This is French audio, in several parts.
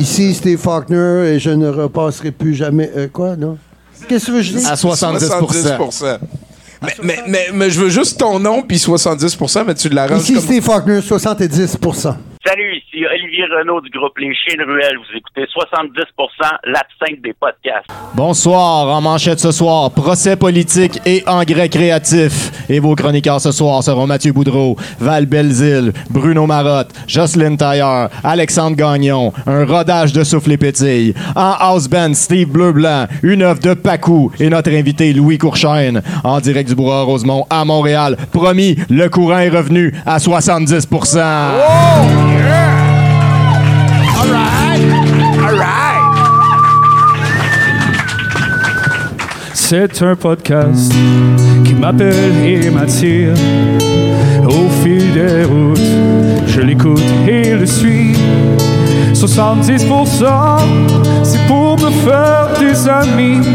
Ici, Steve Faulkner, et je ne repasserai plus jamais. euh, quoi, non? Qu'est-ce que je dis? À 70 Mais, mais, mais, mais je veux juste ton nom puis 70%, mais tu l'arranges Ici, comme... Steve Faulkner, 70% Salut, ici Olivier Renault du groupe Les Chiens de Ruelle. Vous écoutez 70% l'absinthe des podcasts. Bonsoir, en manchette ce soir, procès politique et engrais créatif. Et vos chroniqueurs ce soir seront Mathieu Boudreau, Val Belzile, Bruno Marotte, Jocelyn Tailleur, Alexandre Gagnon, un rodage de souffle et pétille. En house band, Steve Bleu-Blanc, une œuvre de Pacou et notre invité Louis Courchaine. En direct du Bourg Rosemont à Montréal. Promis, le courant est revenu à 70 C'est un podcast qui m'appelle et m'attire. Au fil des routes, je l'écoute et le suis. 70%, c'est pour me faire des amis.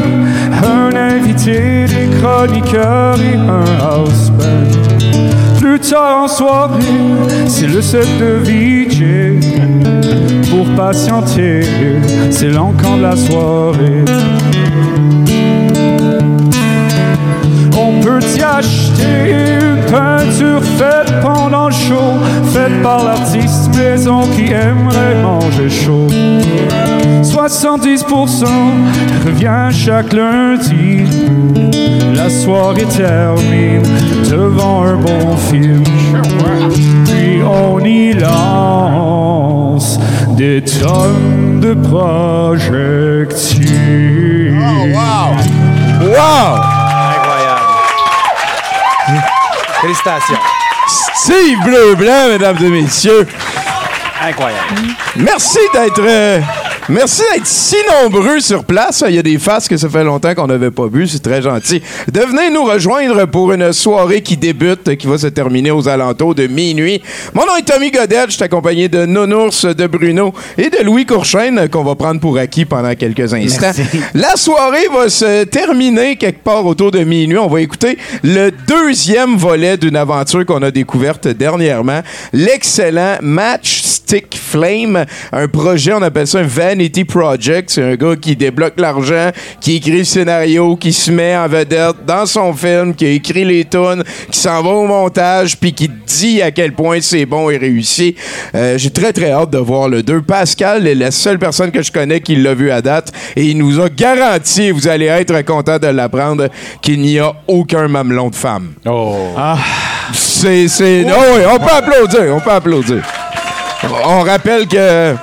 Un invité, des chroniqueurs et un house band. Plus tard en soirée, c'est le set de VJ. Pour patienter, c'est l'encan de la soirée. On peut y acheter une peinture faite pendant le show, faite par l'artiste maison qui aimerait manger chaud? 70% revient chaque lundi. La soirée termine devant un bon film. Puis on y lance des tonnes de projectiles. Wow! Félicitations. Steve Bleu-Blanc, mesdames et messieurs. Incroyable. Merci d'être... Merci d'être si nombreux sur place. Il y a des faces que ça fait longtemps qu'on n'avait pas vu. C'est très gentil. De venir nous rejoindre pour une soirée qui débute, qui va se terminer aux alentours de minuit. Mon nom est Tommy Godette. Je suis accompagné de Nonours, de Bruno et de Louis Courchaine, qu'on va prendre pour acquis pendant quelques instants. La soirée va se terminer quelque part autour de minuit. On va écouter le deuxième volet d'une aventure qu'on a découverte dernièrement. L'excellent Matchstick Flame. Un projet, on appelle ça un Vanity Project. C'est un gars qui débloque l'argent, qui écrit le scénario, qui se met en vedette dans son film, qui écrit les tunes, qui s'en va au montage, puis qui dit à quel point c'est bon et réussi. Euh, J'ai très très hâte de voir le 2. Pascal est la seule personne que je connais qui l'a vu à date et il nous a garanti, vous allez être content de l'apprendre, qu'il n'y a aucun mamelon de femme. Oh. C'est. c'est- oh oui, on peut applaudir, on peut applaudir. On rappelle que.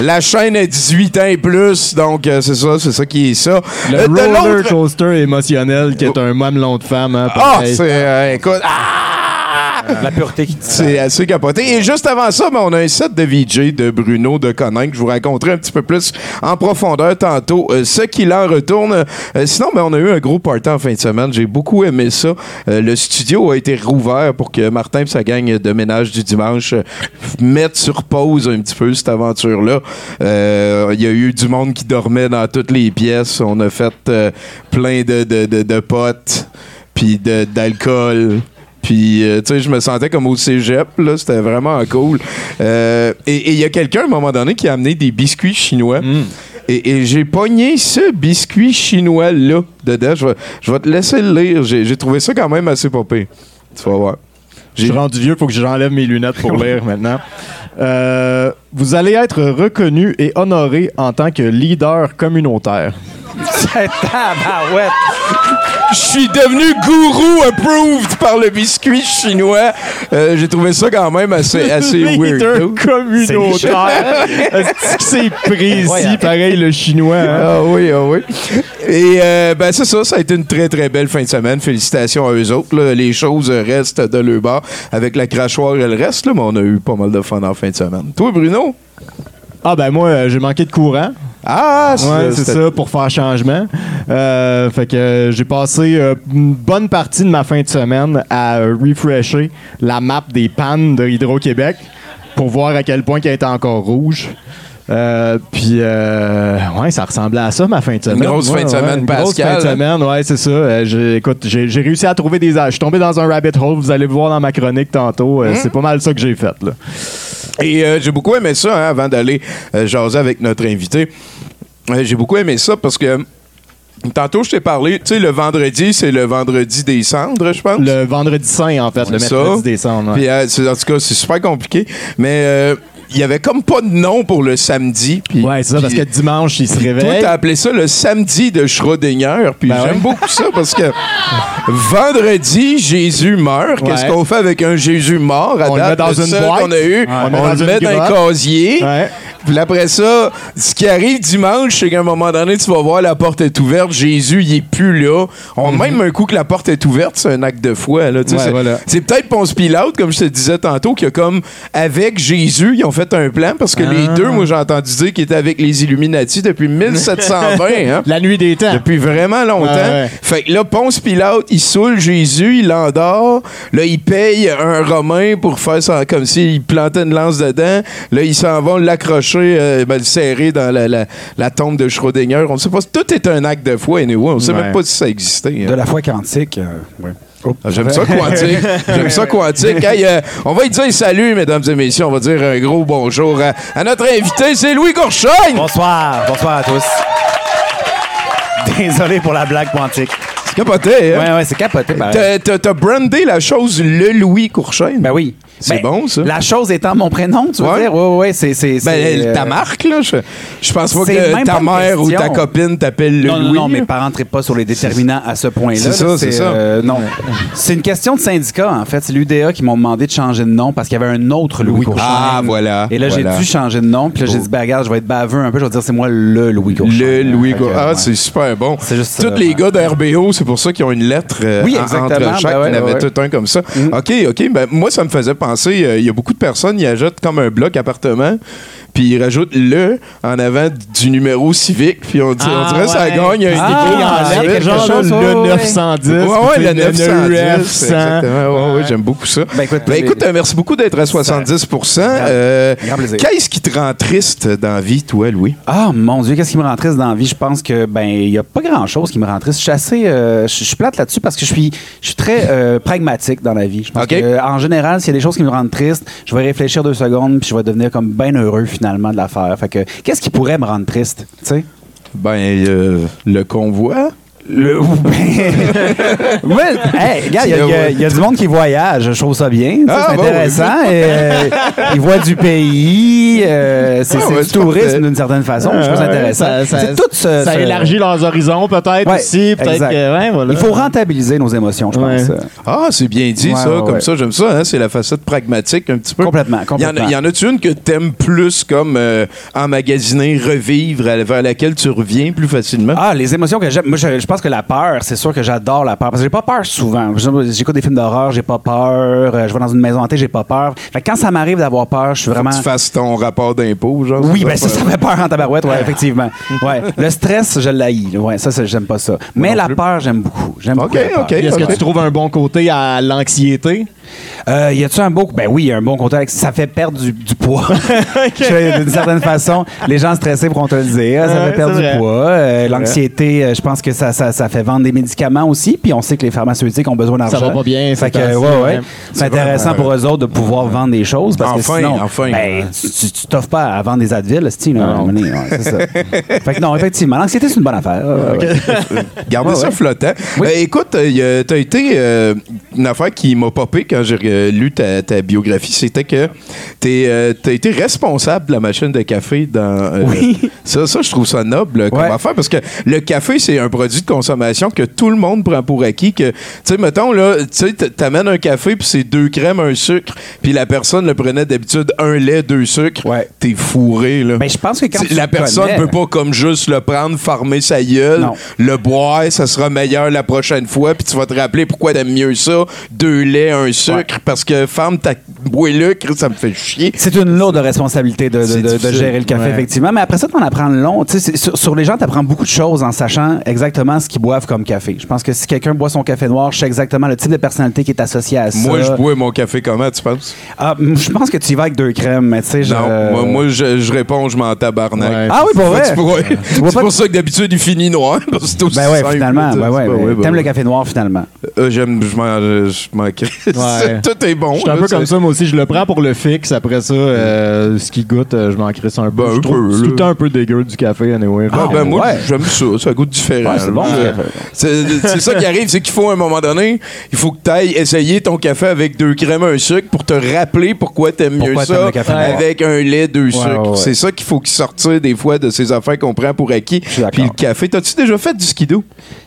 La chaîne est 18 ans et plus, donc euh, c'est ça, c'est ça qui est ça. Le Euh, roller coaster émotionnel qui est un mamelon de femme. Hein, Ah, c'est. euh, écoute. ah! La pureté qui C'est assez capoté. Et juste avant ça, ben, on a un set de VJ de Bruno de Conin que je vous raconterai un petit peu plus en profondeur tantôt. euh, ce qu'il en retourne. Euh, sinon, ben, on a eu un gros party en fin de semaine. J'ai beaucoup aimé ça. Euh, le studio a été rouvert pour que Martin et sa gang de ménage du dimanche mettent sur pause un petit peu cette aventure-là. Il y a eu du monde qui dormait dans toutes les pièces. On a fait plein de, de, de, de potes, puis d'alcool. Puis, euh, tu sais, je me sentais comme au cégep, là. C'était vraiment cool. Euh, et il y a quelqu'un, à un moment donné, qui a amené des biscuits chinois. Et, et j'ai pogné ce biscuit chinois-là dedans. Je vais, je vais te laisser le lire. J'ai j'ai trouvé ça quand même assez popé. Tu vas voir. Je suis rendu vieux, faut que j'enlève mes lunettes pour lire maintenant. Euh, vous allez être reconnu et honoré en tant que leader communautaire. C'est tabarouette. Je suis devenu gourou approved par le biscuit chinois. Euh, j'ai trouvé ça quand même assez, assez weird. communautaire. Est-ce que c'est précis, pareil, le chinois? hein? Ah oui, ah oui. Et euh, ben c'est ça, ça a été une très très belle fin de semaine. Félicitations à eux autres. là. Les choses restent de leur bord avec la crachoire et le reste, là, mais on a eu pas mal de fun en fin de semaine. Toi, Bruno? Ah ben moi, euh, j'ai manqué de courant. Ah, Ouais, c'est ça, pour faire changement. Euh, fait que euh, j'ai passé euh, une bonne partie de ma fin de semaine à refresher la map des pannes de Hydro-Québec pour voir à quel point elle était encore rouge. Euh, puis, euh, ouais, ça ressemblait à ça, ma fin de semaine. grosse Ouais, fin de ouais, semaine une grosse fin de semaine, ouais, c'est ça. Euh, écoute, j'ai réussi à trouver des. Je suis tombé dans un rabbit hole, vous allez le voir dans ma chronique tantôt. Euh, C'est pas mal ça que j'ai fait, là. Et j'ai beaucoup aimé ça, hein, avant d'aller jaser avec notre invité. J'ai beaucoup aimé ça parce que tantôt, je t'ai parlé, tu sais, le vendredi, c'est le vendredi des cendres, je pense. Le vendredi saint, en fait, le mercredi décembre. ouais. Puis, euh, en tout cas, c'est super compliqué. Mais euh, il y avait comme pas de nom pour le samedi. Puis, Ouais, c'est ça, parce que dimanche, il se réveille. Toi, t'as appelé ça le samedi de Schrödinger. Puis Ben j'aime ouais. beaucoup ça parce que vendredi, Jésus meurt. Qu'est-ce qu'on fait avec un Jésus mort à On le met dans une boîte. qu'on a eu. On le On, met dans le une met dans un casier. Puis après ça, ce qui arrive dimanche, c'est qu'à un moment donné, tu vas voir la porte est ouverte, Jésus, il est plus là. On, Même un coup que la porte est ouverte, c'est un acte de foi. Là, tu sais. Ouais, c'est, voilà. c'est peut-être Ponce Pilate, comme je te disais tantôt, qui a comme, avec Jésus, ils ont fait un plan, parce que les Ah. deux, moi, j'ai entendu dire qu'ils étaient avec les Illuminati depuis 1720. hein. La nuit des temps. Depuis vraiment longtemps. Ouais. Fait que là, Ponce Pilate, il saoule Jésus, il l'endort. Là, il paye un Romain pour faire ça comme s'il plantait une lance dedans. Là, ils s'en vont l'accrocher, euh, ben, le serrer dans la, la- la tombe de Schrödinger. On ne sait pas. Tout est un acte de foi, anyway. On ne sait Ouais. même pas si ça existait. hein. De la foi quantique. euh, ouais. Oh. Ah, J'aime ça quantique. J'aime ça quantique. Hey, euh, on va lui dire salut, mesdames et messieurs. On va dire un gros bonjour à, à notre invité, c'est Louis Courchaine. Bonsoir. Bonsoir à tous. Désolé pour la blague quantique. C'est capoté, hein? Ouais, ouais, c'est capoté, pareil. T'as brandé la chose le Louis Courchaine. Ben oui. C'est Ben, bon, ça. La chose étant mon prénom, tu veux Ouais. dire? Ouais, ouais, c'est. Ben, ta euh, marque, là, je, je pense pas que ta mère ou ta copine t'appelle le Non, non, Louis. non, mes parents ne pas sur les déterminants à ce point-là. C'est ça, c'est ça. euh, non. C'est une question de syndicat, en fait. C'est l'UDA qui m'ont demandé de changer de nom parce qu'il y avait un autre Louis Courchaine. Ah, voilà, Et là, voilà. j'ai dû changer de nom. Puis là, j'ai dit, ben, regarde, je vais être baveux un peu. Je vais dire, c'est moi le Louis Courchaine. Le Louis Courchaine. Ah, c'est super bon. C'est juste Tous ça, les gars de RBO, c'est pour ça qu'ils ont une lettre euh, Oui, en- exactement. entre chaque. Ben ouais, Il y en avait tout un comme ça. Mm. OK, OK. Ben, moi, ça me faisait penser, euh, il y a beaucoup de personnes, ils achètent comme un bloc appartement, puis ils rajoutent le en avant du numéro civique, puis on, dit- on Ah, dirait que ça gagne un Ah, quelque genre chose, le ouais. 910. Ouais, ouais, le le 910. 900. Exactement. Ouais, ouais, j'aime beaucoup ça. Ben, écoute, Ben, écoute, euh, merci beaucoup d'être à 70 Euh. Qu'est-ce qui te rend triste dans la vie, toi, Louis? Ah, mon Dieu, qu'est-ce qui me rend triste dans la vie? Je pense que, ben, il n'y a pas grand-chose qui me rend triste. Je suis assez. euh, je suis plate là-dessus parce que je suis, je suis très euh, pragmatique dans la vie. Je pense OK. que, euh, en général, s'il y a des choses qui me rendent triste, je vais réfléchir deux secondes puis je vais devenir comme bien heureux finalement de l'affaire. Fait que, qu'est-ce qui pourrait me rendre triste? Tu? Ben, euh, le convoi. Le... ouais, hey, regarde, il y, a- y y du monde qui voyage. Je trouve ça bien. Ah, c'est bah intéressant. Et, euh, ils voient du pays. euh, c'est Ah, ouais, du tourisme d'une certaine façon. je trouve ça Ouais, intéressant. ça- ça- c'est tout ce- Ça ce- élargit leurs horizons, peut-être Ouais, aussi. Peut-être exact. que. Ouais, voilà. Il faut rentabiliser nos émotions, je Ouais. pense. Ah, c'est bien dit, Ouais, ça. ouais, comme ouais. ça, j'aime ça. hein, C'est la facette pragmatique, un petit peu. Complètement, Il y en a-tu une que t'aimes plus comme euh, emmagasiner, revivre, vers laquelle tu reviens plus facilement? Ah, les émotions que j'aime. Moi, je, je pense que la peur, c'est sûr que j'adore la peur. Parce que j'ai pas peur souvent. J'écoute des films d'horreur, j'ai pas peur. Euh, Je vais dans une maison hantée, j'ai pas peur. Fait que quand ça m'arrive d'avoir peur, je suis vraiment. Tu fasses ton rapport d'impôt, genre. Oui, ben ça, ça fait peur en tabarouette, ouais, effectivement. Ouais. Le stress, je l'haïs. Ouais, ça, ça, j'aime pas ça. Mais non la plus. peur, j'aime beaucoup. J'aime OK, beaucoup la peur. OK. Puis Est-ce que tu trouves un bon côté à l'anxiété? Euh, y a-tu un beau. Ben oui, il y a un bon contact. Ça fait perdre du, du poids. D'une certaine façon, les gens stressés pourront te le dire. Ça Ouais, fait perdre du poids. Euh, L'anxiété, euh, je pense que ça, ça, ça fait vendre des médicaments aussi. Puis on sait que les pharmaceutiques ont besoin d'argent. Ça va pas bien, Fait que, ouais, ouais. C'est intéressant pour eux autres de pouvoir vendre des choses. Parce Enfin, que sinon, enfin. ben, tu- t'offres pas à vendre des Advil, c'est ça. fait que non, effectivement, l'anxiété, c'est une bonne affaire. Ouais, ouais. Gardez Ouais, ça ouais. flottant. Oui. Euh, écoute, euh, t'as été euh, une affaire qui m'a popé quand j'ai euh, lu ta, ta biographie, c'était que t'es, euh, t'as été responsable de la machine de café dans. euh, Oui. Ça, ça, je trouve ça noble comme Ouais. affaire parce que le café, c'est un produit de consommation que tout le monde prend pour acquis. Que, tu sais, mettons, là, tu t'amènes un café puis c'est deux crèmes, un sucre, puis la personne le prenait d'habitude un lait, deux sucres. Ouais. T'es fourré, là. Ben, je pense que quand tu la personne connais- peut pas comme juste le prendre, farmer sa gueule, Non. le boire, ça sera meilleur la prochaine fois, puis tu vas te rappeler pourquoi t'aimes mieux ça, deux laits, un sucre parce que femme, ta Chris, ça me fait chier. C'est une lourde responsabilité de, de- C'est de- de difficile. gérer le café, Ouais. effectivement. Mais après ça, tu en apprends long. Tu sais, c'est- sur, sur les gens, tu apprends beaucoup de choses en sachant exactement ce qu'ils boivent comme café. Je pense que si quelqu'un boit son café noir, je sais exactement le type de personnalité qui est associé à ça. Moi, je bois mon café comment, tu penses? Ah, je pense que tu y vas avec deux crèmes, mais tu sais, je- Non, moi, moi, je, je réponds, je m'en tabarnak. Ouais. Ah oui, pour vrai? C'est pour, ouais. C'est pas pour ça que d'habitude, il finit noir. parce que c'est aussi Ben ouais, simple, finalement. Ben ouais, ben, ouais, ben T'aimes ouais. le café noir, finalement. Euh, J'aime, je m'en, je m'en crisse. Ouais. Tout est bon. Je suis un peu comme ça, moi aussi. Je le prends pour le fixe. Après ça, euh, ce qui goûte, euh, je m'en crisse un peu. Ben, je trouve c'est tout là. le temps un peu dégueu du café, anyway. Ah, ben moi, ouais. j'aime ça. Ça goûte différent. Ouais, c'est bon. C'est ça qui arrive, c'est qu'il faut à un moment donné, il faut que tu ailles essayer ton café avec deux crèmes, un sucre pour te rappeler pourquoi t'aimes mieux ça café avec un lait, deux sucres. C'est ça qu'il faut qu'il sortir des fois de ces affaires qu'on prend pour acquis. Puis le café, t'as-tu déjà fait du skidoo?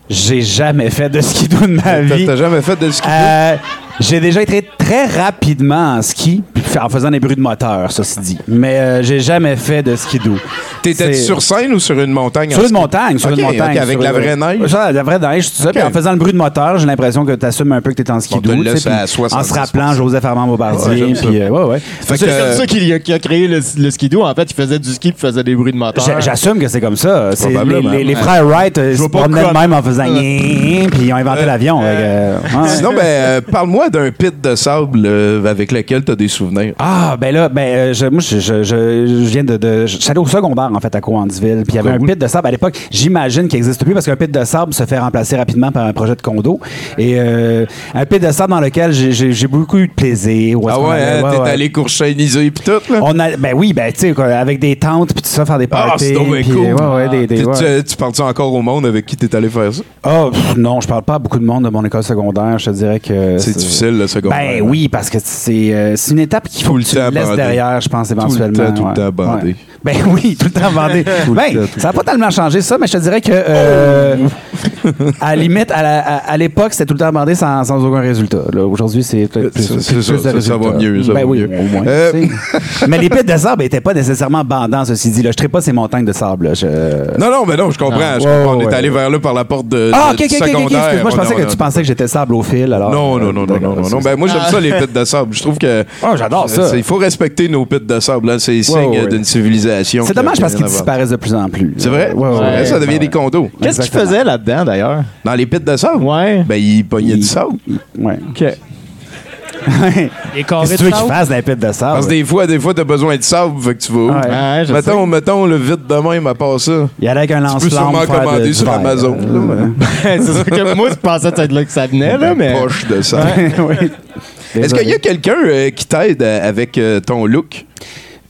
J'ai jamais fait de skidoo de ma vie. t'as jamais fait de skidoo? Euh, j'ai déjà été très rapidement en ski, en faisant des bruits de moteur, ceci dit. Mais euh, j'ai jamais fait de skidoo. T'étais sur scène ou sur une montagne? Sur en une ski? montagne, sur une montagne. avec sur- la vraie neige? La vraie neige, tout ça. Puis en faisant le bruit de moteur, j'ai l'impression que tu assumes un peu que tu es en à En 70%. se rappelant Joseph Armand Ouais, Bombardier. ça. puis, euh, ouais, ouais. C'est comme ça qu'il a, qu'il a créé le, le skidoo. En fait, il faisait du ski puis faisait des bruits de moteur. J'a- J'assume que c'est comme ça. C'est les, les- les ouais. frères Wright euh, Je se promenaient de même en faisant puis ils ont inventé l'avion. fait que, euh, ouais. Sinon, ben, euh, parle-moi d'un pit de sable euh, avec lequel t'as des souvenirs. Ah, ben là, ben, euh, je, moi, je, je, viens de. de allé au secondaire, en fait, à Coansville. Puis il y avait un pit de sable à l'époque. J'imagine qu'il n'existe plus parce qu'un pit de sable se fait remplacer rapidement par un projet de condo. Et euh, un pit de sable dans lequel j'ai- beaucoup eu de plaisir. Ah qu'on ouais, hein, t'es ouais. allé courchainiser pis tout, là? On a, ben oui, ben tu sais, avec des tentes puis tout ça, faire des Ah, parties. c'est bien puis, cool. ouais, ouais, des, des- Tu- ouais. Tu, tu parles-tu encore au monde avec qui t'es allé faire ça? Ah, non, je parle pas à beaucoup de monde de mon école secondaire. Je te dirais que. C'est difficile, le secondaire. Ben oui, parce que c'est euh, c'est une étape qu'il faut Tout le que tu temps laisses bandé. derrière, je pense, le éventuellement. temps, tout le temps bandé. Ouais. Ben oui, tout le temps bandé. le ben, temps, tout le ça n'a pas tellement changé ça, mais je te dirais que euh, à la limite, à, à- à l'époque, c'était tout le temps bandé sans, sans aucun résultat. Aujourd'hui, c'est peut-être plus, Ça, plus c'est de ça, ça, ça va mieux, ça ben va oui, mieux. au moins. Euh, mais les pits de sable n'étaient pas nécessairement bandants, ceci dit. Là. Je ne pas ces montagnes de sable. là. Je- Non, non, mais non, je comprends. On est allé vers là par la porte de, Ah, de- ok, du ok, ok, ok. secondaire. Excuse-moi, je pensais que tu pensais que j'étais sable au fil. Alors, Non, euh, non, non, non, non, non, non. Ben, moi, j'aime ça, les pits de sable. Je trouve que. Oh, j'adore ça. Il faut respecter nos pits de sable. là. C'est signe ouais, ouais. d'une civilisation. C'est dommage parce qu'ils disparaissent de plus en plus. C'est vrai? Ouais, ouais, ouais. Ça devient des condos. Qu'est-ce qu'il Exactement. faisait là-dedans, d'ailleurs? Dans les pits de sable? Ouais. Ben, il pognait Il- du sable. Ouais. OK. Les carrés Qu'est-ce que tu de veux qu'il fasse pits de sable? Parce que des fois, des fois, t'as besoin de sable, fait que tu vas où? Ouais. Ouais, je mettons, mettons le vide de même à part ça. Il y allait avec un Tu peux lance-flamme. sûrement de- commander sur. Amazon. là, mais- sais. c'est sûr que moi, je pensais peut-être là que ça venait, là, mais. Poche de sable. Est-ce qu'il y a quelqu'un euh, qui t'aide euh, avec euh, ton look?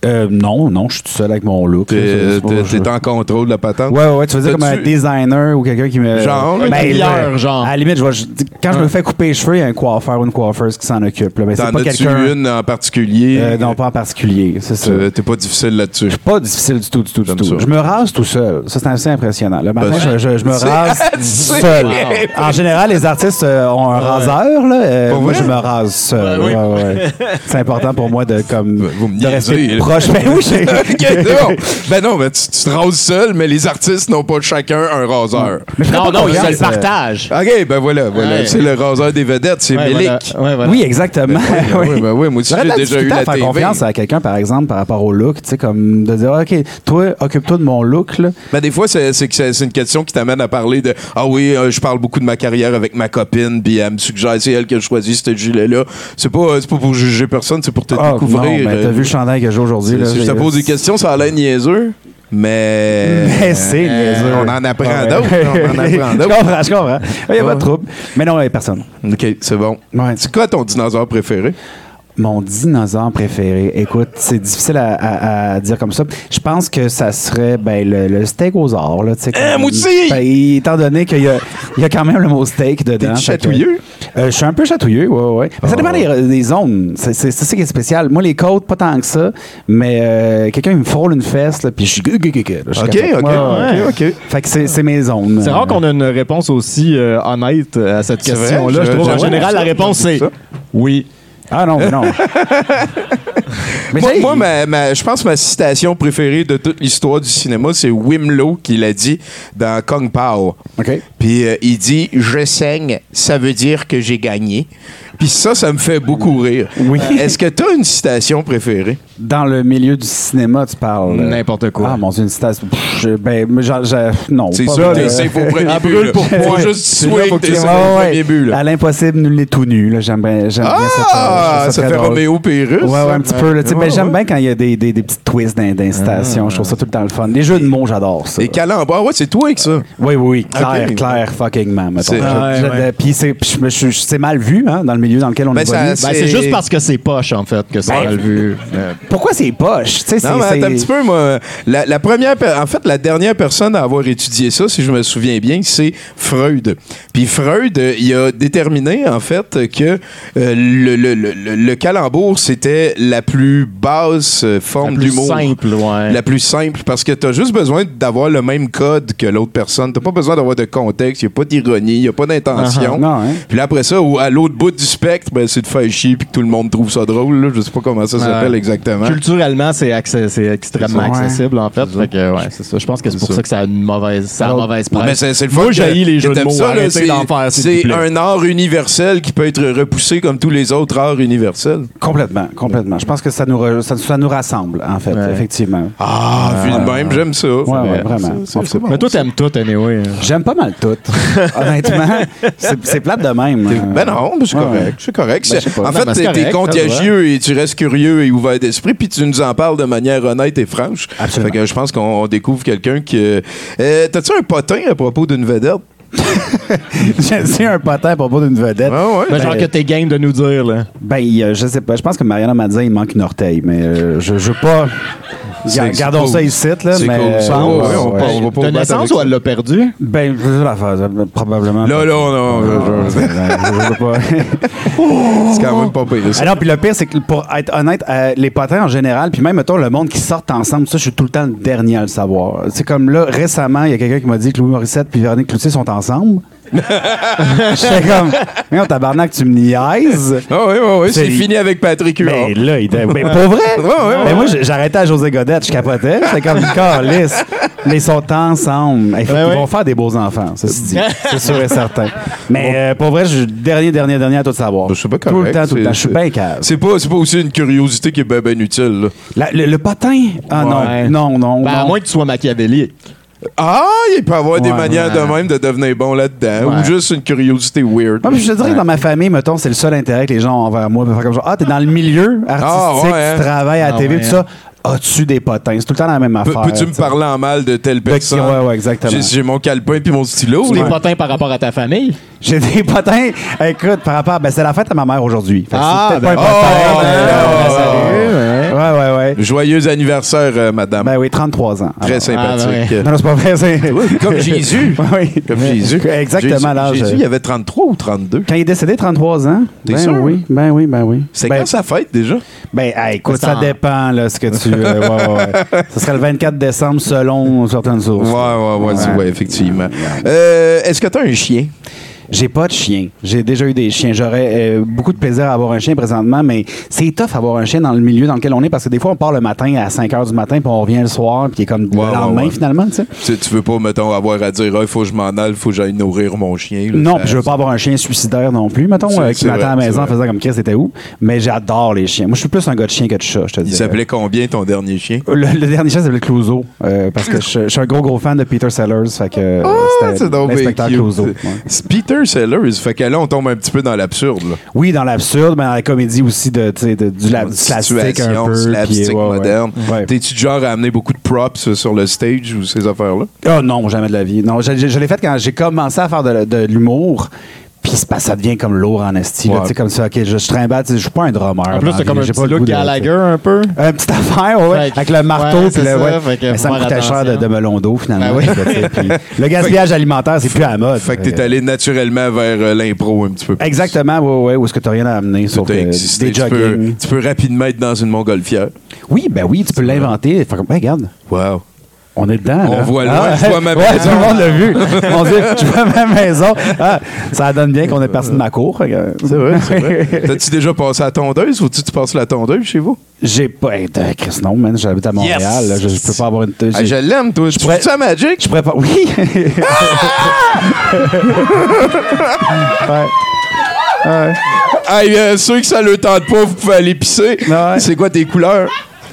Euh, non, non, je suis tout seul avec mon look. T'es en contrôle de la patente? Ouais, ouais, ouais, tu veux dire comme un designer ou quelqu'un qui me. Genre, un Ben, tailleur, là, genre. À la limite, je vois- je- quand je me fais couper les cheveux, il y a un coiffeur ou une coiffeuse qui s'en occupe. là. Mais c'est T'en pas as-tu quelqu'un. une en particulier? Euh, non, pas en particulier. C'est ça. Tu- T'es pas difficile là-dessus. Pas difficile du tout, du tout, du tout. ça. Je me rase tout seul. Ça, c'est assez impressionnant. Le matin, Ben, je, je- je me rase seul. En général, les artistes euh, ont un raseur. Là. Euh, moi, je me rase seul. C'est important pour moi de, comme, Vous me de rester. Proche. Ben oui, j'ai- bon. Ben non, mais tu, tu te rases seul, mais les artistes n'ont pas chacun un raseur. Mais Non, non, il confiance, se le euh, partage. OK, ben voilà, voilà. Ouais. C'est le raseur des vedettes, c'est Ouais, Mélic. voilà. Ouais, voilà. Oui, exactement. Ben oui, ben oui, moi aussi, j'ai déjà eu la à faire TV. confiance à quelqu'un, par exemple, par rapport au look. Tu sais, comme de dire, OK, toi, occupe-toi de mon look. Là. Ben, des fois, c'est une question qui t'amène à parler de Ah oui, euh, je parle beaucoup de ma carrière avec ma copine, puis elle me suggère, c'est elle qui a choisi ce gilet-là. C'est pas, c'est pas pour juger personne, c'est pour te Ah, découvrir. non, ben, t'as Euh, vu le chandail que j'ai aujourd'hui. Si je te pose des questions, ça a l'air niaiseux, mais. Mais c'est niaiseux. On en apprend Ouais. d'autres. On en apprend je d'autres. comprends, je comprends. Il n'y a pas Ouais. de trouble. Mais non, il n'y a personne. OK, c'est bon. Ouais. C'est quoi ton dinosaure préféré? Mon dinosaure préféré. Écoute, c'est difficile à, à- à dire comme ça. Je pense que ça serait ben, le, le stégosaure. Là, Eh, comme- moi aussi! Ben, étant donné qu'il y a, il y a quand même le mot steak dedans. T'es chatouilleux? Euh, je suis un peu chatouilleux, ouais, ouais. Mais ça dépend des, des zones. C'est c'est- c'est ça qui est spécial. Moi, les côtes, pas tant que ça. Mais euh, quelqu'un, il me frôle une fesse, là, puis je suis. OK. OK. OK. Fait que c'est mes zones. C'est rare qu'on ait une réponse aussi euh, honnête à cette question-là. Je trouve en général, la réponse, c'est oui. Ah non, mais non. mais Moi, moi, ma- ma- je pense que ma citation préférée de toute l'histoire du cinéma, c'est Wim Low qui l'a dit dans Kung Pao. OK. Puis euh, il dit Je saigne, ça veut dire que j'ai gagné. Puis ça, ça me fait beaucoup rire. Oui. Euh, Est-ce que tu as une citation préférée? Dans le milieu du cinéma, tu parles. euh, N'importe quoi. Ah, mon Dieu, une citation. Pff, je- ben, non. C'est ça, t'es safe au premier Ah, but. pour Faut juste C'est swing, t'es premier but. là. À l'impossible, nul n'est tout nu. là. J'aime bien, j'aime bien cette, euh, Ah, trouve ça fait. Roméo Pérus. Ouais, ouais, un petit peu. là, tu sais, Ouais, ben, J'aime bien quand il y a des, des, des petites twists d'in- d'incitation. Je trouve ça tout le temps le fun. Les jeux de mots, j'adore ça. Et Calambar, ouais, c'est toi avec ça. Oui, oui, oui. Claire, claire, fucking man. C'est-. Puis c'est c'est mal vu hein, dans le milieu dans lequel on Ben, évolue. ça- Ben, C'est- juste parce que c'est poche, en fait, que c'est Ben, mal vu. Euh, Pourquoi c'est poche? Tu sais, c'est- Non, mais un petit peu, moi. La, la première, per- en fait, la dernière personne à avoir étudié ça, si je me souviens bien, c'est Freud. Puis Freud, euh, il a déterminé, en fait, que euh, le, le, le, le- le calembour, c'était la plus basse euh, la forme plus d'humour. simple, ouais. La plus simple, parce que t'as juste besoin d'avoir le même code que l'autre personne. T'as pas besoin d'avoir de contexte, y a pas d'ironie, y a pas d'intention. Non, hein? Puis là, après ça, au- à l'autre bout du spectre, ben, c'est de faire chier puis que tout le monde trouve ça drôle. Là. Je sais pas comment ça s'appelle exactement. Culturellement, c'est extrêmement Ouais. accessible, en fait. Fait que, ouais, c'est ça. Je pense que c'est pour ça. ça que ça a une mauvaise, ça a une Alors, mauvaise Mais presse. c'est c'est le Moi, que- j'haïs les que jeux de mots. c'est- un art universel qui peut être repoussé comme tous les autres arts universels. Complètement, complètement. Je pense que ça nous, re- ça, ça nous rassemble, en fait, Ouais. effectivement. Ah, vu de même, j'aime ça. Ouais, vraiment. Mais toi, t'aimes tout, anyway. J'aime pas mal tout. Honnêtement, c'est plate de même. Euh, Ben non, mais c'est Ouais, correct. ouais. C'est correct. Ben, pas. en fait, t'es- contagieux et tu restes curieux et ouvert d'esprit, puis tu nous en parles de manière honnête et franche. Absolument. Fait que je pense qu'on on découvre quelqu'un qui. Euh, T'as-tu un potin à propos d'une vedette? J'ai un potin à propos d'une vedette. Ah ouais? Ben, genre Ben, que t'es game de nous dire, là. Ben, euh, je sais pas. Je pense que Mariana m'a dit il manque une orteil, mais euh, je je veux pas. Ga- Gardons cool. ça ici, là. C'est mais, cool, euh, Ouais, ouais, ouais, on ouais. part- on va pas De battre naissance ou elle l'a perdu? Ben, je sais l'affaire, euh, probablement. Là, là, non, je- je- je, je veux pas. c'est quand même pas pire. ça. Ah puis le pire, c'est que pour être honnête, euh, les potins en général, puis même, mettons, le monde qui sortent ensemble, ça, je suis tout le temps le dernier à le savoir. C'est comme là, récemment, il y a quelqu'un qui m'a dit que Louis Morissette puis Véronique Cloutier sont ensemble. J'étais comme, mais on tabarnak, tu me niaises. Ah oui, oui, oui, c'est fini avec Patrick Huard. Mais là, il était. Mais pour vrai? Mais moi, j'arrêtais à José Godette, je capotais. C'était comme une calice. Mais ils sont ensemble. Ils, Ouais, ils ouais. vont faire des beaux enfants, ceci dit. C'est sûr et certain. Mais euh, pour vrai, je suis dernier, dernier, dernier à tout savoir. Ben, c'est pas Tout correct, le temps, tout le c'est- temps. Je suis bien calme. C'est pas, c'est pas aussi une curiosité qui est bien ben utile. là. La- le, le potin? Ah Ouais. non, non, non. Ben, à non. moins que tu sois machiavélique. Ah, il peut y avoir des manières ouais. de même de devenir bon là-dedans. Ouais. Ou juste une curiosité weird. Ah, mais je te dirais que dans ma famille, mettons, c'est le seul intérêt que les gens ont envers moi. comme genre, ah, t'es dans le milieu artistique, Ah, ouais, hein. tu travailles à la Ah, TV, ouais, tout ça. As-tu des potins? C'est tout le temps la même Pe- affaire. Peux-tu me parler en mal de telle personne? Ouais, ouais, exactement. J'ai- J'ai mon calepin puis mon stylo. Tu là. des potins par rapport à ta famille? J'ai des potins. Écoute, par rapport. Ben, c'est la fête à ma mère aujourd'hui. Ah, ben, pas un potin. oh, ben, oh, salut. Ouais, ouais, ouais. Joyeux anniversaire, euh, madame. Ben oui, 33 ans. Très Alors, sympathique. Ah, Non, non, c'est pas vrai. c'est- Comme Jésus. oui. Comme Jésus. Exactement Jésus, l'âge. Jésus, il avait 33 ou 32. Quand il est décédé, 33 ans. T'es ben sûr? oui, ben oui, ben oui. C'est ben, quand sa fête déjà? Ben, hey, écoute, ça en- dépend, là, ce que tu. euh, ouais, ouais, ouais. Ce serait le 24 décembre selon certaines sources. Ouais, ouais, ouais, c'est- Ouais. ouais, effectivement. Euh, Est-ce que tu as un chien? J'ai pas de chien. J'ai déjà eu des chiens. J'aurais euh, beaucoup de plaisir à avoir un chien présentement, mais c'est tough avoir un chien dans le milieu dans lequel on est parce que des fois, on part le matin à 5 h du matin, puis on revient le soir, puis il est comme Ouais, le lendemain, ouais, finalement, tu sais. Tu, veux pas, mettons, avoir à dire, Ah, il faut que je m'en aille, il faut que j'aille nourrir mon chien. là. Non, Ça- puis je veux pas avoir un chien suicidaire non plus, mettons, euh, qui m'attend à la maison en faisant comme Chris, c'était où? Mais j'adore les chiens. Moi, je suis plus un gars de chien que de chat, je te dis. Il s'appelait combien ton dernier chien? Le, le dernier chien s'appelait Clouseau, euh, parce que je, je suis un gros, gros fan de Peter Sellers. Fait que Ah, c'était c'est. Clouseau. ouais. C'est Peter Sellers. Fait que là, on tombe un petit peu dans l'absurde. là. Oui, dans l'absurde, mais dans la comédie aussi de, tu sais, de- du, la, du slapstick un peu. slapstick puis, ouais, ouais. moderne. Ouais. T'es-tu du genre à amener beaucoup de props euh, sur le stage ou ces affaires-là? Ah non, jamais de la vie. Non, je, je- je l'ai fait quand j'ai commencé à faire de, de l'humour. Puis ça devient comme lourd en esti. là. Ouais. Tu sais, comme ça, OK, je, je trimballe. Je suis pas un drummer. En plus, c'est comme un petit look Gallagher un peu. Un petite affaire, ouais, avec le marteau. ouais, puis le, ça, ouais. Mais ça me coûtait cher de, de melon d'eau, finalement. Ben oui. Puis le gaspillage alimentaire, c'est plus à la mode. Fait que t'es allé naturellement vers euh, l'impro un petit peu plus. Exactement, oui, oui. Où est-ce que tu rien à amener, sauf T'as que existé. des tu, peux, jogging. tu peux rapidement être dans une montgolfière. Oui, ben oui, tu peux l'inventer. Fait comme, ben, regarde, Wow. On est dedans. On là. voit loin, Ah, je vois ma ouais, maison. tout le monde l'a vu. Mon Dieu, je vois ma maison. Ah, ça donne bien qu'on est parti de ma cour. C'est vrai, c'est vrai. T'as-tu déjà passé à la tondeuse ou tu tu passes la tondeuse chez vous? J'ai pas. Hey, de- Chris, non, man. J'habite à Montréal. Yes! là, je, je peux pas avoir une. Ah, je l'aime, toi. Tu pourrais- ça Magic? Je pourrais pas. Oui! Ouais. Hey, euh, ceux que ça le tente pas, vous pouvez aller pisser. Ouais. C'est quoi tes couleurs?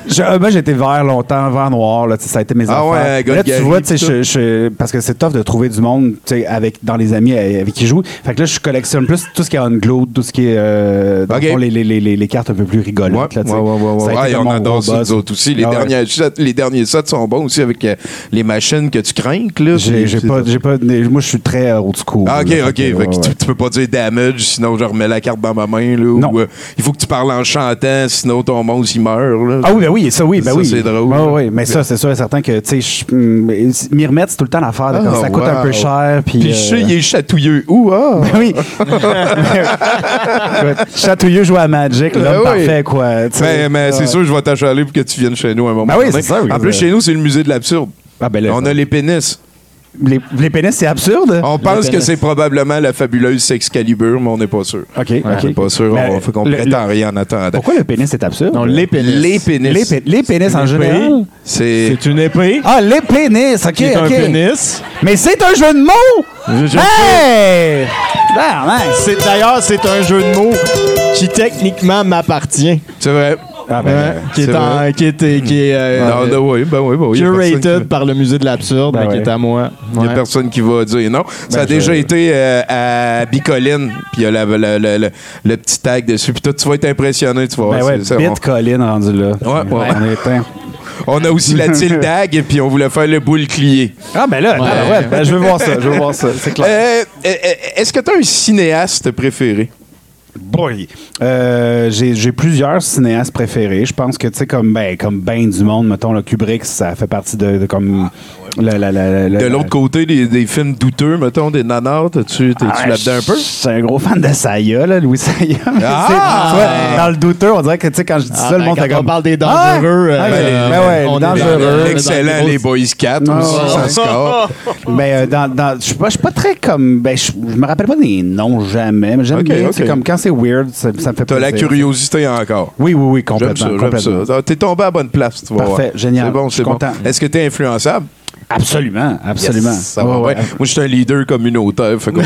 Je- euh, moi, j'étais vert longtemps, vert noir, là, ça a été mes Ah affaires. ouais, là, tu vois, je- je- parce que c'est tough de trouver du monde, avec, dans les amis euh, avec qui je joue. Fait que là, je collectionne plus tout ce qui est unglued, tout ce qui est, euh, fond, les, les, les, les- cartes un peu plus rigolotes, là. Ça a été Ouais, comme on adore ça, buzz. nous autres aussi. Les, Ah ouais. derniers, sets- les derniers sets sont bons aussi avec euh, les machines que tu crains. Là. J'ai pas, j'ai pas, moi, je suis très old school. Ah, ok, là, ok. fait que, ouais, tu, ouais. tu peux pas dire damage, sinon je remets la carte dans ma main. Là, Non. Ou, euh, il faut que tu parles en chantant, sinon ton monstre il meurt. Là. Ah oui, ben oui, ça oui, ben Ça, oui. c'est drôle. Ouais, mais ça, c'est sûr et certain que, tu sais, hum, m'y remettre, c'est tout le temps l'affaire. Ah, ça coûte un peu cher. Puis, Puis je sais, euh, il est chatouilleux. Ouh, ah! Ben oui. Chatouilleux joue à Magic, l'homme Ben oui. parfait, quoi. tu sais. Ben, mais c'est sûr, je vais t'achaler pour que tu viennes chez nous à un moment Ben oui, c'est ça, oui, En plus, chez nous, c'est le musée de l'absurde. Ah, ben là, On a les pénis. Les, les pénis, c'est absurde? On pense que c'est probablement la fabuleuse Sexcalibur, mais on n'est pas sûr. OK, On n'est pas sûr. Mais on fait qu'on le- prétend rien en attendant. Pourquoi le pénis est absurde? Non, les pénis. Les pénis. Les, pé- les pénis en général? C'est. C'est une épée. Ah, les pénis, OK, qui est un OK. pénis. Mais c'est un jeu de mots! Je- je- Hey! Ah, nice. C'est D'ailleurs, c'est un jeu de mots qui techniquement m'appartient. C'est vrai. Ah, ben, euh, qui, est en- qui est, qui est euh, Non, non, oui, ben oui, ben oui. a personne curated qui- par le musée de l'absurde, Ben mais qui est à moi. Il n'y a personne qui va dire non. Ça a déjà je- été euh, à Bicoline, puis il y a la- le, le- le- le petit tag dessus. Puis toi, tu vas être impressionné, tu vas voir. Ben ouais, Colin rendu là. Ouais, ouais. On est éteint. on, on a aussi la tildag, et puis on voulait faire le boule clié. Ah, ben là, ouais. ouais, ben, je veux voir ça, je veux voir ça, c'est clair. Euh, Est-ce que tu as un cinéaste préféré? Boy. Euh, j'ai plusieurs cinéastes préférés. Je pense que, tu sais, comme ben, comme ben du monde, mettons, le Kubrick, ça fait partie de, de comme. La, la, la, la- De la- l'autre côté, des, des films douteux, mettons, des nanars, t'es-tu t'es-tu Ah, là-dedans un peu? Je suis un gros fan de Saya, là, Louis Saya. Ah! Tu vois, dans le douteux, on dirait que, tu sais, quand je dis Ah, ça, le ben, monde quand on comme. parle des Ah! dangereux, Ah, euh, ben, ben ouais, on est dangereux. dans le- Excellent, les gros- Boys 4 Non. aussi, ça score. Mais euh, je suis pas, je suis pas très comme. Ben, je, me rappelle pas des noms jamais, mais j'aime bien. C'est comme quand c'est weird, ça, ça me fait T'as la curiosité encore. Oui, oui, oui, complètement. T'es tombé à bonne place, tu vas Parfait, génial. C'est bon, Je suis c'est bon. content. Est-ce que t'es influençable? Absolument, absolument. Yes, ça va Ouais. Moi, je suis un leader communautaire. Fait Moi,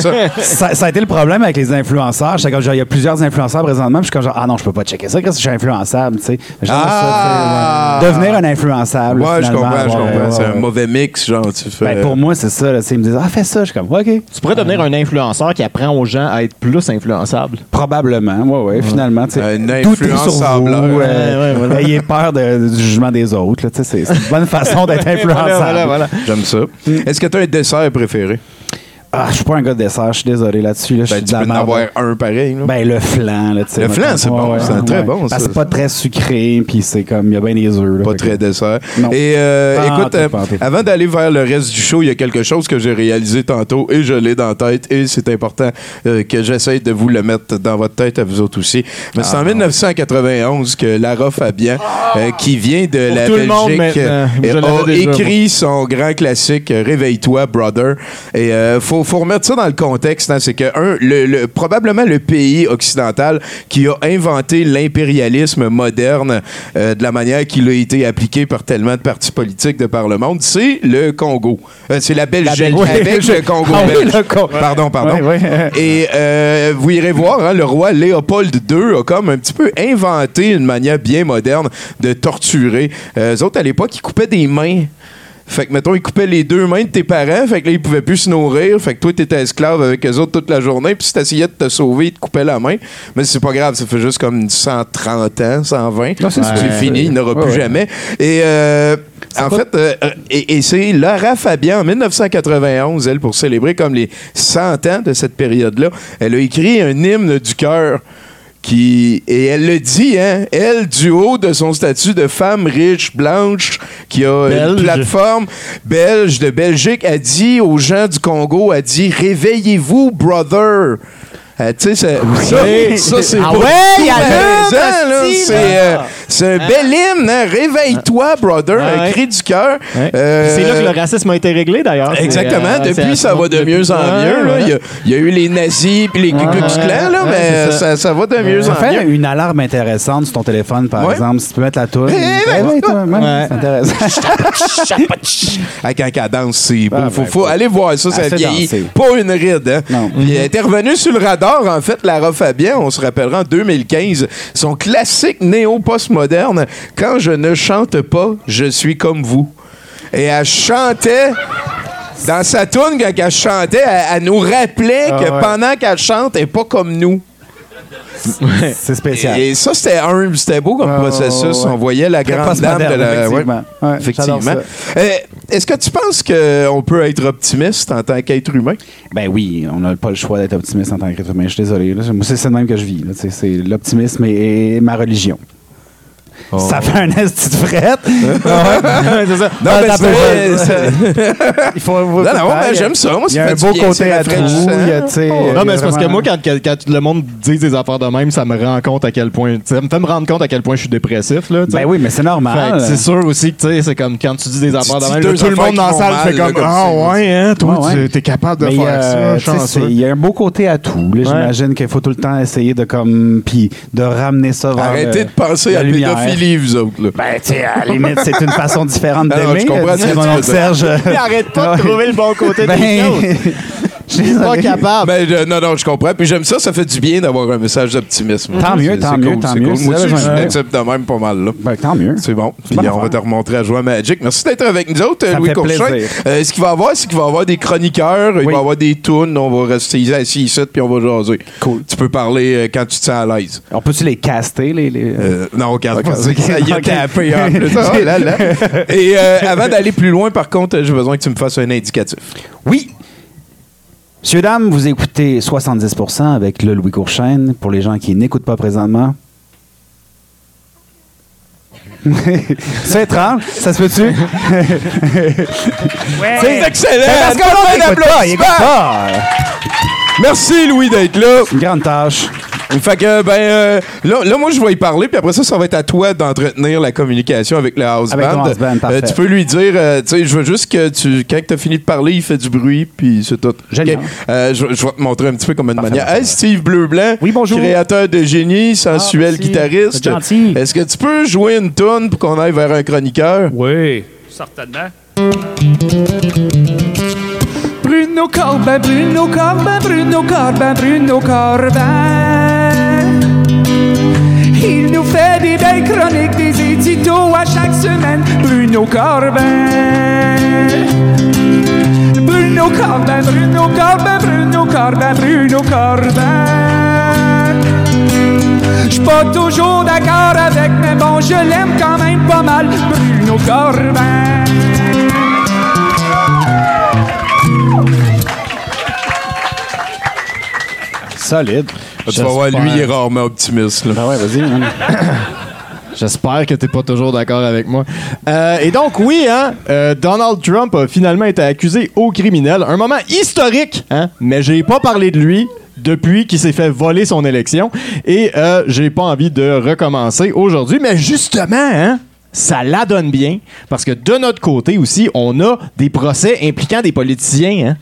ça. ça, ça a été le problème avec les influenceurs. J'étais comme, genre, il y a plusieurs influenceurs présentement. Puis je suis comme, genre, ah non, je peux pas checker ça, parce que je suis influençable, tu sais. J'aime Ah! Devenir un influençable. Ouais, je finalement, comprends, je ouais, comprends. ouais, C'est un mauvais mix, genre, tu fais. Ben, pour moi, c'est ça. Là, ils me disent, ah, fais ça. Je suis comme, OK. Tu pourrais devenir un influenceur qui apprend aux gens à être plus influençables. Probablement, ouais, ouais, finalement. tu sais, Un influençable. vous, euh, peur de- du jugement des autres. là, tu sais, C'est c'est une bonne façon d'être influençable. Voilà, voilà. J'aime ça. Est-ce que tu as un dessert préféré? Ah, je suis pas un gars de dessert. Je suis désolé là-dessus. Là, je Ben, suis tu de la peux en avoir un pareil. là. Ben, le flan, là, tu sais. Le flan, c'est bon, c'est très bon, ça. c'est pas très sucré, puis c'est comme, il y a bien des œufs. là, Pas très que- dessert. Non. Et euh, écoute, euh, avant d'aller vers le reste du show, il y a quelque chose que j'ai réalisé tantôt et je l'ai dans la tête et c'est important euh, que j'essaye de vous le mettre dans votre tête à vous autres aussi. Mais Ah, c'est en 1991 que Lara Fabian, euh, qui vient de la Belgique, a écrit son grand classique Réveille-toi, brother. Et euh, faut, faut remettre ça dans le contexte. hein, c'est que un, le, le- probablement le pays occidental qui a inventé l'impérialisme moderne euh, de la manière qu'il a été appliqué par tellement de partis politiques de par le monde, c'est le Congo. Euh, c'est la Belgique, Belgique. avec le Congo Ah oui, le Con- Pardon, pardon. Et euh, vous irez voir, hein, le roi Léopold II a comme un petit peu inventé une manière bien moderne de torturer. Eux autres, à l'époque, ils coupaient des mains. Fait que, mettons, ils coupaient les deux mains de tes parents, fait que là, ils pouvaient plus se nourrir. Fait que toi, t'étais esclave avec eux autres toute la journée, puis si t'essayais de te sauver, ils te coupaient la main. Mais c'est pas grave, ça fait juste comme 130 ans, 120. Non, c'est fini, il n'aura Ouais, plus ouais. jamais. Et euh, en fait, euh, et, et c'est Lara Fabian, en 1991, elle, pour célébrer comme les 100 ans de cette période-là, elle a écrit un hymne du cœur qui et elle le dit hein elle du haut de son statut de femme riche blanche qui a Belge. une plateforme belge de Belgique a dit aux gens du Congo a dit réveillez-vous brother Euh, tu sais, ça, ça, ça, c'est Ah pas ouais, y a là. C'est, C'est un bel hymne, hein? Réveille-toi, brother, Ah un ouais. cri du cœur. Ouais. Euh, C'est là que le racisme a été réglé, d'ailleurs. Exactement. euh, Depuis, ça va de mieux en mieux. Il, y a, il y a eu les nazis puis les Ku Klux Ouais, Klan, là, ouais, mais ça. ça. Ça, va de mieux en fait mieux. une alarme intéressante sur ton téléphone, par Ouais. exemple. Si tu peux mettre la toune. Oui, toi, ouais, Ouais. C'est intéressant. Ah, quand elle danse, c'est beau. Ah, faut, ben, faut aller voir ça, ça vieillit. Pas une ride, hein? Non. Puis elle était revenue sur le radar, en fait, Lara Fabian, on se rappellera en 2015, son classique Quand je ne chante pas, je suis comme vous. Et elle chantait. Dans sa tune, quand elle chantait, elle, elle nous rappelait Ah, que ouais. pendant qu'elle chante, elle n'est pas comme nous. C'est spécial. Et ça, c'était un, c'était beau comme Ouais, processus. ouais. On voyait la Très grande dame de la. effectivement. Ouais, effectivement. Euh, Est-ce que tu penses qu'on peut être optimiste en tant qu'être humain? Ben oui, on n'a pas le choix d'être optimiste en tant qu'être humain. Je suis désolé. là. Moi, c'est le même que je vis. C'est l'optimisme et ma religion. Oh. Ça fait un esti de frette. c'est ça. Non, Ah, mais c'est- c'est- Il faut, non, non, mais j'aime ça. Moi, Il y a ça un beau côté à sais, Non, mais c'est parce que moi, quand, quand- quand le monde dit des affaires de même, ça me rend compte à quel point. Ça me fait me rendre compte à quel point je suis dépressif. Là. Ben oui, mais c'est normal. c'est sûr aussi que tu sais, c'est comme quand tu dis des affaires de même, tout le monde dans la salle fait comme Ah ça. ouais, hein, toi, tu es capable de faire euh, ça, c'est- Il y a un beau côté à tout. là. J'imagine qu'il faut tout le temps essayer de comme puis de ramener ça vers Arrêtez euh, de penser à la pédophilie, vous autres. Là. Ben, tu sais, à la limite, c'est une façon différente Ah d'aimer. je comprends euh, ce que disait tu mon oncle. Serge. Mais arrête pas de trouver le bon côté Ben, des choses. je suis pas capable. Ben, je- non, non, je comprends. Puis j'aime ça, ça fait du bien d'avoir un message d'optimisme. Tant mieux, C'est- tant c'est mieux, cool, tant c'est mieux. Moi aussi, je besoin- l'accepte de même pas mal. Là. Ben, tant mieux. C'est bon. Puis bonne on va affaire. te remontrer à jouer à Magic. Merci d'être avec nous autres, Ça me Louis fait plaisir. Euh, ce qu'il va y avoir, c'est qu'il va y avoir des chroniqueurs, il va y avoir des tunes, on va rester assis ici, puis on va jaser. Cool. Tu peux parler euh, quand tu te sens à l'aise. On peut-tu les caster, les. les... Euh, non, on casse pas. Ok. Ça y est, Ok. tapé en plus. Oh là là. Et euh, avant d'aller plus loin, par contre, j'ai besoin que tu me fasses un indicatif. Oui. Monsieur, dames, vous écoutez 70% avec le Louis Courchaine. Pour les gens qui n'écoutent pas présentement. c'est étrange, ça se peut-tu? C'est excellent! Parce que pas. Merci, Louis, d'être là. Une grande tâche. Fait que, ben, euh, là, là, moi, je vais y parler, puis après ça, ça va être à toi d'entretenir la communication avec le house Avec band. house band, parfait. tu peux lui dire, euh, tu sais, je veux juste que tu, quand tu as fini de parler, il fait du bruit, puis c'est tout. Génial. Ok. Euh, je, je vais te montrer un petit peu comme une Parfait, manière. Hey, Steve Bleu-Blanc, Oui, bonjour. créateur de génie, sensuel merci. guitariste. C'est gentil. Est-ce que tu peux jouer une tune pour qu'on aille vers un chroniqueur? Oui, certainement. Bruno Corbin, Bruno Corbin, Bruno Corbin, Bruno Corbin. Il nous fait des belles chroniques, des éditos à chaque semaine. Bruno Corbin. Bruno Corbin, Bruno Corbin, Bruno Corbin, Bruno Corbin. Je suis pas toujours d'accord avec, mais bon, je l'aime quand même pas mal. Bruno Corbin. Solide. Tu vas voir, lui, il est rarement optimiste. là. Ah ouais, vas-y. man. J'espère que t'es pas toujours d'accord avec moi. Euh, et donc, oui, hein, euh, Donald Trump a finalement été accusé au criminel. Un moment historique, hein, mais j'ai pas parlé de lui depuis qu'il s'est fait voler son élection. Et euh, j'ai pas envie de recommencer aujourd'hui. Mais justement, hein, ça la donne bien. Parce que de notre côté aussi, on a des procès impliquant des politiciens. Hein.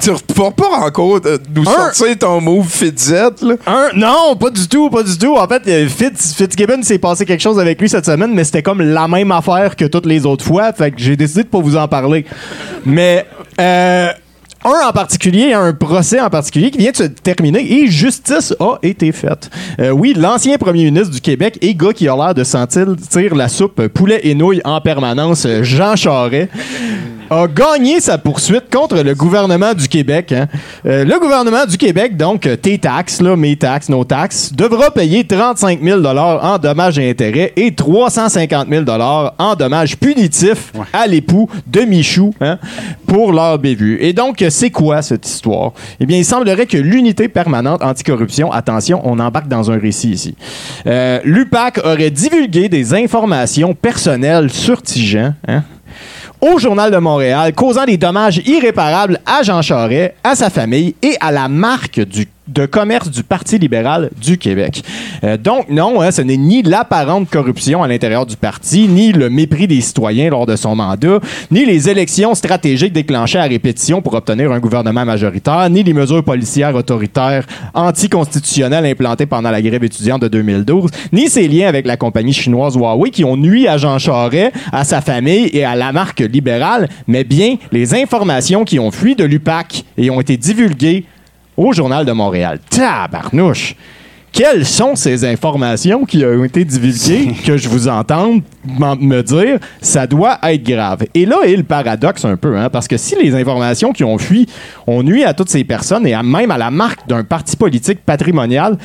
Tu repars pas encore de nous Un- sortir ton move Fitzet, là? Un, non, pas du tout, pas du tout. En fait, euh, Fitz, Fitzgibbon s'est passé quelque chose avec lui cette semaine, mais c'était comme la même affaire que toutes les autres fois. Fait que j'ai décidé de pas vous en parler. Mais euh, un en particulier, un procès en particulier qui vient de se terminer et justice a été faite. Euh, oui, l'ancien premier ministre du Québec et gars qui a l'air de sentir la soupe poulet et nouilles en permanence, euh, Jean Charest a gagné sa poursuite contre le gouvernement du Québec. hein. Euh, le gouvernement du Québec, donc euh, tes taxes, là, mes taxes, nos taxes, devra payer 35 000 en dommages et intérêts et 350 000 en dommages punitifs à l'époux de Michou hein, pour leur bévue. Et donc, euh, c'est quoi cette histoire? Eh bien, il semblerait que l'unité permanente anticorruption, attention, on embarque dans un récit ici, euh, l'UPAC aurait divulgué des informations personnelles sur Tijan, hein, au Journal de Montréal, causant des dommages irréparables à Jean Charest, à sa famille et à la marque du de commerce du Parti libéral du Québec. Euh, donc, non, hein, ce n'est ni l'apparente corruption à l'intérieur du parti, ni le mépris des citoyens lors de son mandat, ni les élections stratégiques déclenchées à répétition pour obtenir un gouvernement majoritaire, ni les mesures policières autoritaires anticonstitutionnelles implantées pendant la grève étudiante de 2012, ni ses liens avec la compagnie chinoise Huawei qui ont nui à Jean Charest, à sa famille et à la marque libérale, mais bien les informations qui ont fui de l'UPAC et ont été divulguées au Journal de Montréal. Tabarnouche! Quelles sont ces informations qui ont été divulguées que je vous entende me dire? Ça doit être grave? Et là est le paradoxe un peu, hein, parce que si les informations qui ont fui ont nuit à toutes ces personnes et à- même à la marque d'un parti politique patrimonial,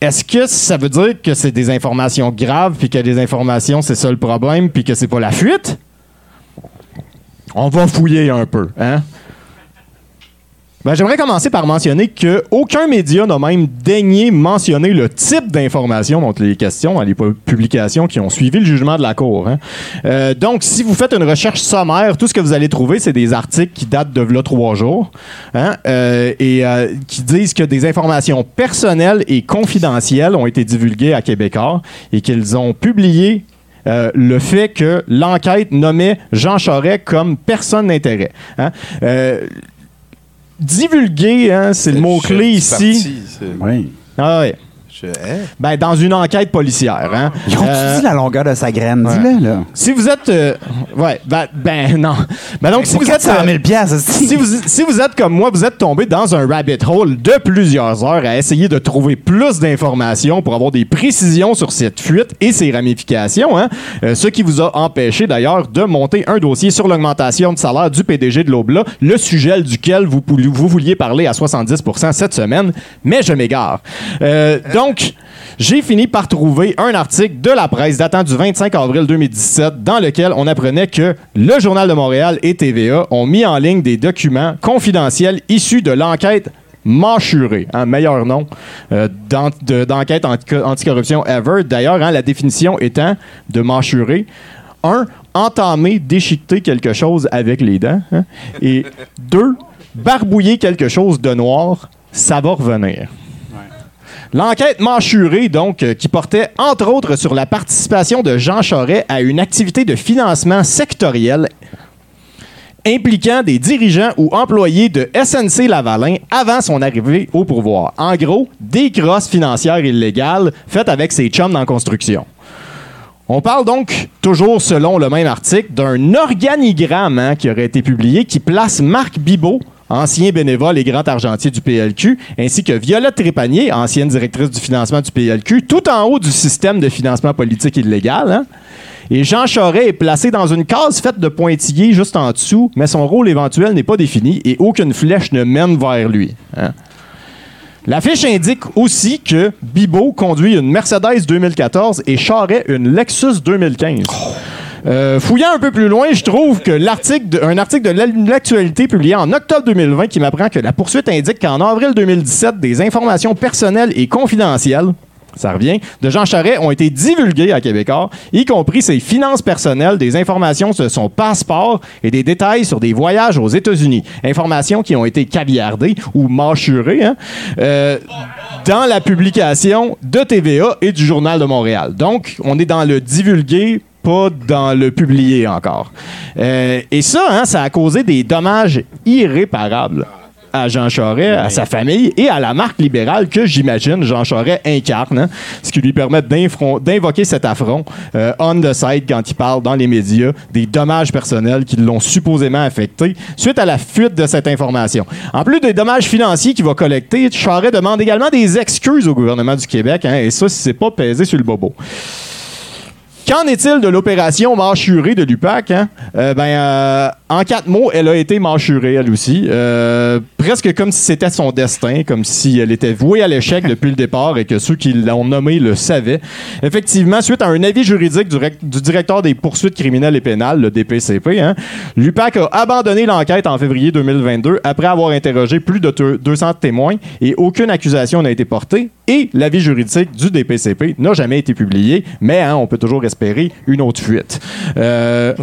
est-ce que ça veut dire que c'est des informations graves puis que les informations c'est ça le problème puis que c'est pas la fuite? On va fouiller un peu, hein? Ben, J'aimerais commencer par mentionner que aucun média n'a même daigné mentionner le type d'information dont il est question dans les pu- publications qui ont suivi le jugement de la Cour. hein. Euh, donc, si vous faites une recherche sommaire, tout ce que vous allez trouver, c'est des articles qui datent de là trois jours hein, euh, et euh, qui disent que des informations personnelles et confidentielles ont été divulguées à Québécois et qu'ils ont publié le fait que l'enquête nommait Jean Charest comme personne d'intérêt. hein. Divulguer, hein, c'est le mot-clé ici. Oui. Ah ouais. Je- hein? Ben, dans une enquête policière. Hein. Ils ont Euh, dit la longueur de sa graine? Dis-le, là. si vous êtes. euh, ouais, ben, ben, non. Ben donc, si vous êtes. 400 euh, 000 piastres, c'est- si vous, si vous êtes comme moi, vous êtes tombé dans un rabbit hole de plusieurs heures à essayer de trouver plus d'informations pour avoir des précisions sur cette fuite et ses ramifications, hein. Euh, ce qui vous a empêché d'ailleurs de monter un dossier sur l'augmentation de salaire du PDG de l'Obla, le sujet duquel vous, pouli- vous vouliez parler à 70% cette semaine, mais je m'égare. Euh, donc, j'ai fini par trouver un article de la presse datant du 25 avril 2017 dans lequel on apprenait que le Journal de Montréal et TVA ont mis en ligne des documents confidentiels issus de l'enquête Mâchuré, un meilleur nom euh, d'en- de- d'enquête anti- anticorruption ever. D'ailleurs, hein, la définition étant de mâchurer, un, entamer, déchiqueter quelque chose avec les dents, hein, et deux, barbouiller quelque chose de noir, ça va revenir. L'enquête Manchurée, donc, euh, qui portait entre autres sur la participation de Jean Charest à une activité de financement sectoriel impliquant des dirigeants ou employés de SNC Lavalin avant son arrivée au pouvoir. En gros, des crosses financières illégales faites avec ses chums dans la construction. On parle donc, toujours selon le même article, d'un organigramme hein, qui aurait été publié qui place Marc Bibot, ancien bénévole et grand argentier du PLQ, ainsi que Violette Trépanier, ancienne directrice du financement du PLQ, tout en haut du système de financement politique illégal. hein. Et Jean Charest est placé dans une case faite de pointillés juste en dessous, mais son rôle éventuel n'est pas défini et aucune flèche ne mène vers lui. hein. La fiche indique aussi que Bibo conduit une Mercedes 2014 et Charret une Lexus 2015. Euh, fouillant un peu plus loin, je trouve que l'article, de- article de l'actualité publié en octobre 2020 qui m'apprend que la poursuite indique qu'en avril 2017, des informations personnelles et confidentielles ça revient, de Jean Charest ont été divulguées à Québécois, y compris ses finances personnelles, des informations sur son passeport et des détails sur des voyages aux États-Unis. Informations qui ont été caviardées ou mâchurées hein, euh, dans la publication de TVA et du Journal de Montréal. Donc, on est dans le divulgué pas dans le publier encore. Euh, et ça, hein, ça a causé des dommages irréparables à Jean Charest, à sa famille et à la marque libérale que j'imagine Jean Charest incarne, hein, ce qui lui permet d'invoquer cet affront euh, on the side quand il parle dans les médias des dommages personnels qui l'ont supposément affecté suite à la fuite de cette information. En plus des dommages financiers qu'il va collecter, Charest demande également des excuses au gouvernement du Québec, hein, et ça, c'est pas pesé sur le bobo. Qu'en est-il de l'opération mâchurée de l'UPAC? hein? Euh, ben, euh, en quatre mots, elle a été mâchurée, elle aussi. Euh, presque comme si c'était son destin, comme si elle était vouée à l'échec depuis le départ et que ceux qui l'ont nommée le savaient. Effectivement, suite à un avis juridique du, rec- du directeur des poursuites criminelles et pénales, le DPCP, hein, l'UPAC a abandonné l'enquête en février 2022 après avoir interrogé plus de deux- 200 témoins et aucune accusation n'a été portée. Et l'avis juridique du DPCP n'a jamais été publié, mais hein, on peut toujours espérer une autre fuite. Euh,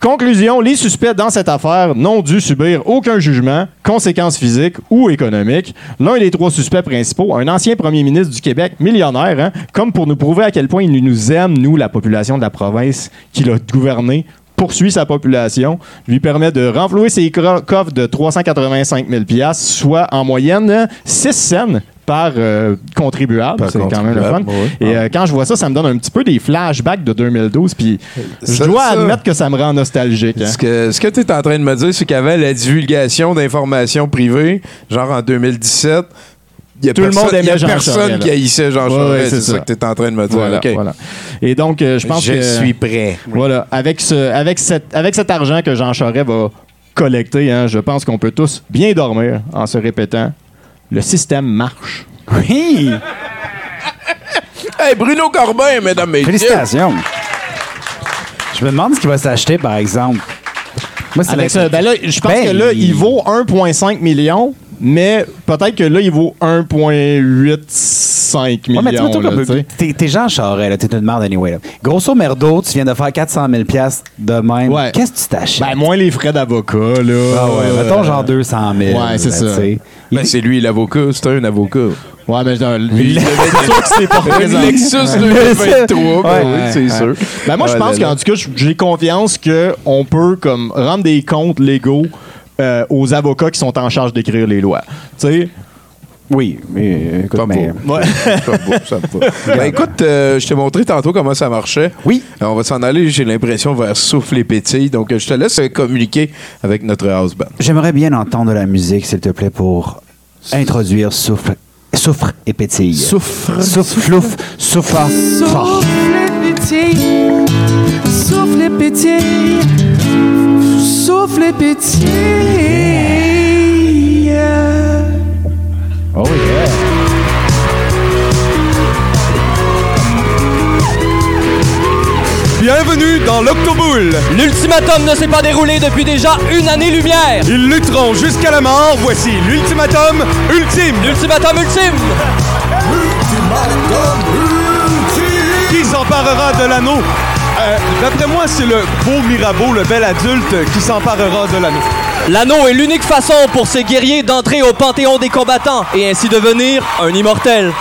Conclusion, les suspects dans cette affaire n'ont dû subir aucun jugement, conséquences physiques ou économiques. L'un des trois suspects principaux, un ancien premier ministre du Québec, millionnaire, hein, comme pour nous prouver à quel point il nous aime, nous, la population de la province qu'il a gouverné, poursuit sa population, lui permet de renflouer ses coffres de 385 000 soit en moyenne 6 cents par euh, contribuable. C'est quand même le fun. Et euh, quand je vois ça, ça me donne un petit peu des flashbacks de 2012. Puis je dois ça- admettre que ça me rend nostalgique. hein. Ce que, ce que tu es en train de me dire, c'est qu'avant la divulgation d'informations privées, genre en 2017, il y a Tout le personne, monde il y a Jean personne Charest, qui haïssait Jean Charest. ouais, c'est ça. ça. que tu es en train de me dire. Voilà, OK. voilà. Et donc, euh, je pense Je que... suis prêt. Voilà, avec, ce, avec, cette, avec cet argent que Jean Charest va collecter, hein, je pense qu'on peut tous bien dormir en se répétant le système marche. Oui! Hey, Bruno Corbin, mesdames, messieurs. Félicitations! Je me demande ce qu'il va s'acheter, par exemple. Moi, c'est Avec la- ça, ben là, je pense Ben, que là, il- il vaut 1,5 million, mais peut-être que là, il vaut 1,85 Ouais, mais tu vois, million. toi, là. T'es t'es Jean Charest, là, t'es une merde anyway. Là. Grosso merdo, tu viens de faire 400 000 piastres de même. Ouais. Qu'est-ce que tu t'achètes? Ben, moins les frais d'avocat, là. ah ouais, mettons genre 200 000. Ouais, c'est là, ça. tu sais. Ben, c'est lui l'avocat, c'est un avocat. Ouais, mais non, lui, c'est sûr que c'est pas présent. Lexus 2023, ben Ouais. oui, c'est Ouais. sûr. Ben moi, je pense qu'en tout cas, j'ai confiance qu'on peut comme rendre des comptes légaux euh, aux avocats qui sont en charge d'écrire les lois. Tu sais? Oui, mais écoute, Pas mais- beau. Ouais. Ça va, ça va. Ben, écoute, euh, je t'ai montré tantôt comment ça marchait. Oui. Euh, On va s'en aller, j'ai l'impression, vers Souffle et Pétille. Donc, euh, je te laisse communiquer avec notre house band. J'aimerais bien entendre la musique, s'il te plaît, pour introduire souffle, souffre et pétille. Souffre. Souffle, flouf, souffle. Souffle et pétille, souffle et pétille, souffle et pétille. Oh yeah. Bienvenue dans l'Octoboule. L'ultimatum ne s'est pas déroulé depuis déjà une année-lumière. Ils lutteront jusqu'à la mort. Voici l'ultimatum ultime. L'ultimatum ultime. Qui s'emparera de l'anneau? Euh, D'après moi, c'est le beau Mirabeau, le bel adulte, qui s'emparera de l'anneau. L'anneau est l'unique façon pour ces guerriers d'entrer au panthéon des combattants et ainsi devenir un immortel.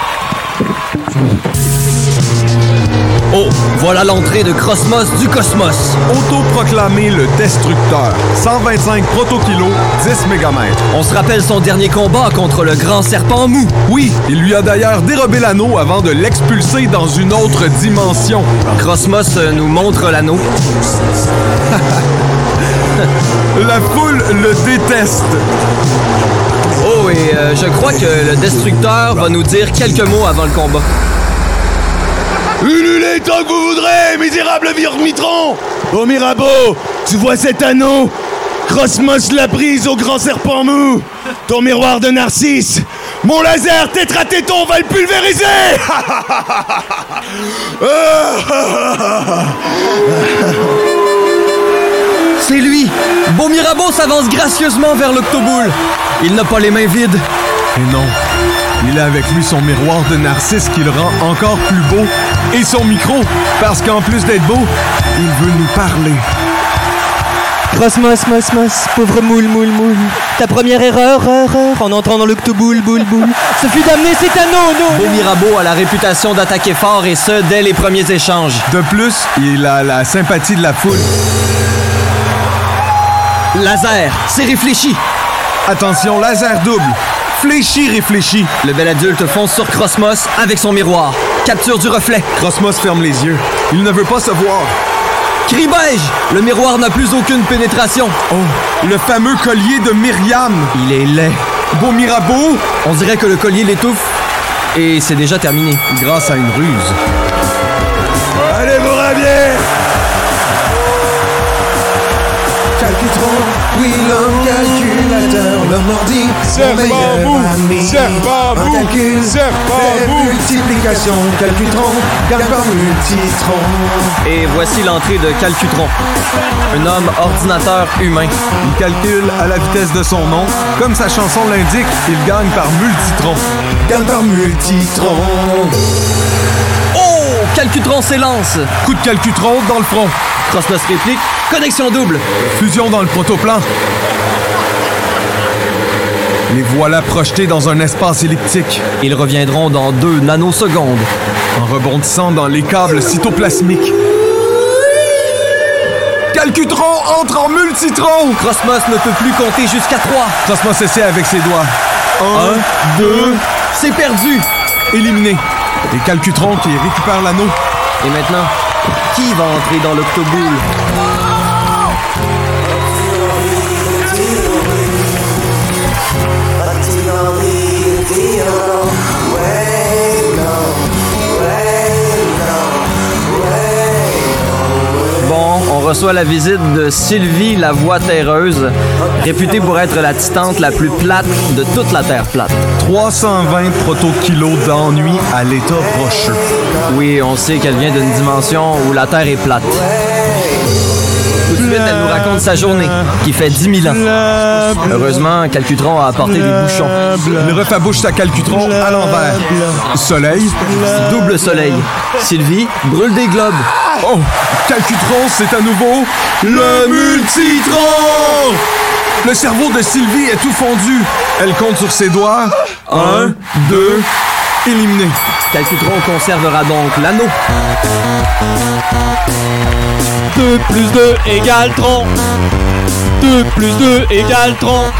Oh, voilà l'entrée de Cosmos du cosmos. Autoproclamé le destructeur. 125 protokilos, 10 mégamètres. On se rappelle son dernier combat contre le grand serpent mou. Oui, il lui a d'ailleurs dérobé l'anneau avant de l'expulser dans une autre dimension. Cosmos euh, nous montre l'anneau. La foule le déteste. Oh, et euh, je crois que le destructeur va nous dire quelques mots avant le combat. Ululez tant que vous voudrez, misérable mitron Au Mirabeau, tu vois cet anneau Cosmos l'a prise au grand serpent mou. Ton miroir de Narcisse. Mon laser tétratéton va le pulvériser. C'est lui! Beau Mirabeau s'avance gracieusement vers l'octoboule. Il n'a pas les mains vides. Et non, il a avec lui son miroir de Narcisse qui le rend encore plus beau et son micro, parce qu'en plus d'être beau, il veut nous parler. Cosmos, mos, mos, pauvre moule, moule, moule. Ta première erreur, erreur, en entrant dans l'octoboule, boule, boule, ce fut d'amener cet anneau, non? Beau Mirabeau a la réputation d'attaquer fort et ce, dès les premiers échanges. De plus, il a la sympathie de la foule. Laser, c'est réfléchi. Attention, laser double. Fléchi, réfléchi. Le bel adulte fonce sur Cosmos avec son miroir. Capture du reflet. Cosmos ferme les yeux. Il ne veut pas se voir. Cri beige! Le miroir n'a plus aucune pénétration. Oh, le fameux collier de Myriam. Il est laid. Beau Mirabeau, On dirait que le collier l'étouffe. Et c'est déjà terminé. grâce à une ruse. Allez, vous Calcutron, oui, l'homme calculateur, l'homme ordi, mon meilleur ami. Un calcul, fait multiplication, Calcutron, par multitron. Et voici l'entrée de Calcutron. Un homme ordinateur humain. Il calcule à la vitesse de son nom. Comme sa chanson l'indique, il gagne par multitron. Gagne par multitron. Calcutron s'élance. Coup de calcutron dans le front. Cosmos réplique. Connexion double. Fusion dans le protoplan. Les voilà projetés dans un espace elliptique. Ils reviendront dans deux nanosecondes. En rebondissant dans les câbles cytoplasmiques. Calcutron entre en multitron! Cosmos ne peut plus compter jusqu'à trois. Cosmos essaie avec ses doigts. Un, deux, C'est perdu. éliminé. Et Calcutron qui récupère l'anneau. Et maintenant, qui va entrer dans l'octoboule? On reçoit la visite de Sylvie la voix terreuse, réputée pour être la titante la plus plate de toute la Terre plate. 320 protokilos d'ennui à l'état rocheux. Oui, on sait qu'elle vient d'une dimension où la Terre est plate. Tout de suite, elle nous raconte sa journée, qui fait 10 000 ans. Heureusement, Calcutron a apporté des bouchons. Il refabouche sa Calcutron à l'envers. Soleil. Double soleil. Sylvie brûle des globes. Oh, Calcutron, c'est à nouveau le multitron! Le cerveau de Sylvie est tout fondu. Elle compte sur ses doigts. Un, deux, éliminé. Calcutron conservera donc l'anneau. 2 plus 2 égale tron. 2 plus 2 égale tron.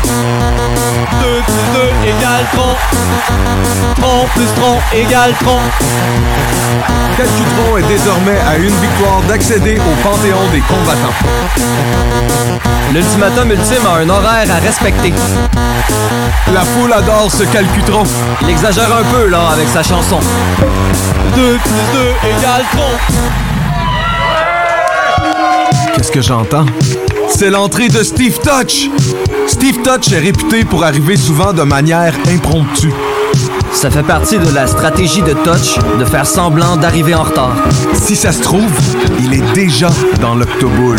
2 plus 2 égale tron. Tron plus tron égale tron. Calcutron est désormais à une victoire d'accéder au panthéon des combattants. L'ultimatum ultime a un horaire à respecter. La foule adore ce Calcutron. Il exagère un peu, là, avec sa chanson. 2 plus 2 égale tron. Qu'est-ce que j'entends? C'est l'entrée de Steve Touch. Steve Touch est réputé pour arriver souvent de manière impromptue. Ça fait partie de la stratégie de Touch de faire semblant d'arriver en retard. Si ça se trouve, il est déjà dans l'Octoboule.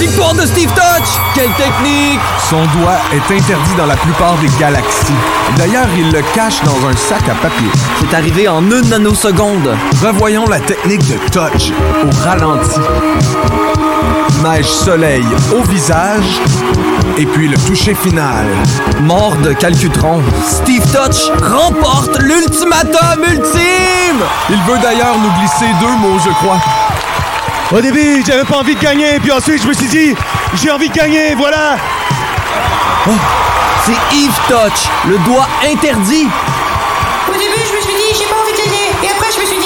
Victoire de Steve Touch! Quelle technique! Son doigt est interdit dans la plupart des galaxies. D'ailleurs, il le cache dans un sac à papier. C'est arrivé en une nanoseconde. Revoyons la technique de touch au ralenti. Neige soleil au visage et puis le toucher final. Mort de Calcutron. Steve Touch remporte l'ultimatum ultime! Il veut d'ailleurs nous glisser deux mots, je crois. Au début, j'avais pas envie de gagner, puis ensuite, je me suis dit, j'ai envie de gagner, voilà. Oh, c'est Yves Touch, le doigt interdit. Au début, je me suis dit, j'ai pas envie de gagner. Et après, je me suis dit,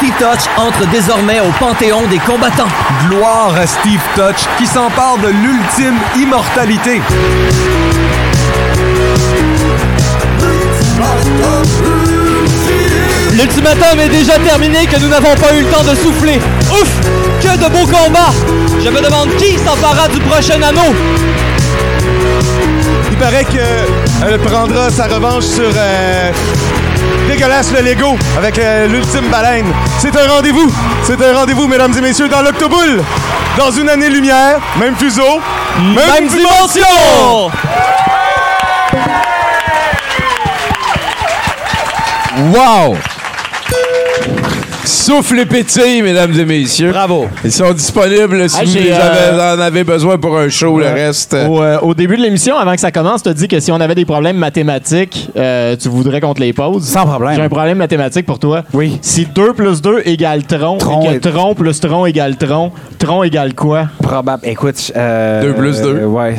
Steve Touch entre désormais au panthéon des combattants. Gloire à Steve Touch qui s'empare de l'ultime immortalité. L'ultimatum est déjà terminé que nous n'avons pas eu le temps de souffler. Ouf! Que de beaux combats! Je me demande qui s'emparera du prochain anneau. Il paraît qu'elle prendra sa revanche sur euh, Dégueulasse le Lego avec euh, l'ultime baleine. C'est un rendez-vous. C'est un rendez-vous, mesdames et messieurs, dans l'Octoboule. Dans une année-lumière, même fuseau, même, Même dimension! Wow! Souffle pétille, mesdames et messieurs. Bravo. Ils sont disponibles si Ah, vous j'ai, les avez- euh, en avez besoin pour un show, le reste. Au, euh, au début de l'émission, avant que ça commence, tu as dit que si on avait des problèmes mathématiques, euh, tu voudrais qu'on te les pose. Sans problème. J'ai un problème mathématique pour toi. Oui. Si 2 plus 2 égale tron, Tron et que est- tron plus tron égale tron, tron égale quoi? Probable. Écoute. Euh, Deux plus deux. euh, ouais.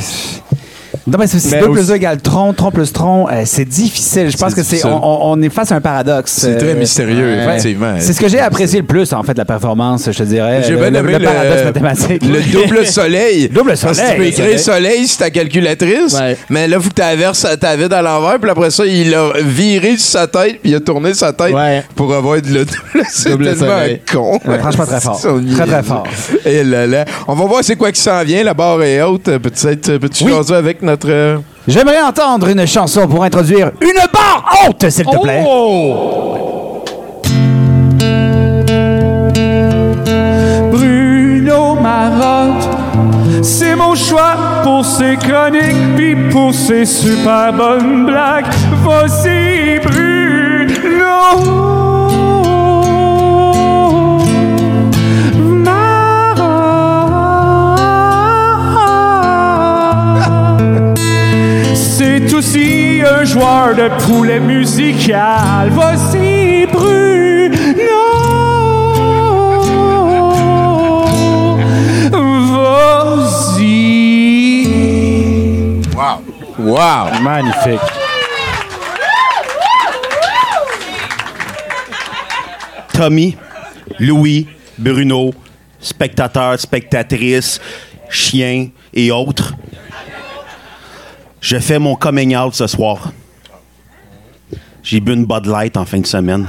Non, mais c'est si Mais 2 aussi- plus 2 égale tron, tron plus tron, euh, c'est difficile. Je pense que c'est. On, on- est face à un paradoxe. C'est très Euh, mystérieux, ouais. effectivement. C'est ce que j'ai apprécié le plus, en fait, de la performance, je te dirais. J'ai Le- bien aimé le le, paradoxe mathématique. le double soleil. Double Parce que tu soleil. peux écrire soleil sur ta calculatrice, Ouais. mais là, il faut que tu averses ta vide à l'envers, puis après ça, il a viré sur sa tête, puis il a tourné sa tête Ouais. pour avoir de le double. C'est Double tellement soleil. con. Ouais, franchement, très fort. Très, très fort. Et là, là. On va voir c'est quoi qui s'en vient. La barre est haute. Peut-être, peux-tu Oui. avec notre. Euh, J'aimerais entendre une chanson pour introduire une barre haute, s'il te plaît. Bruno Marotte C'est mon choix pour ces chroniques, puis pour ces super bonnes blagues. Voici Bruno. Un joueur de poulet musical. Voici Bruno. Voici. Wow. Wow. Magnifique. Tommy, Louis, Bruno, spectateurs, spectatrices, chiens et autres. Je fais mon coming out ce soir. J'ai bu une Bud Light en fin de semaine.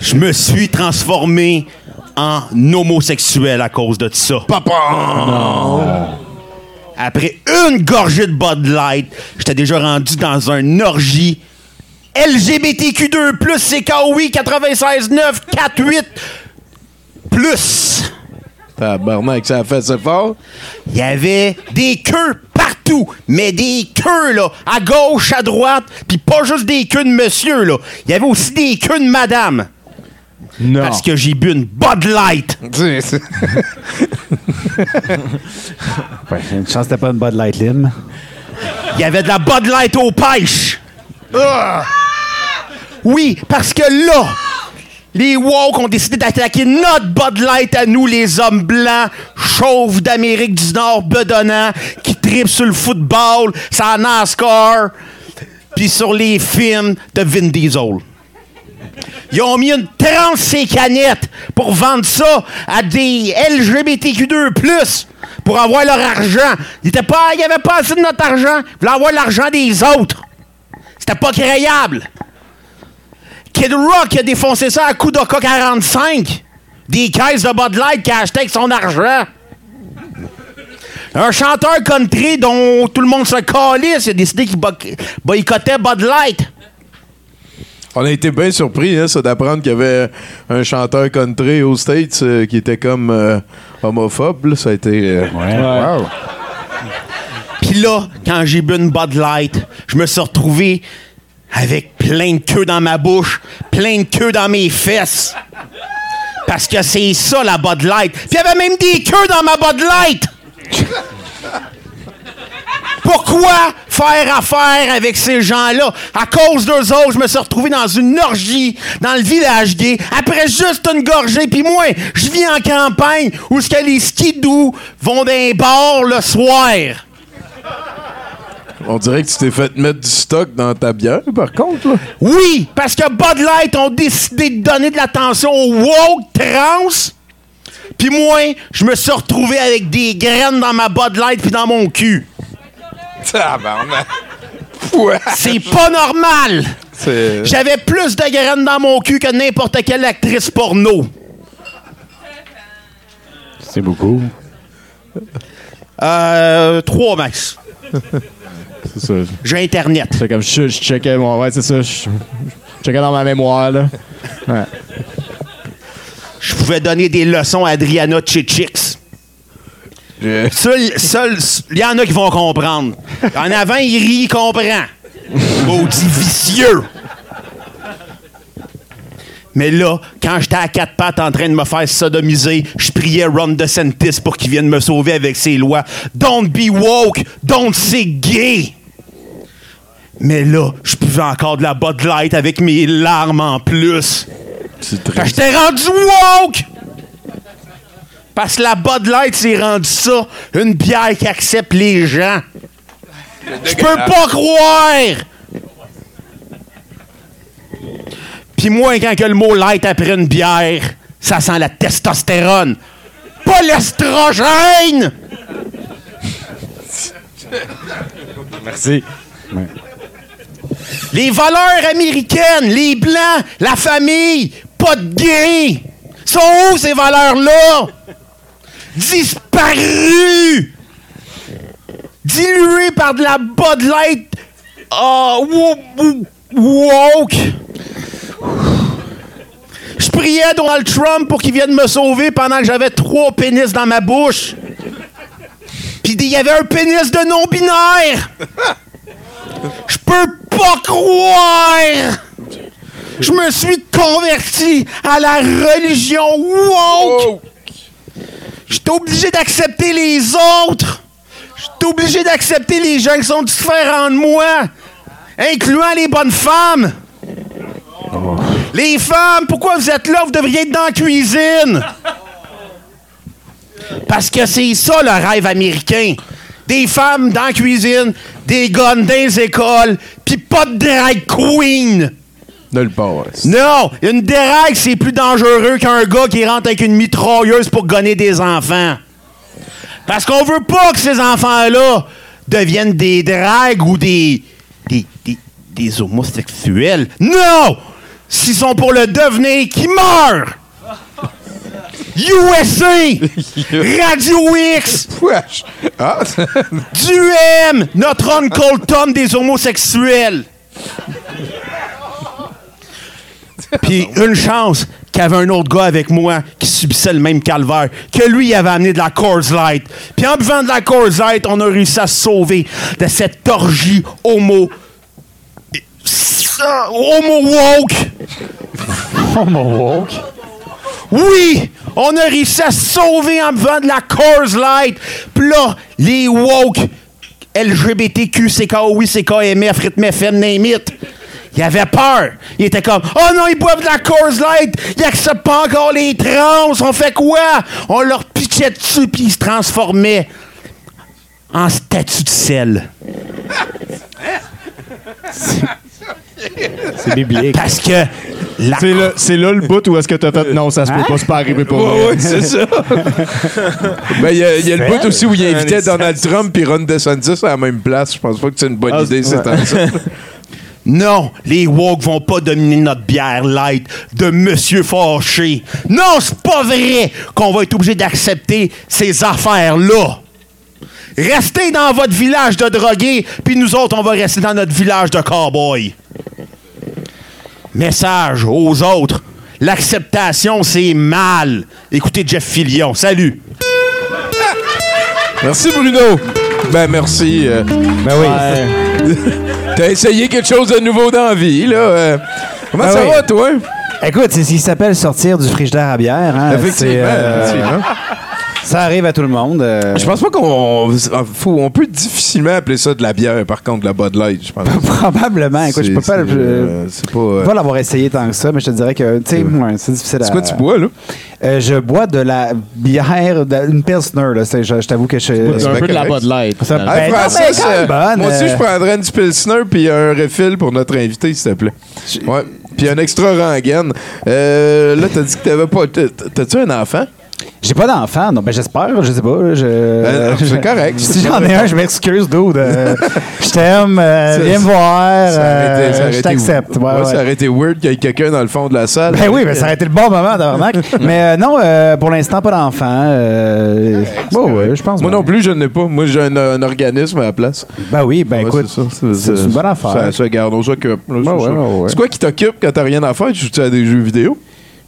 Je me suis transformé en homosexuel à cause de ça. Papa! Après une gorgée de Bud Light, j'étais déjà rendu dans un orgie LGBTQ2+, CKOI 96.9 48 plus. Tabarnak, ça a fait ça fort. Il y avait des queues partout, mais des queues, là, à gauche, à droite, puis pas juste des queues de monsieur, là. Il y avait aussi des queues de madame. Non. Parce que j'ai bu une Bud Light. Ouais, une chance que pas une Bud Light Lim. Il y avait de la Bud Light aux pêches. Ah! Oui, parce que là, les woke ont décidé d'attaquer notre Bud Light à nous, les hommes blancs, chauves d'Amérique du Nord, bedonnants, qui tripent sur le football, la NASCAR, puis sur les films de Vin Diesel. Ils ont mis une tranche ces canettes pour vendre ça à des LGBTQ2+, pour avoir leur argent. Ils avait pas assez de notre argent. Ils voulaient avoir l'argent des autres. C'était pas créable. Kid Rock a défoncé ça à coup d'Oka 45. Des caisses de Bud Light qu'il a acheté avec son argent. Un chanteur country dont tout le monde se calisse, il a décidé qu'il boy- boycottait Bud Light. On a été bien surpris, hein, ça, d'apprendre qu'il y avait un chanteur country aux States euh, qui était comme euh, homophobe. là. Ça a été. euh, wow. Puis là, quand j'ai bu une Bud Light, je me suis retrouvé avec plein de queues dans ma bouche, plein de queues dans mes fesses. Parce que c'est ça, la Bud Light. Puis il y avait même des queues dans ma Bud Light! Pourquoi faire affaire avec ces gens-là? À cause d'eux autres, je me suis retrouvé dans une orgie dans le village gay après juste une gorgée. Puis moi, je vis en campagne où ce que les skidoo vont d'un bar le soir. On dirait que tu t'es fait mettre du stock dans ta bière, par contre. Là. Oui, parce que Bud Light ont décidé de donner de l'attention aux woke trans. Puis moi, je me suis retrouvé avec des graines dans ma Bud Light puis dans mon cul. C'est pas normal. J'avais plus de graines dans mon cul que n'importe quelle actrice porno. C'est beaucoup. Euh, trois max. C'est ça. J'ai Internet. C'est comme je, je checkais mon. Ouais, c'est ça. Je, je checkais dans ma mémoire, là. Ouais. Je pouvais donner des leçons à Adriana Chichix. Seul, seul, il y en a qui vont comprendre. En avant, il rit, il comprend. Maudit vicieux. Mais là, quand j'étais à quatre pattes en train de me faire sodomiser, je priais Ron DeSantis pour qu'il vienne me sauver avec ses lois. Don't be woke, don't say gay. Mais là, je pouvais encore de la Bud Light avec mes larmes en plus. J'étais rendu woke! Parce que la Bud Light, c'est rendu ça, une bière qui accepte les gens. Je peux pas croire! Puis moi, quand que le mot light après une bière, ça sent la testostérone. Pas l'estrogène! Merci. Les valeurs américaines, les blancs, la famille, pas de gays. Sont où ces valeurs-là? Disparues! Diluées par de la Bud Light Ah, wo- woke. Je priais Donald Trump pour qu'il vienne me sauver pendant que j'avais trois pénis dans ma bouche. Puis il y avait un pénis de non-binaire. Je peux pas croire. Je me suis converti à la religion woke. J'étais obligé d'accepter les autres. J'étais obligé d'accepter les gens qui sont différents de moi, incluant les bonnes femmes. Les femmes, pourquoi vous êtes là? Vous devriez être dans la cuisine. Parce que c'est ça le rêve américain. Des femmes dans la cuisine, des guns dans les écoles, puis pas de drag queen. Nulle part. Non, une drague, c'est plus dangereux qu'un gars qui rentre avec une mitrailleuse pour gonner des enfants. Parce qu'on veut pas que ces enfants-là deviennent des dragues ou des. des. des, des homosexuels. Non! S'ils sont pour le devenir, qui meurent! USA! Radio X! Ah. Du M! Notre Uncle Tom des homosexuels! Puis une chance qu'il y avait un autre gars avec moi qui subissait le même calvaire, que lui il avait amené de la Coors Light. Puis en buvant de la Coors Light, on a réussi à se sauver de cette orgie homo... Ça, homo woke! Homo woke? Oui! On a réussi à se sauver en buvant de la Coors Light. Puis là, les woke, LGBTQ, CKOI, CKMF, rythme FM, name it. Il avait peur. Il était comme Oh non, ils boivent de la Coors Light. Ils acceptent pas encore les trans. On fait quoi? On leur pitchait dessus puis ils se transformaient en statue de sel. C'est biblique. Parce que la C'est là, c'est là le bout où est-ce que t'as fait non, ça se peut pas, c'est pas arrivé pour moi. ouais, c'est ça. Ben, il y a, il y a le bout aussi où il invitait Donald Trump et Ron DeSantis à la même place. Je pense pas que c'est une bonne Ah, idée, c'est ouais. ça. Non, les woke vont pas dominer notre bière light de monsieur fâché. Non, c'est pas vrai qu'on va être obligé d'accepter ces affaires-là. Restez dans votre village de drogués, puis nous autres, on va rester dans notre village de cowboys. Message aux autres. L'acceptation, c'est mal. Écoutez Jeff Fillion. Salut. Merci, Bruno. Ben, merci. euh, Ben oui. T'as essayé quelque chose de nouveau dans la vie, là. euh. Comment Ben ça oui. va, toi? Écoute, c'est ce qui s'appelle sortir du frigidaire à bière. Hein. Effectivement, C'est, euh, effectivement. Ça arrive à tout le monde. euh. Je pense pas qu'on faut, on peut difficilement appeler ça de la bière, par contre, de la Bud Light, je pense. Probablement. Écoute, je peux pas, je- euh, pas, euh, peux pas l'avoir essayé tant que ça, mais je te dirais que tu sais, ouais, c'est difficile à. C'est quoi tu bois, là? Euh, je bois de la bière, de- une pilsner. Là, je, je t'avoue que je. C'est un peu de la Bud Light. Ça- ben, Hey, Francis, bonne, moi aussi, euh. je prendrais une Pilsner puis un refill pour notre invité, s'il te plaît. Ouais. Puis un extra rengaine. Euh, là, t'as dit que t'avais pas. t'as- T'as-tu un enfant? J'ai pas d'enfant, non, ben j'espère, je sais pas. Je, Euh, c'est correct. Si j'en ai un, je m'excuse, dude. Euh, je t'aime, euh, viens me voir, je t'accepte. Ouais, Ouais, ouais. Ça aurait été weird qu'il y ait quelqu'un dans le fond de la salle. Ben oui, ben ça aurait été le bon moment, tabarnak. Mais non, pour l'instant, pas d'enfant. Bon, ouais, je pense. Moi non plus, je n'ai pas. Moi, j'ai un, un organisme à la place. Ben oui, ben écoute, c'est une bonne affaire. Ça, ça garde, on s'occupe. C'est quoi qui t'occupe quand t'as rien à faire? Tu joues à des jeux vidéo?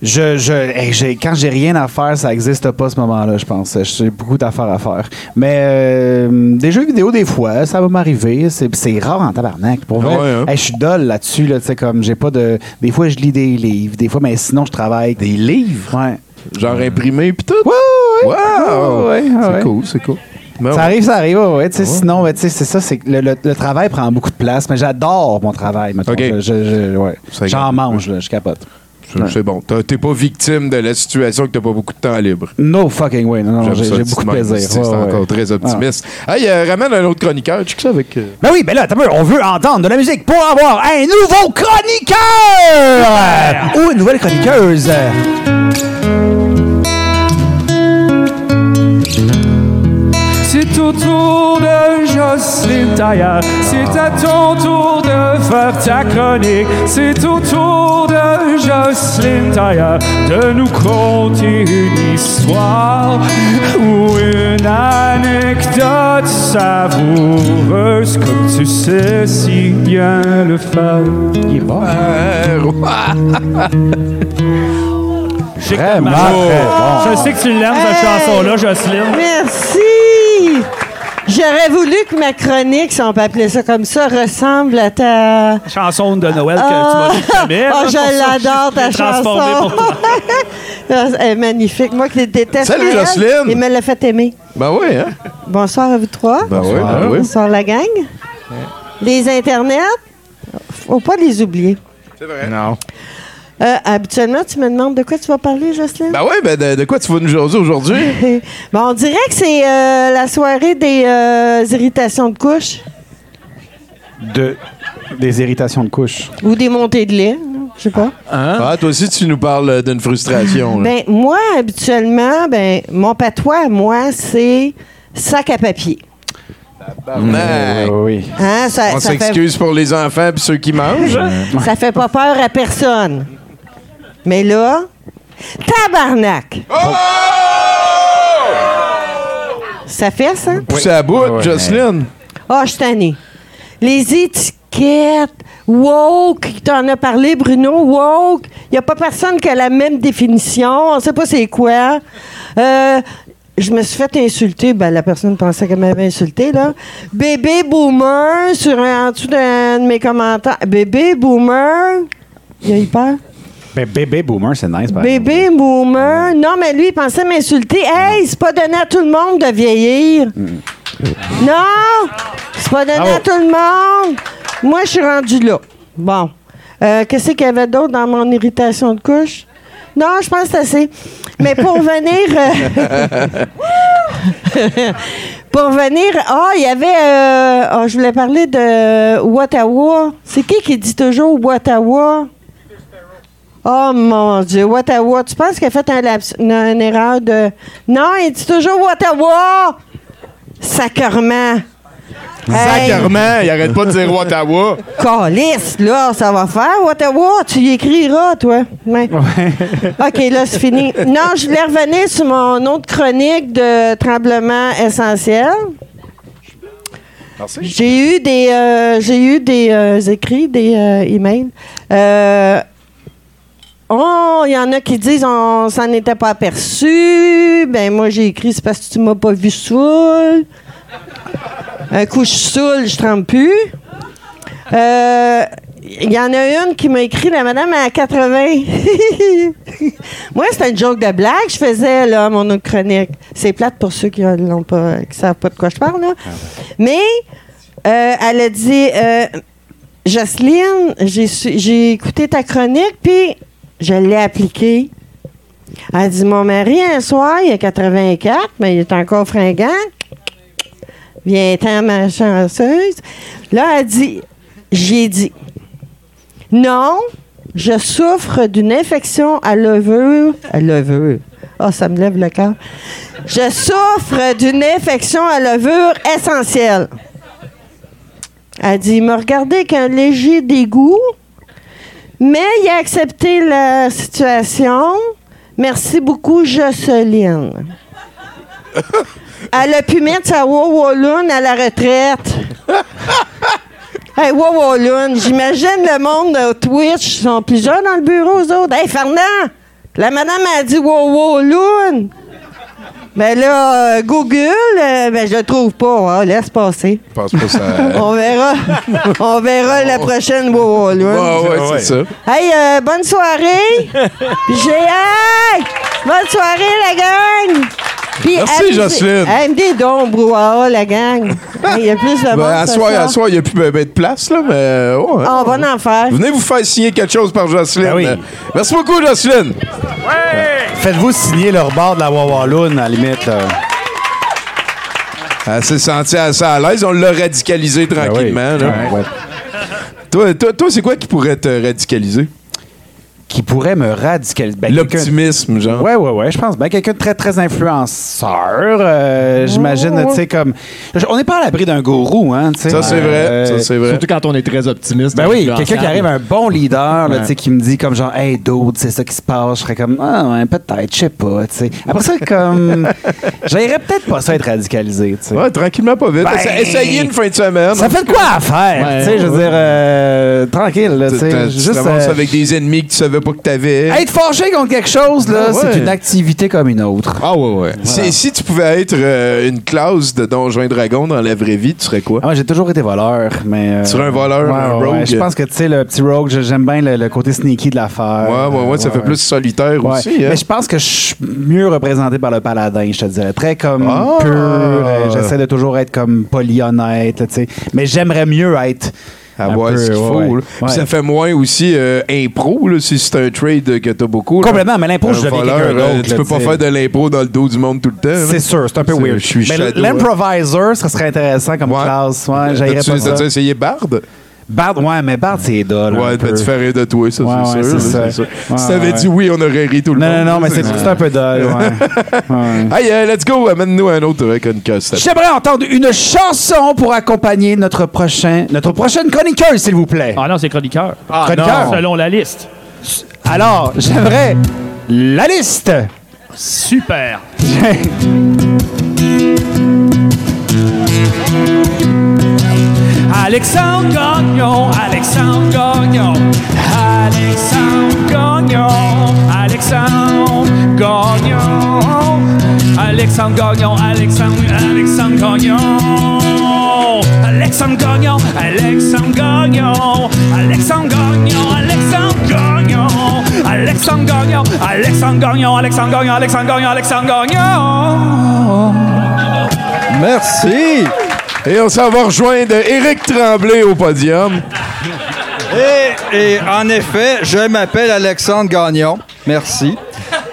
Je, je, hey, j'ai- quand j'ai rien à faire, ça n'existe pas ce moment-là, je pense. J'ai beaucoup d'affaires à faire. Mais euh, des jeux vidéo, des fois, ça va m'arriver. C'est, c'est rare en tabarnak. Pour vrai, Ouais, hein? Hey, je suis dol là-dessus. Là, tu sais, comme j'ai pas de. Des fois, je lis des livres. Des fois, mais sinon, je travaille. Des livres? Ouais. Genre imprimé pis tout? Ouais, ouais, Wow! ouais, ouais, c'est cool, c'est cool. Ben Ça arrive, ça arrive, ouais, ouais, sais, Sinon, ouais, c'est ça, c'est le, le- le travail prend beaucoup de place, mais j'adore mon travail. mettons. Ok. Je- je- je- ouais. Ça J'en mange, là, je capote. C'est- C'est bon. T'es pas victime de la situation que t'as pas beaucoup de temps libre. No fucking way. Non, non, j'ai beaucoup de plaisir. C'est ouais. encore très optimiste. Hey, euh, ramène un autre chroniqueur. Tu sais que ça avec. euh, Ben oui, ben là, on veut entendre de la musique pour avoir un nouveau chroniqueur! Ou une nouvelle chroniqueuse. C'est au tour de Jocelyne Taillard. C'est à ton tour de faire ta chronique. C'est au tour de Jocelyne Taillard de nous conter une histoire ou une anecdote savoureuse comme tu sais si bien le faire. Il est bon. Chic Vraiment tabarnak. très bon. Je sais que tu l'aimes, cette chanson-là, Jocelyne. Merci! J'aurais voulu que ma chronique, si on peut appeler ça comme ça, ressemble à ta. Chanson de Noël que tu m'as dit jamais. Oh, je l'adore, ta chanson. toi. Elle est magnifique. Moi qui déteste Salut, Noël, Jocelyne. Il me l'a fait aimer. Ben oui, hein? Bonsoir à vous trois. Ben oui, ben oui. Bonsoir la gang. Les internets, faut pas les oublier. C'est vrai. Non. Euh, habituellement, tu me demandes de quoi tu vas parler, Jocelyne? Ben oui, ben de, de quoi tu vas nous jaser aujourd'hui? Bon, on dirait que c'est euh, la soirée des euh, irritations de couche De, des irritations de couche. ou des montées de lait, je sais pas. Ah, toi aussi, tu nous parles d'une frustration. là. Ben, moi, habituellement, ben, mon patois, moi, c'est sac à papier. Tabarnak. Oui. Hein, ça, On fait, s'excuse pour les enfants et ceux qui mangent. ça fait pas peur à personne. Mais là, tabarnak! Ça fait ça? Poussé à bout, Ouais, Jocelyne. Ah, je suis tannée. Les étiquettes, woke, t'en as parlé, Bruno, woke. Il n'y a pas personne qui a la même définition. On sait pas c'est quoi. Euh, je me suis fait insulter. Ben, la personne pensait qu'elle m'avait insulté, là. Bébé boomer, sur un, en dessous d'un de mes commentaires. Bébé boomer. Il a eu peur? Bébé boomer, c'est nice. par exemple. Bébé boomer? Non, mais lui, il pensait m'insulter. Hey, c'est pas donné à tout le monde de vieillir. Non! C'est pas donné Bravo. à tout le monde. Moi, je suis rendu là. Bon. Euh, Qu'est-ce qu'il y avait d'autre dans mon irritation de couche? Non, je pense que c'est assez. Mais pour venir. euh, pour venir. Ah, il y avait. euh, ah, je voulais parler de Ottawa. C'est qui qui dit toujours Ottawa? Oh mon Dieu, Ottawa. Tu penses qu'il a fait un laps- une, une erreur de. Non, il dit toujours Ottawa! Sacrement. Hey. Sacrement, il arrête pas de dire Ottawa. Calice, là, ça va faire, Ottawa. Tu y écriras, toi. Ouais. OK, là, c'est fini. Non, je voulais revenir sur mon autre chronique de tremblement essentiel. J'ai eu des, euh, j'ai eu des euh, écrits, des euh, emails. Oh, il y en a qui disent on s'en était pas aperçu. Ben moi j'ai écrit c'est parce que tu m'as pas vu saoul. Un coup je suis je trempe plus. Euh, Il y en a une qui m'a écrit, la madame à 80. Moi, c'était une joke de blague. Je faisais, là, mon autre chronique. C'est plate pour ceux qui ne savent pas de quoi je parle, là. Mais, euh, elle a dit, euh, Jocelyne, j'ai écouté ta chronique, puis je l'ai appliquée. Elle dit, mon mari, un soir, il a 84, mais il est encore fringant. Viens-t'en, ma chanceuse. Là, elle dit, j'ai dit, non, je souffre d'une infection à levure. À levure. Ah, ça me lève le cœur. Je souffre d'une infection à levure essentielle. Elle dit, il m'a regardé avec un léger dégoût, mais il a accepté la situation. Merci beaucoup, Jocelyne. Elle a pu mettre sa Wawaloon à la retraite. Hey, Wawaloon, j'imagine le monde de Twitch, ils sont plusieurs dans le bureau, eux autres. Hey, Fernand, la madame a dit Wawaloon. Ben là, euh, Google, euh, ben je le trouve pas. hein, laisse passer. Je pense pas ça. On verra. On verra la prochaine Wawaloon. Ouais, ouais, c'est ça. Hey, euh, bonne soirée. J'ai hey, bonne soirée la gang. Puis Merci, Jocelyne. Hey, me des dons, brouhaha, la gang. Il y a plus de monde. Ben, à soir, à soir, il n'y a plus ben, ben de place, là, mais. ouais. Ah, on va en faire. Venez vous faire signer quelque chose par Jocelyne. Ben oui. Merci beaucoup, Jocelyne. Faites-vous signer leur bord de la Wawaloon, à la limite. là. Elle s'est sentie assez à l'aise. On l'a radicalisé tranquillement. là. Ouais, ouais. Toi, toi, toi, c'est quoi qui pourrait te radicaliser? Qui pourrait me radicaliser. Ben, L'optimisme, genre. Ouais, ouais, ouais, je pense. Ben, quelqu'un de très, très influenceur. euh, J'imagine, tu sais, comme. On n'est pas à l'abri d'un gourou, hein, tu sais. Ça, c'est vrai. Ça, c'est vrai. Surtout quand on est très optimiste. Ben oui, quelqu'un qui arrive, un bon leader, là, Ouais. tu sais, qui me dit comme genre, hey, dude, c'est ça qui se passe. Je serais comme, ah, ouais, peut-être, je sais pas, tu sais. Après ça, comme. J'aimerais peut-être pas ça être radicalisé, tu sais. Ouais, tranquillement, pas vite. Ben, Essa- Essayez une fin de semaine. Ça fait de quoi à faire, Ouais, tu sais, je veux dire, euh, tranquille, là, tu sais. te Juste. euh, avec des ennemis que tu savais pas que t'avais. Être fâché contre quelque chose, là, Ah ouais. c'est une activité comme une autre. Ah ouais, ouais. Si tu pouvais être euh, une classe de Donjons et Dragons dans la vraie vie, tu serais quoi? Ah, moi, j'ai toujours été voleur, mais. euh, Tu serais un voleur, ouais, un rogue? ouais. Je pense que, tu sais, le petit rogue, j'aime bien le, le côté sneaky de l'affaire. Ouais, ouais, ouais, ça fait plus solitaire aussi. hein. Mais je pense que je suis mieux représenté par le paladin, je te dirais. Très comme Ah! pur. euh, J'essaie de toujours être comme poli, honnête, tu sais. Mais j'aimerais mieux être. Un avoir peu, ce qu'il faut. ouais. là. Ouais. Puis Ça fait moins aussi euh, impro, là, si c'est un trade que t'as beaucoup. là. Complètement, mais l'impro, Un je deviens voleur, quelqu'un euh, d'autre, Tu là, peux pas tu sais. faire de l'impro dans le dos du monde tout le temps. là. C'est sûr, c'est un peu C'est- weird. Je suis mais shadow, ça serait intéressant comme classe. Ouais, j'haïrais pas ça. t'as-tu essayé Bard? Bard, ouais, mais Bard, c'est dole. Ouais, ben, tu fais rire de toi, ça, Ouais, c'est ouais, sûr. ça. c'est sûr. Ouais, si t'avais ouais. dit oui, on aurait ri tout le Non, monde. non, non, mais c'est un peu dole, ouais. Hey, euh, let's go, amène-nous un autre avec une casse. J'aimerais entendre une chanson pour accompagner notre prochain, notre prochaine chroniqueuse, s'il vous plaît. Ah non, c'est chroniqueur. Ah, Chroniqueur? non. Selon la liste. Alors, j'aimerais la liste. Super. Alexandre Gagnon, Alexandre Gagnon, Alexandre Gagnon, Alexandre Gagnon, Alexandre Gagnon, Alexandre, Alexandre Gagnon, Alexandre Gagnon, Alexandre Gagnon, Alexandre Gagnon, Alexandre Gagnon, Alexandre Gagnon, Alexandre Gagnon, Alexandre Gagnon, Alexandre Gagnon, Alexandre Gagnon. Merci. Et on s'en va rejoindre Éric Tremblay au podium. Et, et en effet, je m'appelle Alexandre Gagnon. Merci.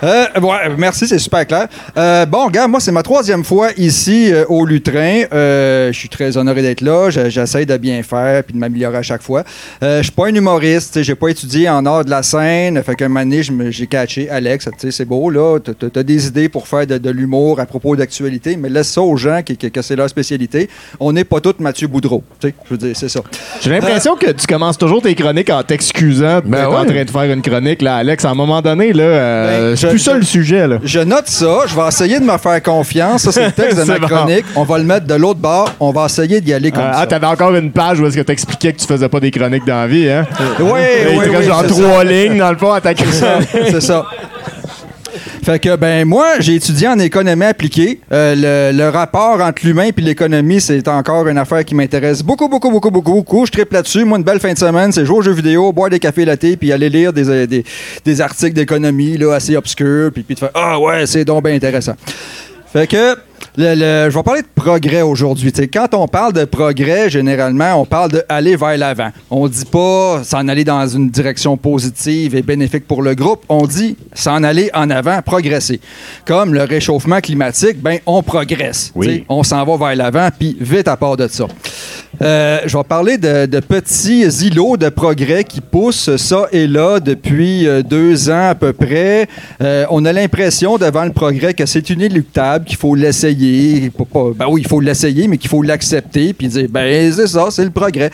Euh, ouais, merci, c'est super clair. Euh, bon, gars, moi, c'est ma troisième fois ici euh, au Lutrin. Euh, je suis très honoré d'être là. Je- J'essaie de bien faire puis de m'améliorer à chaque fois. Euh, je suis pas un humoriste. tu sais, J'ai pas étudié en art de la scène. Fait qu'un moment donné, j'ai catché Alex. tu sais, C'est beau, là. T'as- des idées pour faire de, de l'humour à propos d'actualité, mais laisse ça aux gens qui, qui- que c'est leur spécialité. On n'est pas tous Mathieu Boudreau. tu sais, Je veux dire, c'est ça. J'ai l'impression que tu commences toujours tes chroniques en t'excusant Ben d'être en ouais. train de faire une chronique, là, Alex. À un moment donné, là, euh, Ben, je- plus ça le sujet, là. Je note ça. Je vais essayer de me faire confiance. Ça, c'est le texte de ma C'est bon. chronique. On va le mettre de l'autre bord. On va essayer d'y aller comme Euh, ça. ah, t'avais encore une page où est-ce que t'expliquais que tu faisais pas des chroniques dans la vie, hein? Oui, Il oui, te reste oui, genre c'est trois lignes, dans le fond, à ta C'est chronique. C'est ça. Fait que, ben, moi, j'ai étudié en économie appliquée. Euh, le, rapport entre l'humain et l'économie, c'est encore une affaire qui m'intéresse beaucoup, beaucoup, beaucoup, beaucoup, beaucoup. Je tripe là-dessus. Moi, une belle fin de semaine, c'est jouer aux jeux vidéo, boire des cafés latte, puis aller lire des, euh, des articles d'économie, là, assez obscurs, puis, puis de faire Ah ouais, c'est donc bien intéressant. Fait que, le- le- je vais parler de progrès aujourd'hui. Quand on parle de progrès, généralement, on parle d'aller vers l'avant. On dit pas s'en aller dans une direction positive et bénéfique pour le groupe. On dit s'en aller en avant, progresser. Comme le réchauffement climatique, ben on progresse. Oui. On s'en va vers l'avant, puis vite à part de ça. Euh, je vais parler de, de petits îlots de progrès qui poussent ça et là depuis euh, deux ans à peu près. Euh, on a l'impression devant le progrès que c'est inéluctable, qu'il faut l'essayer. Pas- Ben oui, il faut l'essayer, mais qu'il faut l'accepter puis dire ben c'est ça, c'est le progrès.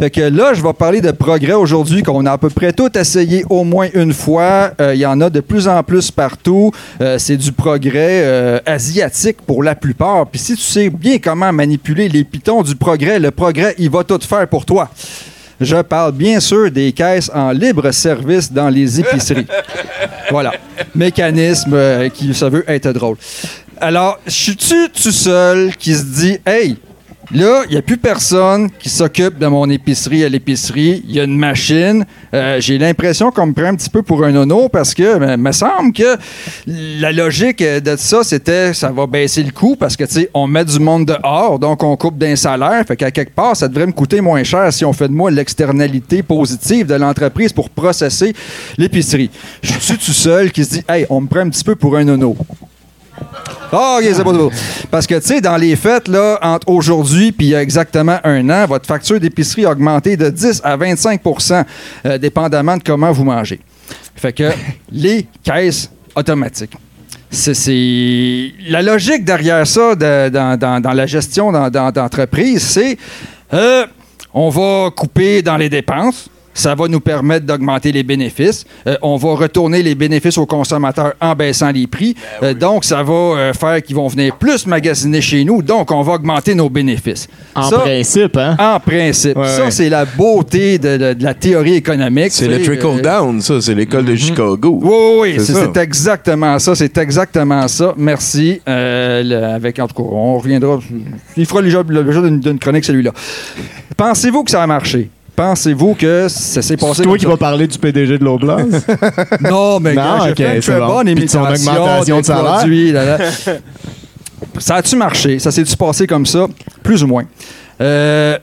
Fait que là, je vais parler de progrès aujourd'hui qu'on a à peu près tout essayé au moins une fois. Euh, Il y en a de plus en plus partout. Euh, c'est du progrès euh, asiatique pour la plupart. Puis si tu sais bien comment manipuler les pitons du progrès, le progrès, il va tout faire pour toi. Je parle bien sûr des caisses en libre service dans les épiceries. Voilà. Mécanisme euh, qui se veut être drôle. Alors, suis-tu tout seul qui se dit, hey, Là, il n'y a plus personne qui s'occupe de mon épicerie à l'épicerie. Il y a une machine. Euh, J'ai l'impression qu'on me prend un petit peu pour un nono parce que me me semble que la logique de ça, c'était ça va baisser le coût parce que, tu sais, on met du monde dehors, donc on coupe d'un salaire. Fait qu'à quelque part, ça devrait me coûter moins cher si on fait de moi l'externalité positive de l'entreprise pour processer l'épicerie. Je suis tout seul qui se dit, hey, on me prend un petit peu pour un nono? Ah, ok, c'est pas tout. Parce que, tu sais, dans les fêtes, là, entre aujourd'hui puis il y a exactement un an, votre facture d'épicerie a augmenté de 10 à 25% euh, dépendamment de comment vous mangez. Fait que les caisses automatiques. C'est- la logique derrière ça de- dans, dans- dans la gestion d'entreprise, c'est euh, on va couper dans les dépenses. Ça va nous permettre d'augmenter les bénéfices. Euh, on va retourner les bénéfices aux consommateurs en baissant les prix. Euh, donc, ça va euh, faire qu'ils vont venir plus magasiner chez nous. Donc, on va augmenter nos bénéfices. En Ça, principe, hein? En principe. Ouais, ça, ouais. c'est la beauté de, de- de la théorie économique. C'est le euh, trickle-down, ça. C'est l'école de Chicago. oui, oui, oui, C'est exactement ça. C'est exactement ça. Merci. Euh, le- avec, en tout cas, on reviendra. Il fera le d'une d'une chronique, celui-là. Pensez-vous que ça a marché? Pensez-vous que ça s'est passé C'est toi qui vas parler du PDG de l'Oblast? Non, mais Non, gars, j'ai ok, fait une c'est très bon. bonne Puis de son imitation augmentation des de salaire. produits, là, là. Ça a-tu marché? Ça s'est-tu passé comme ça? Plus ou moins. Euh,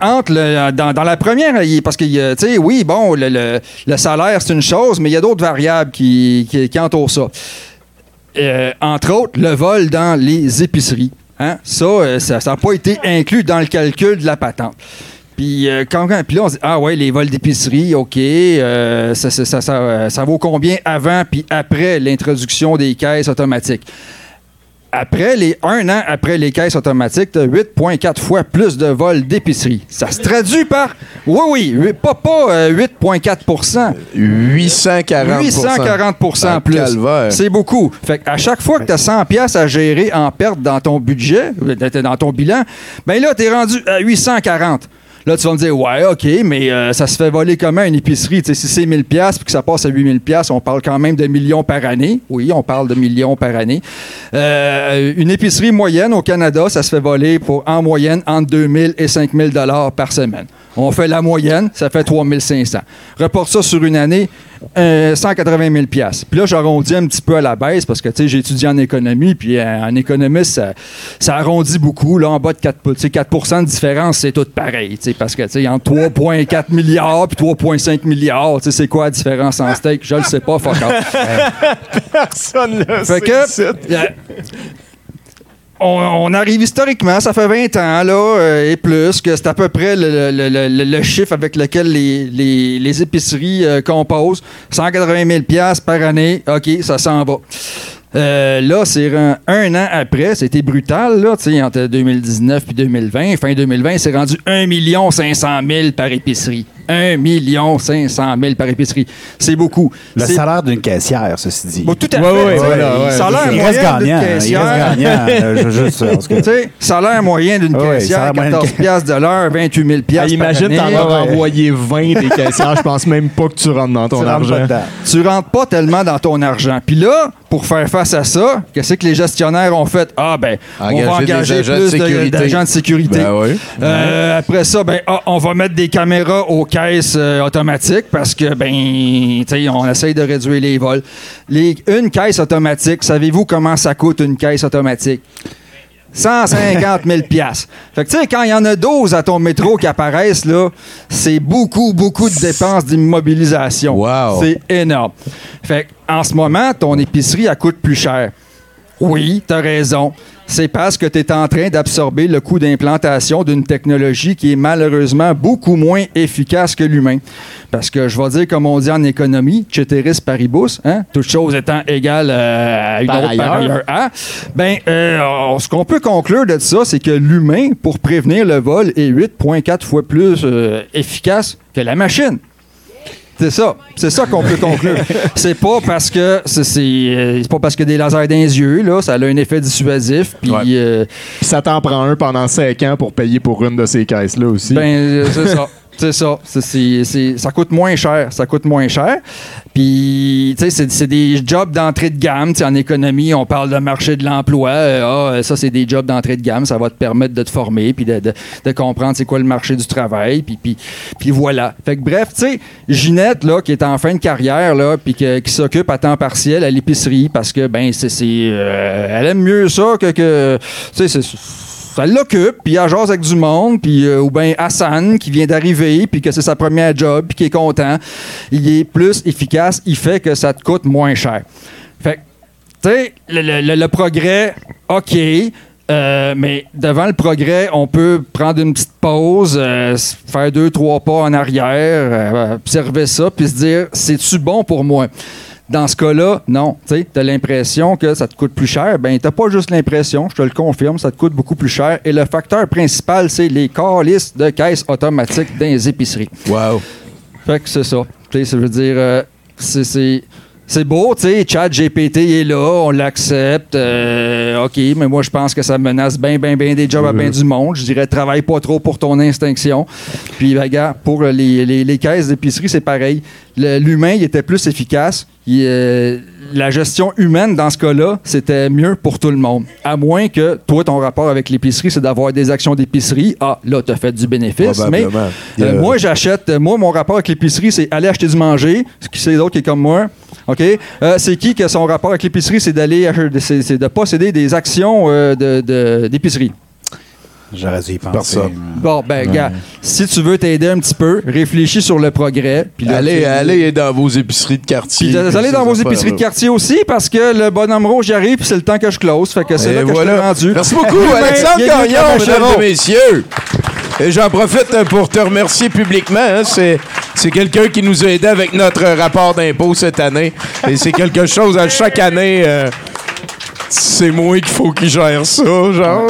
entre le- dans, dans la première, parce que, euh, tu sais, oui, bon, le, le- le salaire, c'est une chose, mais il y a d'autres variables qui, qui, qui entourent ça. Euh, entre autres, le vol dans les épiceries. Hein? Ça, euh, ça n'a pas été inclus dans le calcul de la patente. Puis, euh, quand, quand- puis là, on se dit, ah ouais, les vols d'épicerie, OK, euh, ça, ça- ça- ça, euh, ça vaut combien avant puis après l'introduction des caisses automatiques? Après les un an après les caisses automatiques, tu as 8,4 fois plus de vols d'épicerie. Ça se traduit par. Oui, oui, pas, pas euh, 8,4% 840 840 Ah, plus. C'est beaucoup. Fait à chaque fois que tu as 100 pièces à gérer en perte dans ton budget, dans ton bilan, ben là, tu es rendu à 840. Là, tu vas me dire, ouais, OK, mais euh, ça se fait voler comment une épicerie? Si c'est 1000 pièces puis que ça passe à 8000 pièces, on parle quand même de millions par année. Oui, on parle de millions par année. Euh, une épicerie moyenne au Canada, ça se fait voler pour en moyenne entre 2000 et 5000 dollars par semaine. On fait la moyenne, ça fait 3500. Reporte ça sur une année, euh, 180 000 pièces. Puis là, j'arrondis un petit peu à la baisse parce que, tu sais, j'ai étudié en économie, puis euh, en économiste, ça, ça arrondit beaucoup. Là, en bas de 4, tu sais, 4 de différence, c'est tout pareil, tu sais, parce que, tu sais, entre 3,4 milliards puis 3,5 milliards, tu sais, c'est quoi la différence en steak? Je le sais pas, fuck off. Personne le Fait que, euh, on, arrive historiquement, ça fait 20 ans là, euh, et plus, que c'est à peu près le, chiffre avec lequel les, épiceries euh, composent. 180 000 piastres par année, OK, ça s'en va. Euh, là, c'est un, an après, c'était brutal, là, entre 2019 et 2020. Fin 2020, c'est rendu 1 500 000 par épicerie. 1 500 000 par épicerie. C'est beaucoup. Le salaire d'une caissière, ceci dit. Bon, tout à Ouais, fait. ouais, voilà, ouais. salaire Il moyen reste gagnant, il gagnant, euh, juste, que- salaire moyen d'une Ouais, caissière, salaire moyen 14 d'une piastres de l'heure, 28 000 Ah, piastres imagine par année. t'en as envoyé 20 des caissières, je pense même pas que tu rentres dans ton Tu rentres argent. dedans. Tu rentres pas tellement dans ton argent. Puis là, pour faire face à ça, qu'est-ce que les gestionnaires ont fait? Ah, ben, on va engager de plus de- sécurité. d'agents de sécurité. Ben. Euh, après ça, ben, ah, on va mettre des caméras aux caisses euh, automatiques parce que, ben, tu on essaye de réduire les vols. Les- une caisse automatique, savez-vous comment ça coûte une caisse automatique? 150 000 piastres. Fait que, tu sais, quand il y en a 12 à ton métro qui apparaissent, là, c'est beaucoup, beaucoup de dépenses d'immobilisation. C'est énorme. Fait que, en ce moment, ton épicerie, elle coûte plus cher. Oui, tu as raison. C'est parce que tu es en train d'absorber le coût d'implantation d'une technologie qui est malheureusement beaucoup moins efficace que l'humain. Parce que je vais dire, comme on dit en économie, ceteris paribus, hein, toute chose étant égale euh, à une Par autre par ailleurs. à, ben, euh, ce qu'on peut conclure de ça, c'est que l'humain, pour prévenir le vol, est 8,4 fois plus euh, efficace que la machine. C'est ça. C'est ça qu'on peut conclure. c'est pas parce que c'est, c'est, euh, c'est pas parce que des lasers dans les yeux, là, ça a un effet dissuasif. Puis euh, Puis ça t'en prend un pendant 5 ans pour payer pour une de ces caisses-là aussi. ben, euh, c'est ça. C'est ça. C'est- c'est- ça coûte moins cher. Ça coûte moins cher. Puis, tu sais, c'est, des jobs d'entrée de gamme. Tu sais, en économie, on parle de marché de l'emploi. Euh, ah, ça, c'est des jobs d'entrée de gamme. Ça va te permettre de te former puis de, de- comprendre c'est quoi le marché du travail. Puis, puis, puis voilà. Fait que bref, tu sais, Ginette, là, qui est en fin de carrière, là, puis qui s'occupe à temps partiel à l'épicerie parce que, ben, c'est, euh, elle aime mieux ça que, que tu sais, c'est ça l'occupe, puis elle jase avec du monde, puis euh, ou bien Hassan qui vient d'arriver, puis que c'est sa première job, puis qui est content. Il est plus efficace, il fait que ça te coûte moins cher. Fait tu sais, le, le- le- progrès, OK. euh, mais devant le progrès, on peut prendre une petite pause, euh, faire deux, trois pas en arrière, observer ça, puis se dire, c'est-tu bon pour moi? Dans ce cas-là, non. Tu as l'impression que ça te coûte plus cher. Ben, t'as pas juste l'impression, je te le confirme, ça te coûte beaucoup plus cher. Et le facteur principal, c'est les calices de caisses automatiques dans les épiceries. Wow. Fait que c'est ça. Tu sais, ça veut dire, euh, c'est- c'est. Beau, tu sais, Chat GPT est là, on l'accepte, euh, OK, mais moi je pense que ça menace bien, bien, bien des jobs à bien du monde. Je dirais, travaille pas trop pour ton instinction. Puis, ben, regarde, pour les, les- les caisses d'épicerie, c'est pareil. L'humain, il était plus efficace. Il, euh, la gestion humaine, dans ce cas-là, c'était mieux pour tout le monde. À moins que, toi, ton rapport avec l'épicerie, c'est d'avoir des actions d'épicerie. Ah, là, tu as fait du bénéfice. Mais euh, moi, j'achète. euh, Moi, mon rapport avec l'épicerie, c'est aller acheter du manger. Ce qui c'est d'autres qui est comme moi. OK? Euh, c'est qui que son rapport avec l'épicerie, c'est d'aller ach- c'est, de posséder des actions euh, de- de- d'épicerie. J'aurais dû y penser. Bon, ben, gars, si tu veux t'aider un petit peu, réfléchis sur le progrès. Puis là, Allez, allez dans vos épiceries de quartier. Puis puis allez dans vos épiceries de quartier aussi parce que le bonhomme rouge arrive puis c'est le temps que je close. Fait que c'est là que voilà. je rendu. Merci beaucoup, L'humain, Alexandre Gagnon, mesdames et messieurs. Et j'en profite pour te remercier publiquement. hein. C'est, c'est quelqu'un qui nous a aidés avec notre rapport d'impôt cette année. Et c'est quelque chose à chaque année. euh, c'est moi qu'il faut qu'il gère ça, genre.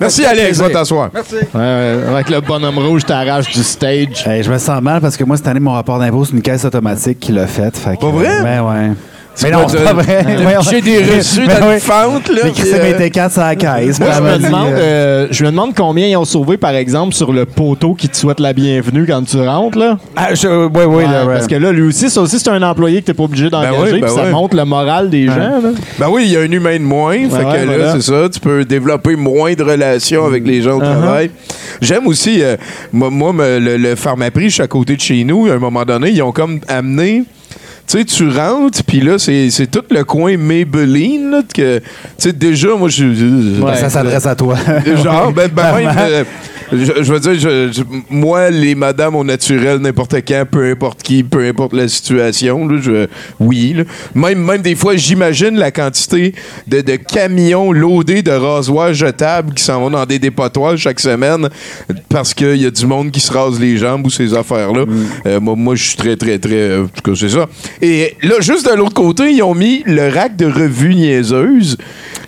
Merci, Alex. plaisir. Va t'asseoir. Merci. Avec le bonhomme rouge, t'arraches du stage. Hey, je me sens mal parce que moi, cette année, mon rapport d'impôt, c'est une caisse automatique qui l'a fait. fait que- Pas vrai? Ben ouais. C'est Mais non, c'est pas vrai. piché des reçus dans Ben une fente, là, J'ai puis, crissé mes T4 sur la caisse. Moi, puis je me, demande, euh, euh, je me demande combien ils ont sauvé, par exemple, sur le poteau qui te souhaite la bienvenue quand tu rentres. Là. Ah, je- oui, oui, Ouais, là, ouais. Parce que là, lui aussi, ça aussi, c'est un employé que t'es pas obligé d'engager. oui, ben puis ça montre le moral des gens. Là. Ben oui, il y a un humain de moins. fait ouais, que là, voilà. c'est ça. Tu peux développer moins de relations avec les gens au Uh-huh. travail. J'aime aussi, euh, moi, moi, le, le pharmaprix, je suis à côté de chez nous. À un moment donné, ils ont comme amené. Tu sais, tu rentres, puis là, c'est c'est tout le coin Maybelline. là, que, tu sais, déjà, moi, je. Ouais, ça s'adresse à toi. Genre, ben, ben même, euh, je, je veux dire, je- je- moi, les madames au naturel, n'importe quand, peu importe qui, peu importe la situation, là, je, oui. là. Même, même des fois, j'imagine la quantité de, de camions loadés de rasoirs jetables qui s'en vont dans des dépotoirs chaque semaine parce qu'il y a du monde qui se rase les jambes ou ces affaires-là. Euh, moi, moi je suis très, très, très. euh, en tout cas, c'est ça. Et là, juste de l'autre côté, ils ont mis le rack de revues niaiseuses.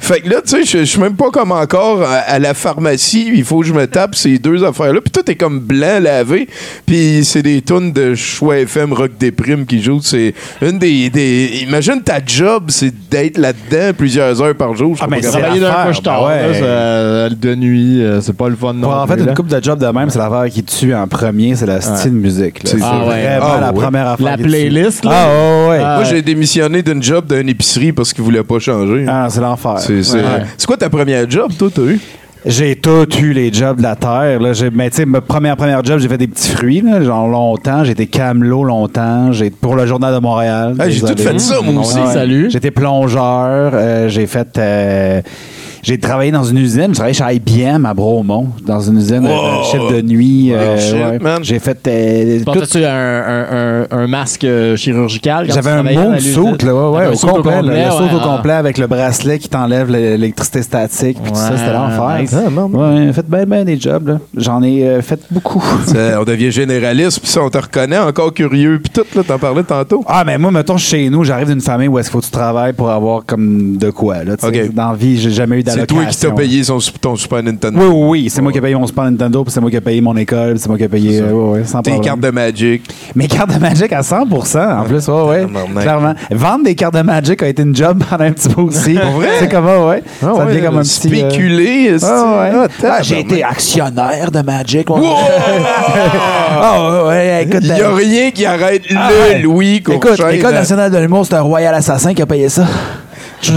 Fait que là, tu sais, je suis même pas comme encore à, à la pharmacie. Il faut que je me tape ces deux affaires-là. Puis tout est comme blanc, lavé. Puis c'est des tonnes de choix FM rock déprime qui jouent. C'est une des, des- Imagine ta job, c'est d'être là-dedans plusieurs heures par jour. Je suis mais. Travailler d'un couche tard, ben ouais. euh, de nuit, euh, c'est pas le fun non Pour en fait, une coupe de job de même, c'est l'affaire qui tue en premier, c'est la style musique. C'est ça. vraiment Ah, la ouais. première affaire. La qui tue. playlist, là. Ah, ouais, ouais. Moi, j'ai démissionné d'une job d'une épicerie parce qu'ils voulaient pas changer. Ah, c'est l'enfer. Ouais. c'est quoi ta première job, toi, t'as eu? J'ai tout eu les jobs de la terre. Là. J'ai- Mais tu sais, ma première, première job, j'ai fait des petits fruits, là, genre longtemps. J'ai été camelot longtemps. J'ai pour le Journal de Montréal. J'ai tout fait ça, moi aussi. Salut. J'étais plongeur. euh, j'ai fait. euh, j'ai travaillé dans une usine. J'ai travaillé chez IBM à Bromont, dans une usine de Wow. chef de nuit. euh, shit, ouais. man. J'ai fait. euh, tout- Portais-tu un, un, un, un masque euh, chirurgical? quand J'avais tu un travaillais à la Lucide? saute, là, ouais, ouais, Un au saut complet, là, le saut ouais, au ah. complet avec le bracelet qui t'enlève le- l'électricité statique, puis tout ça, c'était l'enfer. nice. Ouais, fait bien, bien des jobs, là. J'en ai euh, fait beaucoup. On devient généraliste, puis ça, on te reconnaît encore curieux, puis tout, là, t'en parlais tantôt. Ah, mais moi, mettons, chez nous, j'arrive d'une famille où est-ce qu'il faut que tu travailles pour avoir comme de quoi, là. tu sais. Ok. Dans la vie, j'ai jamais eu C'est toi qui t'as payé son, ton Super Nintendo. Oui, oui, oui. C'est moi qui ai payé mon Super Nintendo, puis c'est moi qui ai payé mon école, puis c'est moi qui ai payé. euh, ouais, ouais, sans Tes cartes de Magic. Mes cartes de Magic à 100% en plus, ouais, ouais. Clairement. Vendre des cartes de Magic a été une job pendant un petit peu aussi. Pour vrai? C'est comment, ouais. Ah ça devient comme un petit. euh, Spéculer, Ah, ouais. Ah, Ah, j'ai été actionnaire de Magic. Wow! Ah, ouais, écoute. Il n'y a euh, rien qui arrête Ah, le. Louis Écoute, l'École nationale de l'humour, c'est un royal assassin qui a payé ça.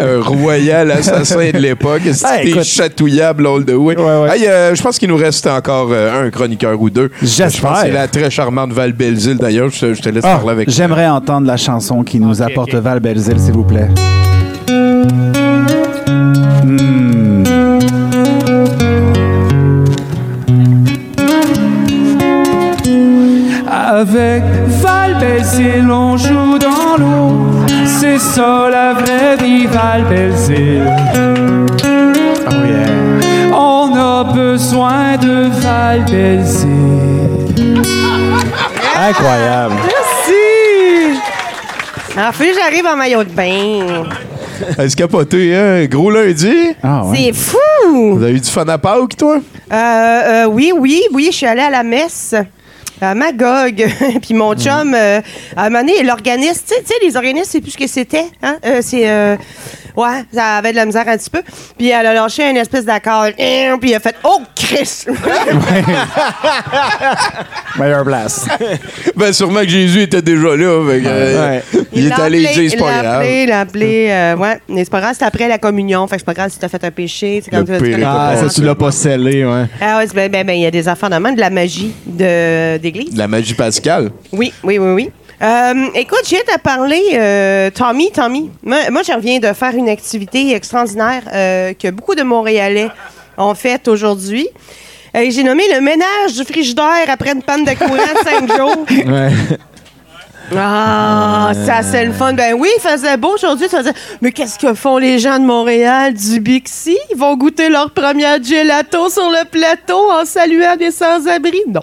un royal assassin de l'époque. Ah, C'était écoute. chatouillable all the way. Hey, euh, je pense qu'il nous reste encore euh, un chroniqueur ou deux. J'espère. C'est la très charmante Val Belzile, d'ailleurs. Je, te- je te laisse Ah, parler avec J'aimerais entendre la chanson qui nous apporte Val Belzile, s'il vous plaît. Hmm. Avec Val Belzile, on joue dans l'eau. C'est ça la vraie vie, Val Belzile. On a besoin de Val Belzile. Incroyable. Merci! Alors, puis j'arrive en maillot de bain. Elle se capoté, hein? Gros lundi. Ah, C'est fou! Vous avez eu du fun à Pâques, toi? Euh, euh, oui, oui, oui, je suis allée à la messe. À Magog. Puis mon chum, euh, à un moment donné, l'organisme, tu sais- les organismes, c'est plus ce que c'était. Hein? Euh, c'est. Ouais, ça avait de la misère un petit peu. Puis elle a lâché une espèce d'accord. Puis il a fait Oh, Chris! Meilleure place. ben, sûrement que Jésus était déjà là. fait que, euh, Il, est allé dire, c'est il pas l'a grave. appelé, il l'a appelé, euh, ouais. Mais c'est pas grave, c'est après la communion. Fait que c'est pas grave si t'as fait un péché. C'est Le comme tu- pire l'as pas scellé, ouais. Ah ouais, c'est- ben, ben, ben, il y a des affaires de même, de la magie de- d'église. De la magie pascale. Oui, oui, oui, oui. Euh, écoute, j'ai à parler, euh, Tommy, Tommy. Moi, moi, je reviens de faire une activité extraordinaire euh, que beaucoup de Montréalais ont faite aujourd'hui. J'ai nommé le ménage du frigidaire après une panne de courant de cinq jours. Ouais. Ah, ça c'est le fun. Ben oui, il faisait beau aujourd'hui. Tu mais qu'est-ce que font les gens de Montréal, du Bixi? Ils vont goûter leur première gelato sur le plateau en saluant des sans-abri? Non.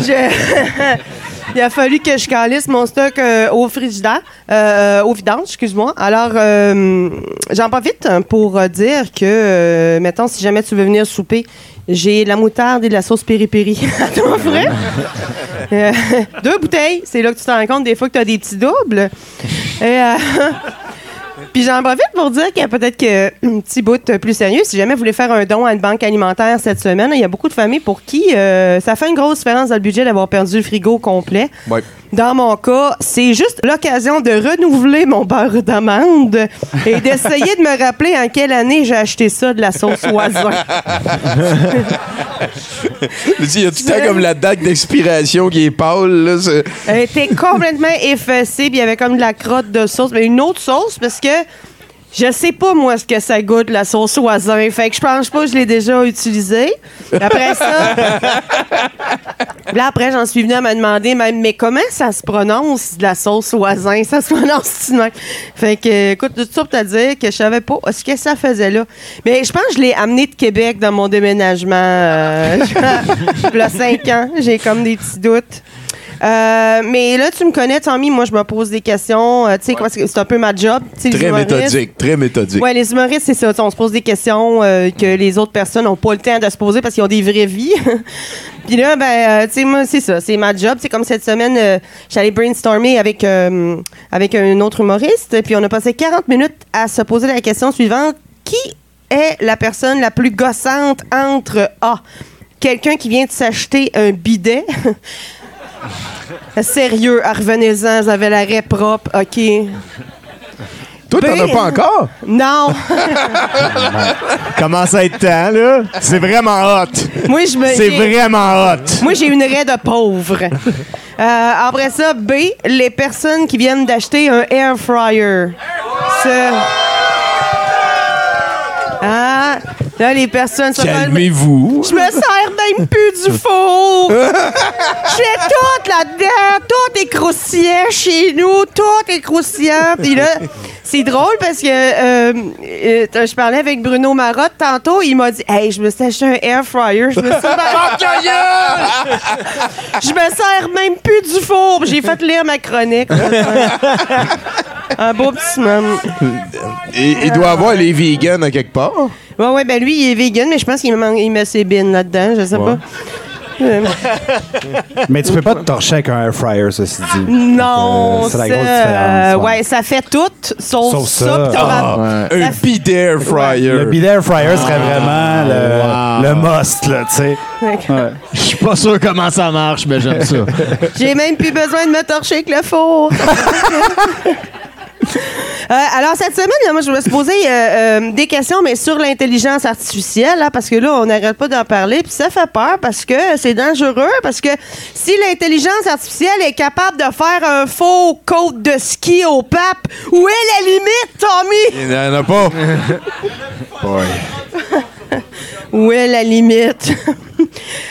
Je- Il a fallu que je calisse mon stock euh, au frigidaire, euh, au vidange, excuse-moi. Alors, euh, j'en profite pour euh, dire que, euh, mettons, si jamais tu veux venir souper, j'ai de la moutarde et de la sauce piri-piri. Euh, deux bouteilles, c'est là que tu te rends compte des fois que tu as des petits doubles. Et, Puis j'en profite pour dire qu'il y a peut-être que un petit bout plus sérieux. Si jamais vous voulez faire un don à une banque alimentaire cette semaine, il y a beaucoup de familles pour qui euh, ça fait une grosse différence dans le budget d'avoir perdu le frigo complet. Dans mon cas, c'est juste l'occasion de renouveler mon beurre d'amande et d'essayer de me rappeler en quelle année j'ai acheté ça de la sauce oiseau. Il y a tout le temps comme la date d'expiration qui est pâle. Là, c'est- Elle était complètement effacée, puis il y avait comme de la crotte de sauce, mais une autre sauce parce que je sais pas moi ce que ça goûte la sauce oisin, fait que je pense pas que je l'ai déjà utilisée. Après ça, là après j'en suis venue à me demander même mais comment ça se prononce la sauce oisin, ça se prononce même. Fait que écoute tout ça pour te dire que je savais pas ce que ça faisait là. Mais je pense que je l'ai amené de Québec dans mon déménagement euh, il y a cinq ans, j'ai comme des petits doutes. Euh, mais là, tu me connais, Tommy. Moi, je me pose des questions. euh, tu sais, comment c'est c'est un peu ma job. Très méthodique, très méthodique. Ouais, les humoristes, c'est ça. On se pose des questions euh, que les autres personnes n'ont pas le temps de se poser parce qu'ils ont des vraies vies. Puis là, ben, tu sais, moi, c'est ça. C'est ma job. C'est comme cette semaine, j'allais brainstormer avec, avec un autre humoriste. Puis on a passé 40 minutes à se poser la question suivante. Qui est la personne la plus gossante entre A, quelqu'un qui vient de s'acheter un bidet Sérieux, revenez-en, vous avez l'arrêt propre, OK? Toi, t'en as pas encore? Non. Commence à être temps, là. C'est vraiment hot. Moi, je me. C'est j'ai- vraiment hot. Moi, j'ai une raie de pauvre. Euh, après ça, B, les personnes qui viennent d'acheter un air fryer. Ça. Ah, là, les personnes se Calmez-vous. Je me sers même plus du four. J'ai tout là-dedans. Tout est croustillant chez nous. Tout est croustillant. Puis là, c'est drôle parce que euh, euh, je parlais avec Bruno Marotte tantôt. Il m'a dit Hey, je me suis acheté un air fryer. Je me suis Je me sers même plus du four. J'ai fait lire ma chronique. Un beau petit moment. Il, il doit avoir les vegans à quelque part? Ouais, ouais, ben lui, il est vegan, mais je pense qu'il me manque- il met ses bines là-dedans. Je sais Ouais. pas. Euh, Mais tu peux pas te torcher avec un air fryer, ceci dit. Non, Euh, c'est la ça, grosse euh, différence. ouais. ça fait tout, sauf, Sauf ça. ça. Ah, Un bidet air fryer. Le bidet air fryer serait vraiment le, le must, là, tu sais. Ouais. Je suis pas sûr comment ça marche, mais j'aime ça. J'ai même plus besoin de me torcher avec le four. Euh, alors, cette semaine, là, moi, je me suis posé euh, euh, des questions, mais sur l'intelligence artificielle, là, parce que là, on n'arrête pas d'en parler, puis ça fait peur parce que c'est dangereux, parce que si l'intelligence artificielle est capable de faire un faux côte de ski au pape, où est la limite, Tommy? Il n'en a pas. Où est la limite?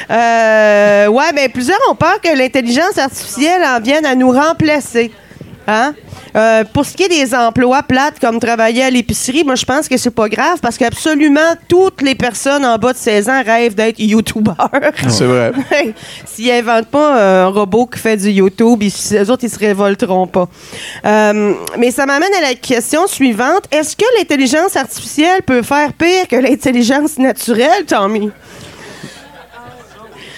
Euh, ouais, mais plusieurs ont peur que l'intelligence artificielle en vienne à nous remplacer. Hein? Euh, pour ce qui est des emplois plates comme travailler à l'épicerie, moi je pense que c'est pas grave parce qu'absolument toutes les personnes en bas de 16 ans rêvent d'être youtubeurs. C'est vrai. S'ils inventent pas euh, un robot qui fait du YouTube, ils, eux autres ils se révolteront pas. Euh, mais ça m'amène à la question suivante. Est-ce que l'intelligence artificielle peut faire pire que l'intelligence naturelle, Tommy?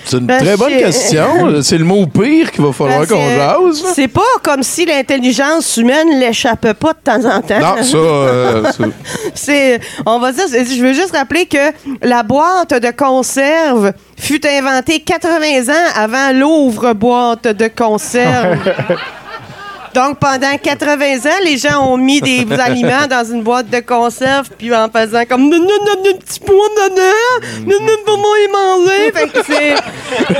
C'est une très bonne question. C'est le mot pire qu'il va falloir qu'on jase. C'est pas comme si l'intelligence humaine l'échappe pas de temps en temps. Non, ça, euh, C'est, on va dire, je veux juste rappeler que la boîte de conserve fut inventée 80 ans avant l'ouvre-boîte de conserve. Donc, pendant 80 ans, les gens ont mis des aliments dans une boîte de conserve, puis en faisant comme « Non, non, non, non, petit pot, non, non, non, non, pas moi y manger. » Fait que c'est...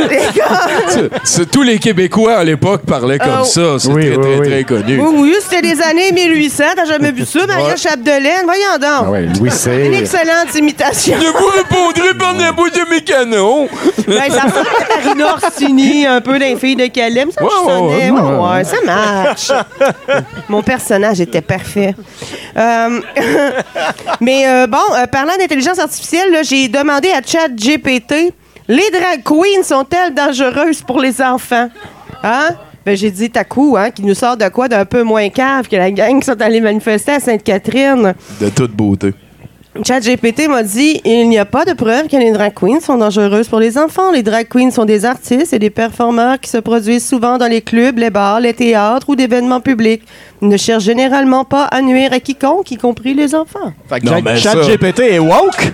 c'est- c'est- tous les Québécois à l'époque parlaient comme Oh. ça. C'est très, très, très connu. Oui, oui, c'était les années 1800. T'as jamais vu ça, Maria Ouais. Chapdelaine? Voyons donc. Ah ouais, Louis C. Une excellente imitation. Je vous répondrai par la bouche de mes canons. Ben, ça ressemble à Marina Orsini, un peu d'un fille de Calais. Ça, Ouais, je ouais, sonnais. ouais, Ouais, ouais. ouais, ça marche. Mon personnage était parfait. Euh, mais euh, bon, euh, parlant d'intelligence artificielle, j'ai demandé à ChatGPT les drag queens sont-elles dangereuses pour les enfants? Hein? Ben, j'ai dit, coup, hein, qui nous sort de quoi d'un peu moins cave que la gang qui sont allés manifester à Sainte-Catherine. De toute beauté. ChatGPT m'a dit il n'y a pas de preuve que les drag queens sont dangereuses pour les enfants. Les drag queens sont des artistes et des performeurs qui se produisent souvent dans les clubs, les bars, les théâtres ou d'événements publics. Ils ne cherchent généralement pas à nuire à quiconque, y compris les enfants. Fait que Non, ChatGPT est woke?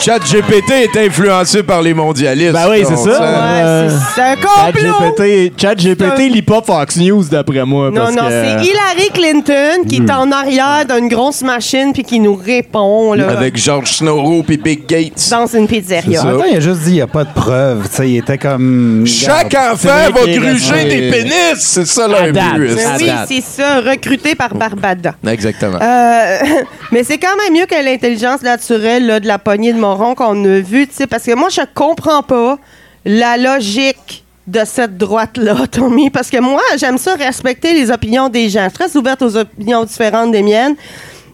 ChatGPT est influencé par les mondialistes. Ben oui, c'est On ça. Euh, C'est un complot! ChatGPT ChatGPT lit pas Fox News, d'après moi. Non, parce non, que- c'est Hillary Clinton qui est en arrière d'une grosse machine puis qui nous répond là, Avec George Snow puis Big Gates. dans une pizzeria. Il a juste dit il n'y a pas de preuve. Tu sais, il était comme. Chaque Regarde, enfant va gruger des pénis. C'est ça leur but. Oui, c'est ça, recruté par Barbada. Exactement. Euh, mais c'est quand même mieux que l'intelligence naturelle là, de la poignée de moron qu'on a vue, tu sais, parce que moi, je comprends pas la logique de cette droite-là, Tommy, parce que moi, j'aime ça respecter les opinions des gens. Je suis très ouverte aux opinions différentes des miennes.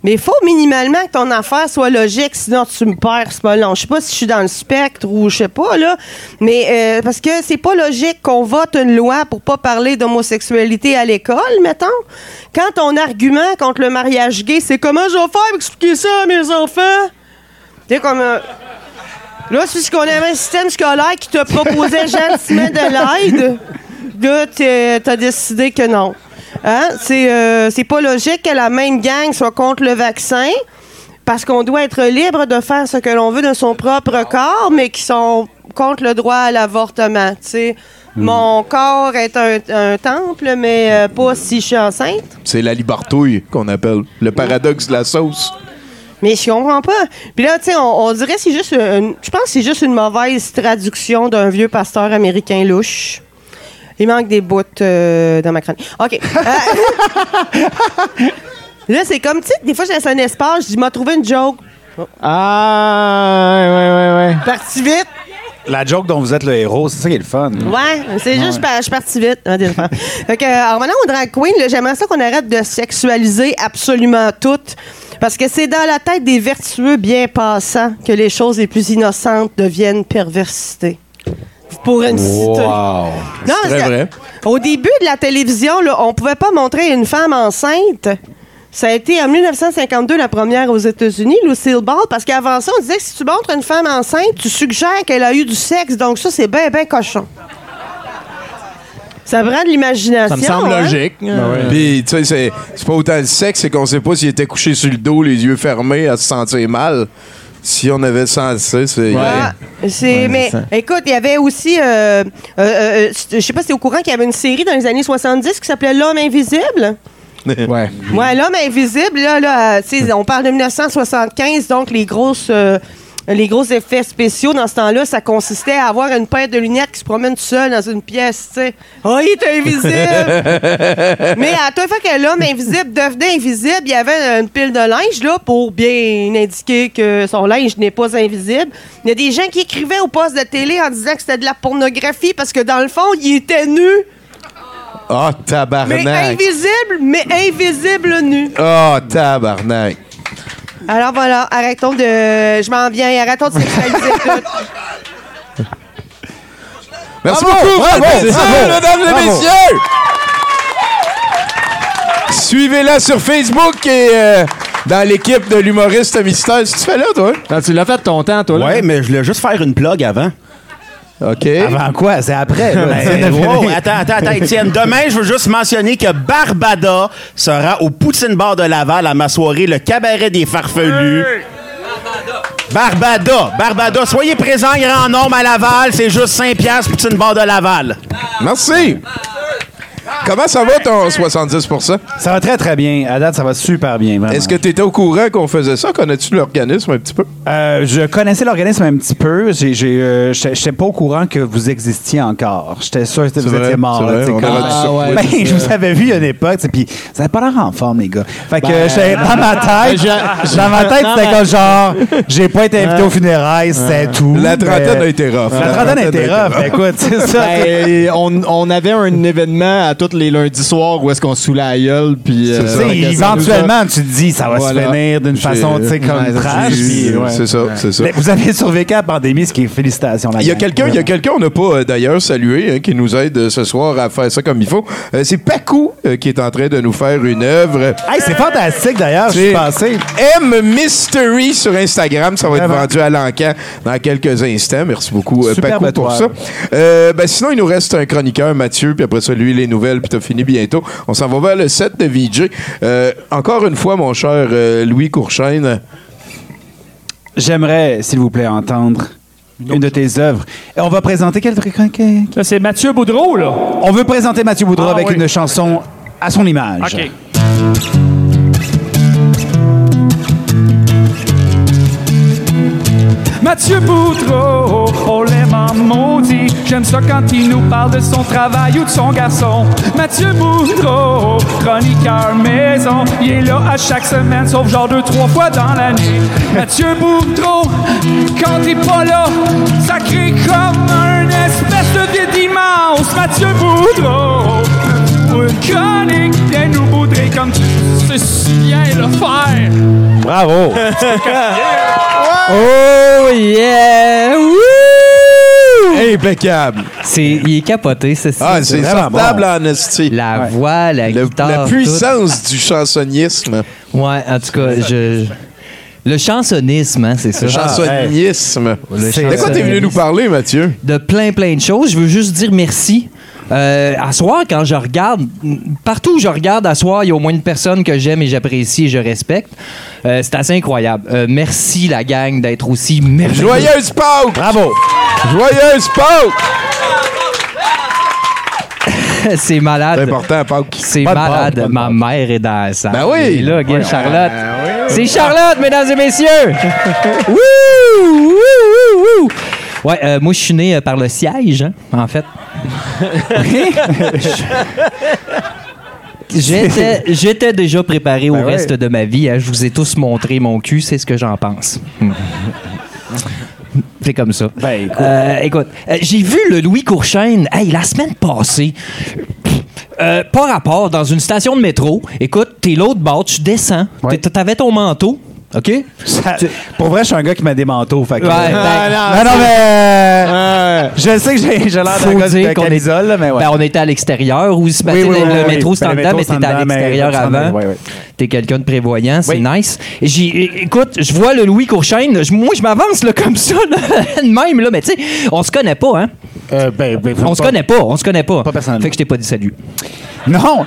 Mais il faut minimalement que ton affaire soit logique, sinon tu me perds, c'est pas long. Je sais pas si je suis dans le spectre ou je sais pas, là. Mais euh, parce que c'est pas logique qu'on vote une loi pour pas parler d'homosexualité à l'école, mettons. Quand ton argument contre le mariage gay, c'est comment je vais faire pour expliquer ça à mes enfants? Tu comme. euh, Là, c'est qu'on avait un système scolaire qui te proposait gentiment de l'aide. Là, t'as décidé que non. Hein? C'est euh, c'est pas logique que la même gang soit contre le vaccin parce qu'on doit être libre de faire ce que l'on veut de son propre corps, mais qui sont contre le droit à l'avortement. sais. Mon corps est un, un temple, mais euh, pas si je suis enceinte. C'est la libertouille qu'on appelle. Le paradoxe de la sauce. Mais je comprends pas. Puis là, tu sais, on, on dirait que c'est juste je pense que c'est juste une mauvaise traduction d'un vieux pasteur américain louche. Il manque des bouts euh, dans ma chronique. OK. Euh, là, c'est comme, tu sais, des fois, je laisse un espace, je dis, m'a trouvé une joke. Ah, ouais, ouais, ouais. Parti vite. La joke dont vous êtes le héros, c'est ça qui est le fun. Ouais, c'est juste, je suis partie vite. Des enfants. fait que, euh, alors maintenant, au drag queen, j'aimerais ça qu'on arrête de sexualiser absolument tout. Parce que c'est dans la tête des vertueux bien passants que les choses les plus innocentes deviennent perversité. Me citer. Non, C'est très vrai. Au début de la télévision, là, on pouvait pas montrer une femme enceinte. Ça a été en 1952 la première aux États-Unis, Lucille Ball, parce qu'avant ça, on disait que si tu montres une femme enceinte, tu suggères qu'elle a eu du sexe, donc ça, c'est bien, bien cochon. Ça prend de l'imagination. hein? Puis, tu sais, c'est- c'est pas autant le sexe, c'est qu'on sait pas s'il était couché sur le dos, les yeux fermés, à se sentir mal. Si on avait senti, c'est. Ah, c'est, mais écoute, il y avait aussi, euh, euh, euh, je sais pas si tu es au courant qu'il y avait une série dans les années 70 qui s'appelait L'homme invisible. ouais. Ouais, l'homme invisible, là, là euh, tu sais, on parle de 1975, donc les grosses. euh, les gros effets spéciaux dans ce temps-là, ça consistait à avoir une paire de lunettes qui se promène tout seul dans une pièce, tu sais. Oh, il est invisible! Mais à chaque fois que l'homme invisible devenait invisible, il y avait une pile de linge là pour bien indiquer que son linge n'est pas invisible. Il y a des gens qui écrivaient au poste de télé en disant que c'était de la pornographie parce que dans le fond, il était nu. Oh, Mais tabarnak. invisible, mais invisible nu. Oh, tabarnak. Alors voilà, arrêtons de. Je m'en viens, arrêtons de sexualiser tout. Merci Bravo, beaucoup, bravo, bravo, mesdames et messieurs. Suivez-la sur Facebook et euh, dans l'équipe de l'humoriste mystère. Tu fais là, toi? tu l'as fait ton temps, toi, là? Ouais, mais je voulais juste faire une plug avant. OK. Avant quoi? C'est après. là. Ben, wow, attends, attends, attends, Étienne. Demain, je veux juste mentionner que Barbada sera au Poutine Bar de Laval à ma soirée, le cabaret des farfelus. Barbada, Barbada, soyez présents, grand nombre à Laval, c'est juste 5 piastres, Poutine Bar de Laval. Merci. Comment ça va ton 70% Ça va très, très bien. À date, ça va super bien. vraiment. Est-ce que tu étais au courant qu'on faisait ça? Connais-tu l'organisme un petit peu? Euh, je connaissais l'organisme un petit peu. J'ai, j'ai, euh, j'étais j'étais pas au courant que vous existiez encore. J'étais sûr que vous vrai, étiez mort. c'est vrai, on se- Ben, je vous avais vu à une époque, tu sais, puis vous avez pas l'air en forme, les gars. Fait que Ben, j'étais- dans ma tête, j'ai- dans ma tête, Non, c'était mais- comme genre, j'ai pas été invité aux funérailles, c'est tout. La trentaine a été rough. La trentaine a été rough. Écoute, c'est ça. Ben, on, on avait un événement à tous les lundis soirs où est-ce qu'on se la gueule, puis... euh, ça éventuellement, tu te dis, ça va Voilà. se finir d'une façon, tu sais, comme Ouais, trash. c'est- ouais. Ça, c'est ça. Mais vous avez survécu à la pandémie, ce qui est félicitations. Il y a quelqu'un, il y a quelqu'un, on n'a pas euh, d'ailleurs salué, hein, qui nous aide euh, ce soir à faire ça comme il faut. Euh, c'est Paco euh, qui est en train de nous faire une œuvre. Hey, c'est fantastique d'ailleurs, je suis C'est passé. M Mystery sur Instagram, ça va être vendu à l'encan dans quelques instants. Merci beaucoup euh, Superbe Paco pour ça. Euh, ben, sinon, il nous reste un chroniqueur, Mathieu, puis après ça, lui, les nouvelles, puis t'as fini bientôt. On s'en va vers le set de VJ. Euh, encore une fois, mon cher euh, Louis Courchaine. J'aimerais, s'il vous plaît, entendre une de tes œuvres. Et on va présenter quel truc? Là, c'est Mathieu Boudreau, là. On veut présenter Mathieu Boudreau Ah, avec oui. une chanson à son image. OK. Mathieu Boudreau, on l'aime en maudit. J'aime ça quand il nous parle de son travail ou de son garçon. Mathieu Boudreau, chroniqueur maison. Il est là à chaque semaine, sauf genre deux, trois fois dans l'année. Mathieu Boudreau, quand il est pas là, ça crée comme un espèce de vide immense. Mathieu Boudreau, pour une chronique, viens nous boudrer comme tu sais si bien le faire. Bravo! Oh yeah! Impeccable. C'est, il est capoté, c'est ça. Ah, c'est sortable en esti. La voix, la Le- guitare. la tout. puissance du chansonnisme. Ouais, en tout cas, je. Le chansonisme, hein, c'est ça. Le chansonnisme. Le De quoi t'es venu chansonnisme. nous parler, Mathieu? de plein, plein de choses. Je veux juste dire merci. Euh, à soir, quand je regarde, partout où je regarde, à soir, il y a au moins une personne que j'aime et j'apprécie et je respecte. Euh, c'est assez incroyable. Euh, merci, la gang, d'être aussi merveilleux. Joyeuse Pâques! Bravo! Joyeuse Pâques! c'est malade. C'est important, Pâques. C'est malade. Pâques, Ma mère est dans salle. Ben oui. Là, Ouais. Charlotte. Ben oui, oui. C'est Charlotte, mesdames et messieurs. Wouh! Wouh! Wouh! Ouais, euh, moi, je suis né euh, par le siège, hein, en fait. J'étais, j'étais déjà préparé au Ben ouais. reste de ma vie. hein. Je vous ai tous montré mon cul, c'est ce que j'en pense. C'est comme ça. Ben, écoute. Euh, écoute, euh, j'ai vu le Louis Courchaine, hey, la semaine passée. Euh, pas rapport, dans une station de métro. Écoute, t'es l'autre bord, tu descends. Ouais. T'es- T'avais ton manteau, OK? Ça- pour vrai, je suis un gars qui met des manteaux. Fait que, Ouais, euh, ben, non, non, mais. euh, je sais que j'ai l'air d'un gars de qu'on est- camisole, mais ouais. Ben, on était à l'extérieur ou Oui, tu sais, oui, le, oui, le métro Ben, en dedans, mais t'étais à l'extérieur avant. dedans, oui, oui. T'es quelqu'un de prévoyant, c'est Oui. nice. Écoute, je vois le Louis Courchaine, moi je m'avance comme ça, là, de même, là, mais tu sais, on se connaît pas, hein? Euh, ben, ben, On se connaît pas, on se connaît pas. Pas personnellement. Fait que je t'ai pas dit salut. Non!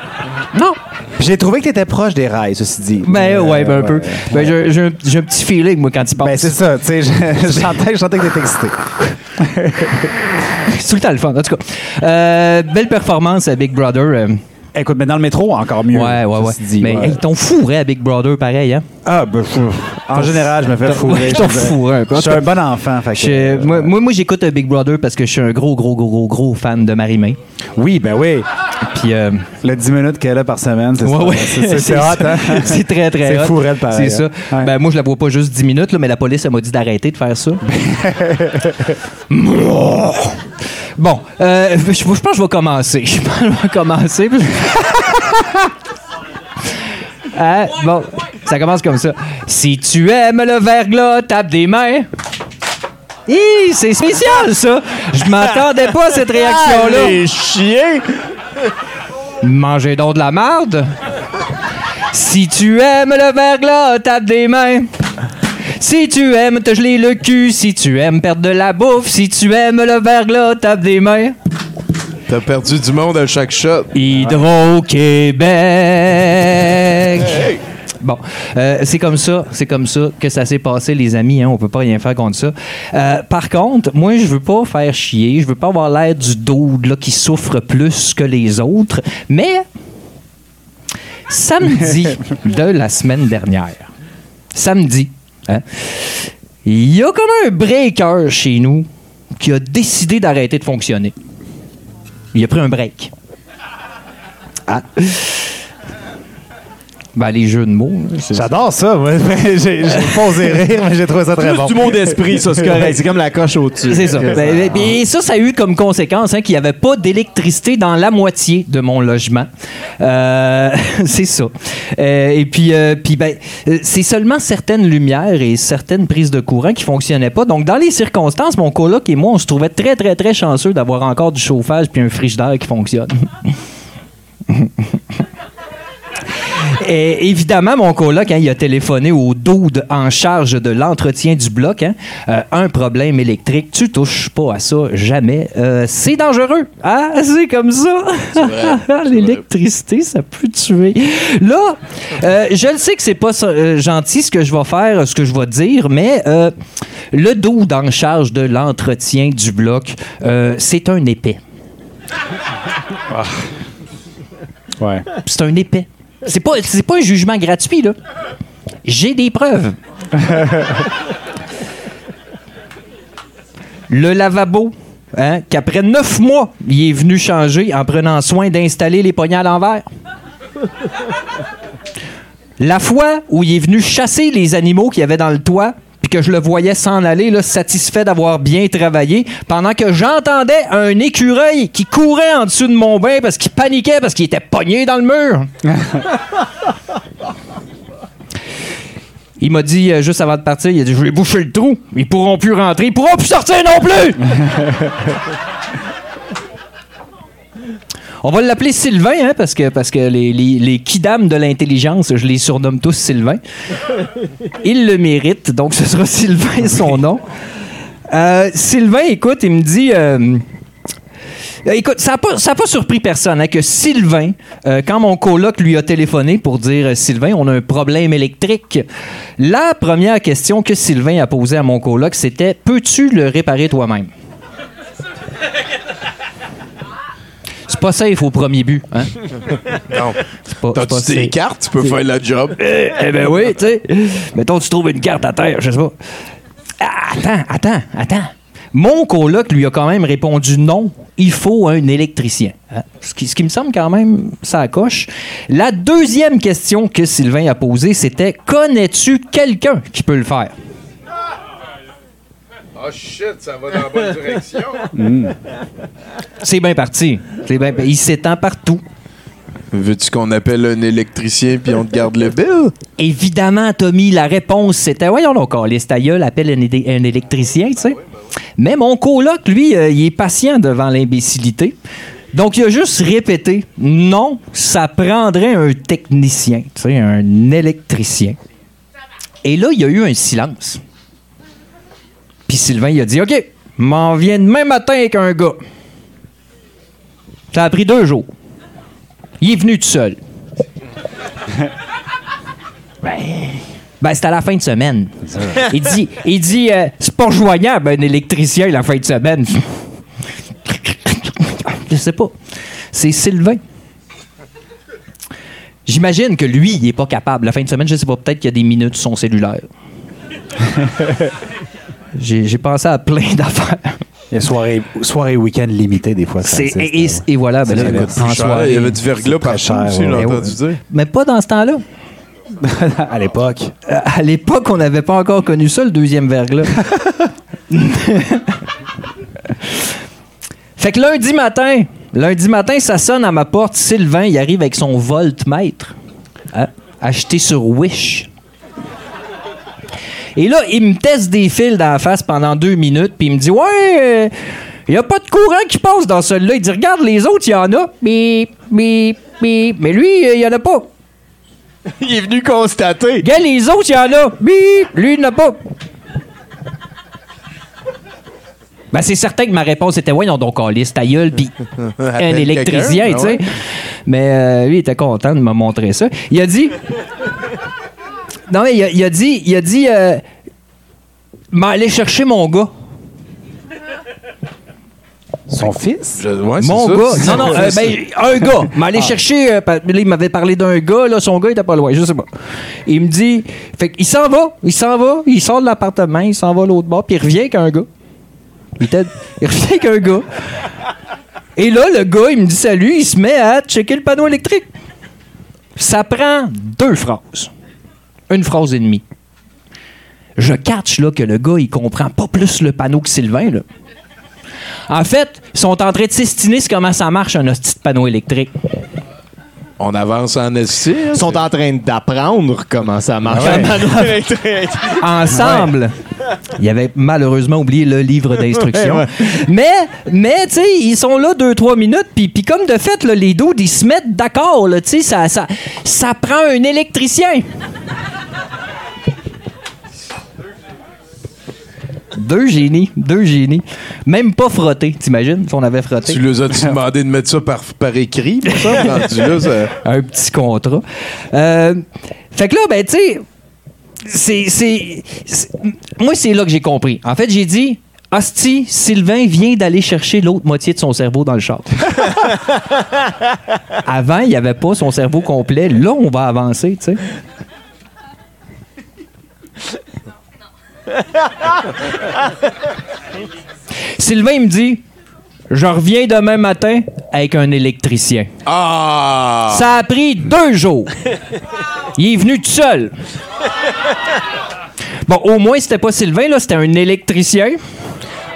Non! J'ai trouvé que t'étais proche des rails, ceci dit. Ben Euh, ouais, ben un peu. ouais. Ben, j'ai, un, petit feeling, moi, quand il passe. Ben, c'est ça, tu sais, je- je sentais je sentais que t'étais excité. C'est tout le temps le fun, en tout cas. Euh, belle performance à Big Brother. Écoute, mais dans le métro, encore mieux. ouais, ouais, ouais. dit, mais ouais. hey, ils t'ont fourré à Big Brother, pareil, hein? Ah, ben, en général, je me fais fourrer. Ils t'ont Je- fourré un peu. Je suis un bon enfant. Fait que, euh, moi, moi, moi, j'écoute euh, Big Brother parce que je suis un gros, gros, gros, gros, gros fan de Marie-May. Oui, ben oui. Puis, euh, Le 10 minutes qu'elle a par semaine, c'est ouais, ça. ouais. C'est- c'est- C'est hot, hein? C'est très, très C'est hot. fou, raide, pareil, C'est ça. hein? Ouais. Ben, moi, je la vois pas juste 10 minutes, là, mais la police, elle m'a dit d'arrêter de faire ça. bon, euh, je, je pense que je vais commencer. Je pense que je vais commencer. Hein? Bon, ça commence comme ça. Si tu aimes le verglas, tape des mains. Hi, c'est spécial, ça. Je m'attendais pas à cette réaction-là. Les chiens! Mangez donc de la marde. Si tu aimes le verglas, tape des mains. Si tu aimes te geler le cul, si tu aimes perdre de la bouffe, si tu aimes le verglas, tape des mains. T'as perdu du monde à chaque shot. Hydro-Québec. Bon, euh, c'est comme ça, c'est comme ça que ça s'est passé, les amis. Hein, on peut pas rien faire contre ça. Euh, par contre, moi, je veux pas faire chier. Je veux pas avoir l'air du dude là, qui souffre plus que les autres. Mais samedi de la semaine dernière, samedi, hein, il y a comme un breaker chez nous qui a décidé d'arrêter de fonctionner. Il a pris un break. Ah. Ben, les jeux de mots. J'adore ça, moi. j'ai j'ai pas osé rire, mais j'ai trouvé ça très Plus bon. du mot d'esprit, ça, c'est correct. C'est comme la coche au-dessus. C'est ça. Ben, ben, Et ça, ça a eu comme conséquence hein, qu'il n'y avait pas d'électricité dans la moitié de mon logement. Euh, c'est ça. Euh, et puis, euh, puis ben, euh, c'est seulement certaines lumières et certaines prises de courant qui fonctionnaient pas. Donc, dans les circonstances, mon coloc et moi, on se trouvait très, très, très chanceux d'avoir encore du chauffage puis un frigidaire qui fonctionne. Et évidemment, mon coloc, hein, il a téléphoné au dude en charge de l'entretien du bloc. hein. Euh, un problème électrique, tu touches pas à ça jamais. Euh, c'est dangereux. Ah, c'est comme ça. L'électricité, ça peut tuer. Là, euh, je le sais que c'est pas euh, gentil ce que je vais faire, ce que je vais dire, mais euh, le dude en charge de l'entretien du bloc, euh, c'est un épais. Ouais. C'est un épais. C'est pas, pas un jugement gratuit, là. J'ai des preuves. Le lavabo, hein, qu'après neuf mois, il est venu changer en prenant soin d'installer les poignées à l'envers. La fois où il est venu chasser les animaux qu'il y avait dans le toit, puis que je le voyais s'en aller, là, satisfait d'avoir bien travaillé, pendant que j'entendais un écureuil qui courait en dessous de mon bain parce qu'il paniquait, parce qu'il était pogné dans le mur. Il m'a dit, euh, juste avant de partir, il a dit, je vais boucher le trou. Ils pourront plus rentrer, ils pourront plus sortir non plus! On va l'appeler Sylvain, hein, parce que, parce que les, les, les kidams de l'intelligence, je les surnomme tous Sylvain. Il le mérite, donc ce sera Sylvain son nom. Euh, Sylvain, écoute, il me dit. euh, euh, Écoute, ça n'a pas, pas surpris personne hein, que Sylvain, euh, quand mon coloc lui a téléphoné pour dire euh, Sylvain, on a un problème électrique, la première question que Sylvain a posée à mon coloc, c'était Peux-tu le réparer toi-même? Pas safe au premier but. Hein? Non. C'est pas- c'est pas T'as-tu des safe. cartes? Tu peux faire la job. Eh, eh ben oui, tu sais. Mettons, tu trouves une carte à terre, je sais pas. Ah, attends, attends, attends. Mon coloc lui a quand même répondu non, il faut un électricien. Hein? Ce, qui, ce qui me semble quand même, ça coche. La deuxième question que Sylvain a posée, c'était Connais-tu quelqu'un qui peut le faire Oh shit, ça va dans la bonne direction. C'est bien parti. C'est bien, il s'étend partout. Veux-tu qu'on appelle un électricien puis on te garde le bill? Évidemment, Tommy, la réponse c'était Voyons donc, les appelle un, électricien, tu sais. Mais mon coloc, lui, euh, il est patient devant l'imbécilité. Donc, il a juste répété Non, ça prendrait un technicien, tu sais, un électricien. Et là, il y a eu un silence. Puis Sylvain, il a dit OK, m'en viens demain matin avec un gars. Ça a pris deux jours. Il est venu tout seul. Ben, c'était à la fin de semaine. Il dit, il dit euh, c'est pas joignable un électricien la fin de semaine. Je sais pas. C'est Sylvain. J'imagine que lui, il est pas capable. La fin de semaine, je sais pas, peut-être qu'il y a des minutes sur son cellulaire. J'ai pensé à plein d'affaires. Il y a soirée, soirée week-end limitée, des fois. C'est- existe, et, et- ouais. et voilà, ben là, en cher. soirée- Il y avait du verglas partout cher, aussi, ouais. j'ai Ouais, entendu ouais. dire. Mais pas dans ce temps-là. à l'époque. Euh, À l'époque, on n'avait pas encore connu ça, le deuxième verglas. Fait que lundi matin, lundi matin, ça sonne à ma porte. Sylvain, il arrive avec son voltmètre. Hein, acheté sur Wish. Et là, il me teste des fils dans la face pendant deux minutes, puis il me dit Ouais, il n'y a pas de courant qui passe dans celui-là. Il dit Regarde, les autres, il y en a. Bip, bip, bip. Mais lui, il n'y en a pas. il est venu constater. Regarde, les autres, il y en a. Bip, lui, il n'en a pas. Ben, c'est certain que ma réponse était Voyons donc, Alice, ta gueule, puis un électricien, quelqu'un, tu sais. ben ouais. Mais euh, lui, il était content de me montrer ça. Il a dit. Non, mais il a, il a dit. Il a dit. Euh, M'aller chercher mon gars. Son fils? ouais, Mon ça, gars. Non, non, euh, ben, un gars. M'aller Ah. chercher. euh, là, il m'avait parlé d'un gars, là, son gars, il était pas loin, je sais pas. Il me dit. Fait qu'il s'en va, il s'en va, il sort de l'appartement, il s'en va à l'autre bord, puis il revient avec un gars. Il, était- il revient avec un gars. Et là, le gars, il me dit salut, il se met à checker le panneau électrique. Ça prend deux phrases. Une phrase et demie. Je catch là, que le gars, il comprend pas plus le panneau que Sylvain. Là. En fait, ils sont en train de s'estiner sur comment ça marche un hostie de panneau électrique. On avance en esti. Ils sont en train d'apprendre comment ça marche. Ouais. un panneau électrique. Ensemble. Il avait malheureusement oublié le livre d'instruction. Ouais. Mais, mais tu sais, ils sont là deux, trois minutes, puis puis comme de fait, là, les dos, ils se mettent d'accord. là, Tu sais, ça, ça, ça prend un électricien. Deux génies, deux génies. Même pas frotté, t'imagines, si on avait frotté. Tu leur as-tu demandé de mettre ça par, par écrit, pour ça? rendu là, ça- un petit contrat. Euh, fait que là, ben, tu sais, c'est, c'est, c'est- Moi, c'est là que j'ai compris. En fait, j'ai dit. Asti, Sylvain vient d'aller chercher l'autre moitié de son cerveau dans le char. Avant, il n'y avait pas son cerveau complet. Là, on va avancer, tu sais. Sylvain, il me dit Je reviens demain matin avec un électricien. Ah! Ça a pris deux jours. Il est venu tout seul. Bon, au moins, c'était pas Sylvain, là, c'était un électricien.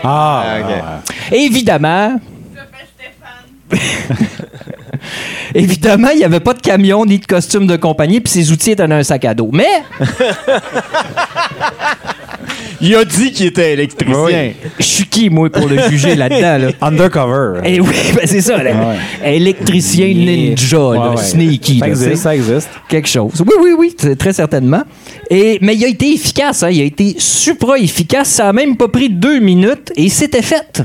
Ah, Évidemment. Évidemment, il n'y avait pas de camion ni de costume de compagnie, puis ses outils étaient dans un sac à dos. Mais. Il a dit qu'il était électricien. Je suis qui, moi, pour le juger là-dedans? Là? Undercover. Eh oui, ben c'est ça. là. Électricien ninja, là, Ouais, ouais. sneaky. Ça là, existe, ça existe. Quelque chose. Oui, oui, oui, très certainement. Et, mais il a été efficace, hein, il a été supra efficace. Ça a même pas pris deux minutes et c'était fait.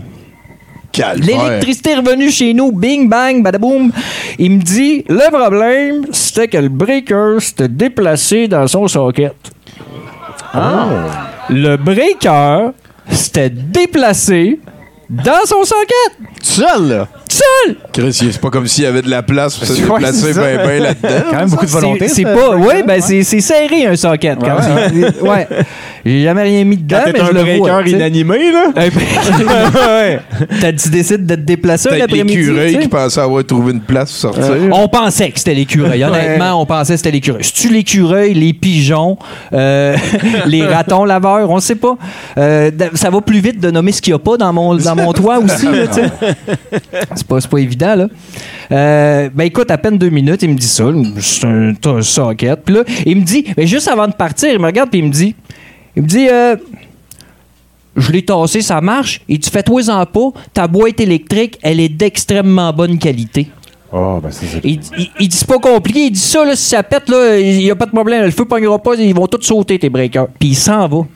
L'électricité est revenue chez nous, bing bang, badaboum. Il me dit le problème, c'était que le breaker s'était déplacé dans son socket. Ah. Le breaker s'était déplacé dans son socket. Seul, là? Seul! Chris, c'est pas comme s'il y avait de la place pour se déplacer bien ben là-dedans. Quand même beaucoup de volonté. C'est pas. Oui, ben c'est c'est serré un socket. Quand même. Ouais. J'ai jamais rien mis dedans, mais je le vois. inanimé, là. Ouais. T'as- Tu décides de te déplacer un Peut-être après-midi. l'écureuil qui pensait avoir trouvé une place pour sortir. On pensait que c'était l'écureuil. Honnêtement, on pensait que c'était l'écureuil. C'est-tu l'écureuil, les pigeons, euh, les ratons laveurs? On ne sait pas. Euh, ça va plus vite de nommer ce qu'il n'y a pas dans mon, dans mon toit aussi. là, tu sais. c'est pas, évident, là. Euh, ben écoute, à peine deux minutes, il me dit ça. C'est un socket. Puis là, il me dit, mais juste avant de partir, il me regarde puis il me dit, il me dit, euh, je l'ai tassé, ça marche. Et tu fais toi en pas, ta boîte électrique, elle est d'extrêmement bonne qualité. Oh, ben c'est Il, il- il dit c'est pas compliqué, il dit ça, là, si ça pète, là, il n'y a pas de problème, le feu pognera pas, ils vont tous sauter tes breakers. Puis il s'en va.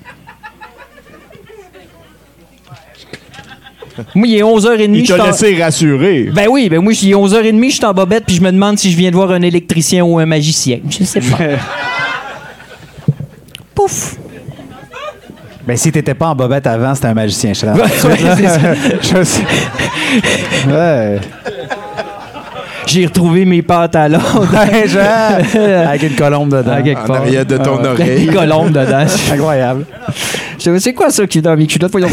Moi, il est 11h30. Il t'a laissé rassurer. Ben oui, ben moi, il est 11h30, je suis en bobette, puis je me demande si je viens de voir un électricien ou un magicien. Je sais pas. Pouf! Ben, si t'étais pas en bobette avant, c'était un magicien. Je Ouais, ouais, c'est ça. Je sais. Ouais. J'ai retrouvé mes pantalons. Ouais, genre, avec une colombe dedans. Quelque En arrière de ton oreille. Des colombes dedans. Incroyable. Je c'est quoi ça qui est dans mes culottes? Voyons.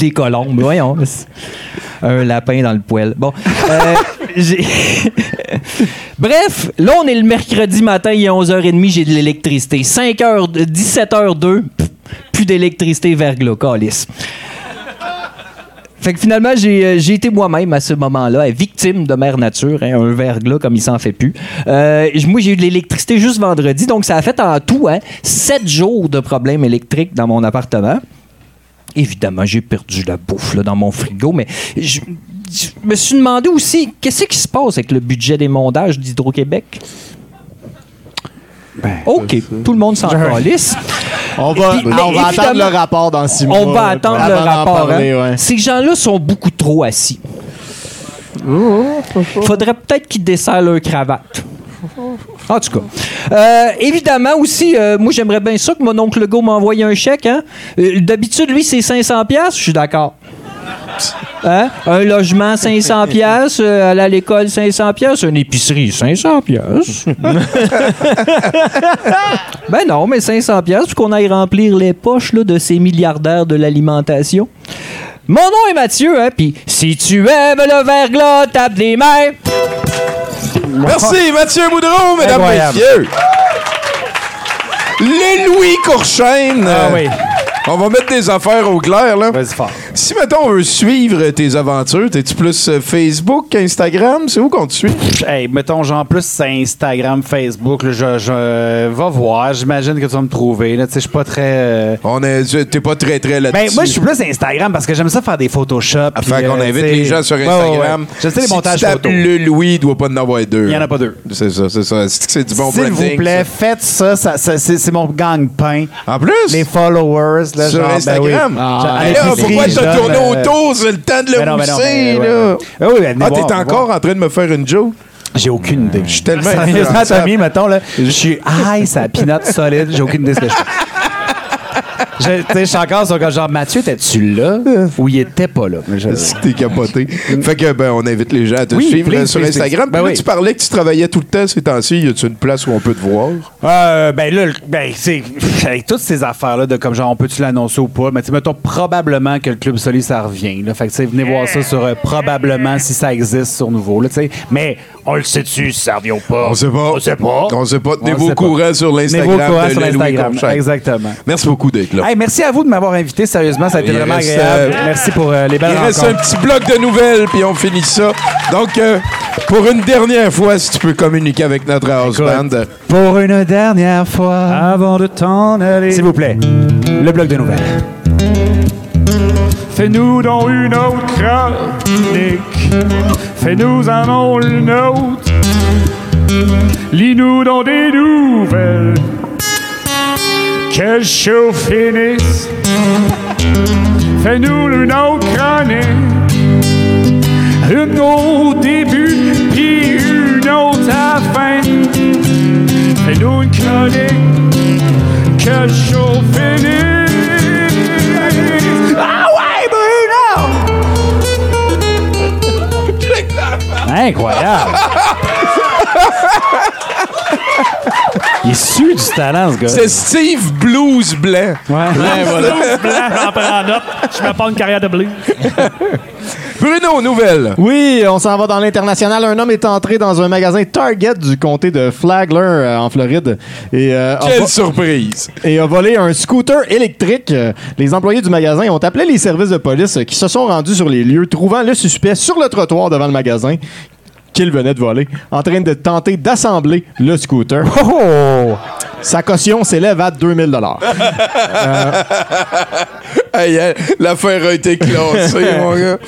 Des colombes, voyons. Un lapin dans le poêle. Bon. euh, j'ai- Bref, là, on est le mercredi matin, il est 11h30, j'ai de l'électricité. 5h, 17h02, pff, plus d'électricité verglas, calice. Fait que finalement, j'ai euh, j'ai été moi-même à ce moment-là, euh, victime de mère nature, hein, un verglas comme il s'en fait plus. Euh, moi, j'ai eu de l'électricité juste vendredi, donc ça a fait en tout hein, sept jours de problèmes électriques dans mon appartement. Évidemment, j'ai perdu la bouffe dans mon frigo, mais je, je me suis demandé aussi, qu'est-ce qui se passe avec le budget des mondages d'Hydro-Québec? OK, tout le monde s'en calisse. On va, Puis, on va attendre le rapport dans six mois. On va attendre le rapport. parler, hein. ouais. Ces gens-là sont beaucoup trop assis. Faudrait peut-être qu'ils desserrent leur cravate. En tout cas. Euh, évidemment aussi, euh, moi j'aimerais bien ça que mon oncle Legault m'envoie un chèque. Hein? Euh, D'habitude, lui, c'est 500 pièces. Je suis d'accord. Hein? Un logement 500 pièces, aller à l'école 500 pièces, une épicerie 500 pièces. ben non, mais 500 pièces qu'on aille remplir les poches là, de ces milliardaires de l'alimentation. Mon nom est Mathieu, hein, puis si tu aimes le verglas, tape des mains. Merci, Mathieu Boudreau, mesdames, Incroyable. messieurs. Le Louis Courchaine. Ah oui. On va mettre des affaires au clair, là. Si, mettons, on veut suivre tes aventures, t'es-tu plus euh, Facebook, Instagram? C'est où qu'on te suit? Hey, mettons, genre, plus c'est Instagram, Facebook, là, je, je va voir. J'imagine que tu vas me trouver. Tu sais, je suis pas très. euh, On est, t'es pas très, très là-dessus. Ben, moi, je suis plus Instagram parce que j'aime ça faire des Photoshop. Fait qu'on euh, invite les gens sur Ouais, ouais, Instagram. ouais. Je sais les Si montages tu photos. le Louis, il doit pas en avoir deux. Il y en a pas deux. C'est ça, c'est ça. C'est du bon S'il vous plaît, ça? faites ça. ça, ça- c'est, mon gang-pain. En plus? Les followers. Là, Sur genre, ben Instagram? oui. Ah, Genre, là, l'épicerie, pourquoi t'as donne, tourné euh, autour? C'est le temps de le ben non, ben mousser, ben, là. Ah t'es encore en train de me faire une joke? J'ai aucune idée. Je suis tellement Sérieusement. Tommy, mettons, là, je suis high, ça pinote solide, j'ai aucune idée de ce que je fais. Je, suis encore sur genre, Mathieu, étais-tu là? Ou il était pas là? Que t'es capoté. fait que, ben, on invite les gens à te Oui, suivre please, euh, sur Instagram. please. Ben oui. tu parlais que tu travaillais tout le temps ces temps-ci. Y a-tu une place où on peut te voir? Euh, ben là, ben, c'est avec toutes ces affaires-là de comme genre, on peut-tu l'annoncer ou pas, mais tu mettons probablement que le Club Soli, ça revient. Là. Fait que, tu sais, venez voir ça sur euh, probablement si ça existe sur nouveau. Là, mais on le sait-tu si ça revient ou pas? On sait pas. On sait pas. On sait pas. Tenez-vous sait au pas. courant sur Tenez-vous l'Instagram au courant de sur l'Instagram. Exactement. Merci beaucoup d'être là. Hey, merci à vous de m'avoir invité. Sérieusement, ça a été Il vraiment reste, agréable. euh, merci pour euh, les belles Il reste un rencontres. petit bloc de nouvelles, puis on finit ça. Donc, euh, pour une dernière fois, si tu peux communiquer avec notre house band. Pour une dernière fois. Avant de t'en aller. S'il vous plaît, le bloc de nouvelles. Fais-nous dans une autre chronique. Fais-nous un nom une autre. Lis-nous dans des nouvelles. Que le show finisse. Fais-nous une autre chronique. Une au début, puis une autre à la fin. Fais-nous une chronique. Que le show finisse. Ah ouais, Bruno! Incroyable. Il est su du talent, ce gars. C'est Steve Blues Blanc. Ouais. Blues blanc, j'en prends note. Je me pas une carrière de blues. Bruno, nouvelle. Oui, on s'en va dans l'international. Un homme est entré dans un magasin Target du comté de Flagler euh, en Floride. Et, euh, a Quelle surprise! et a volé un scooter électrique. Les employés du magasin ont appelé les services de police qui se sont rendus sur les lieux, trouvant le suspect sur le trottoir devant le magasin qu'il venait de voler, en train de tenter d'assembler le scooter. Sa caution s'élève à 2000 dollars. Aïe, aïe, L'affaire a été classée, mon gars.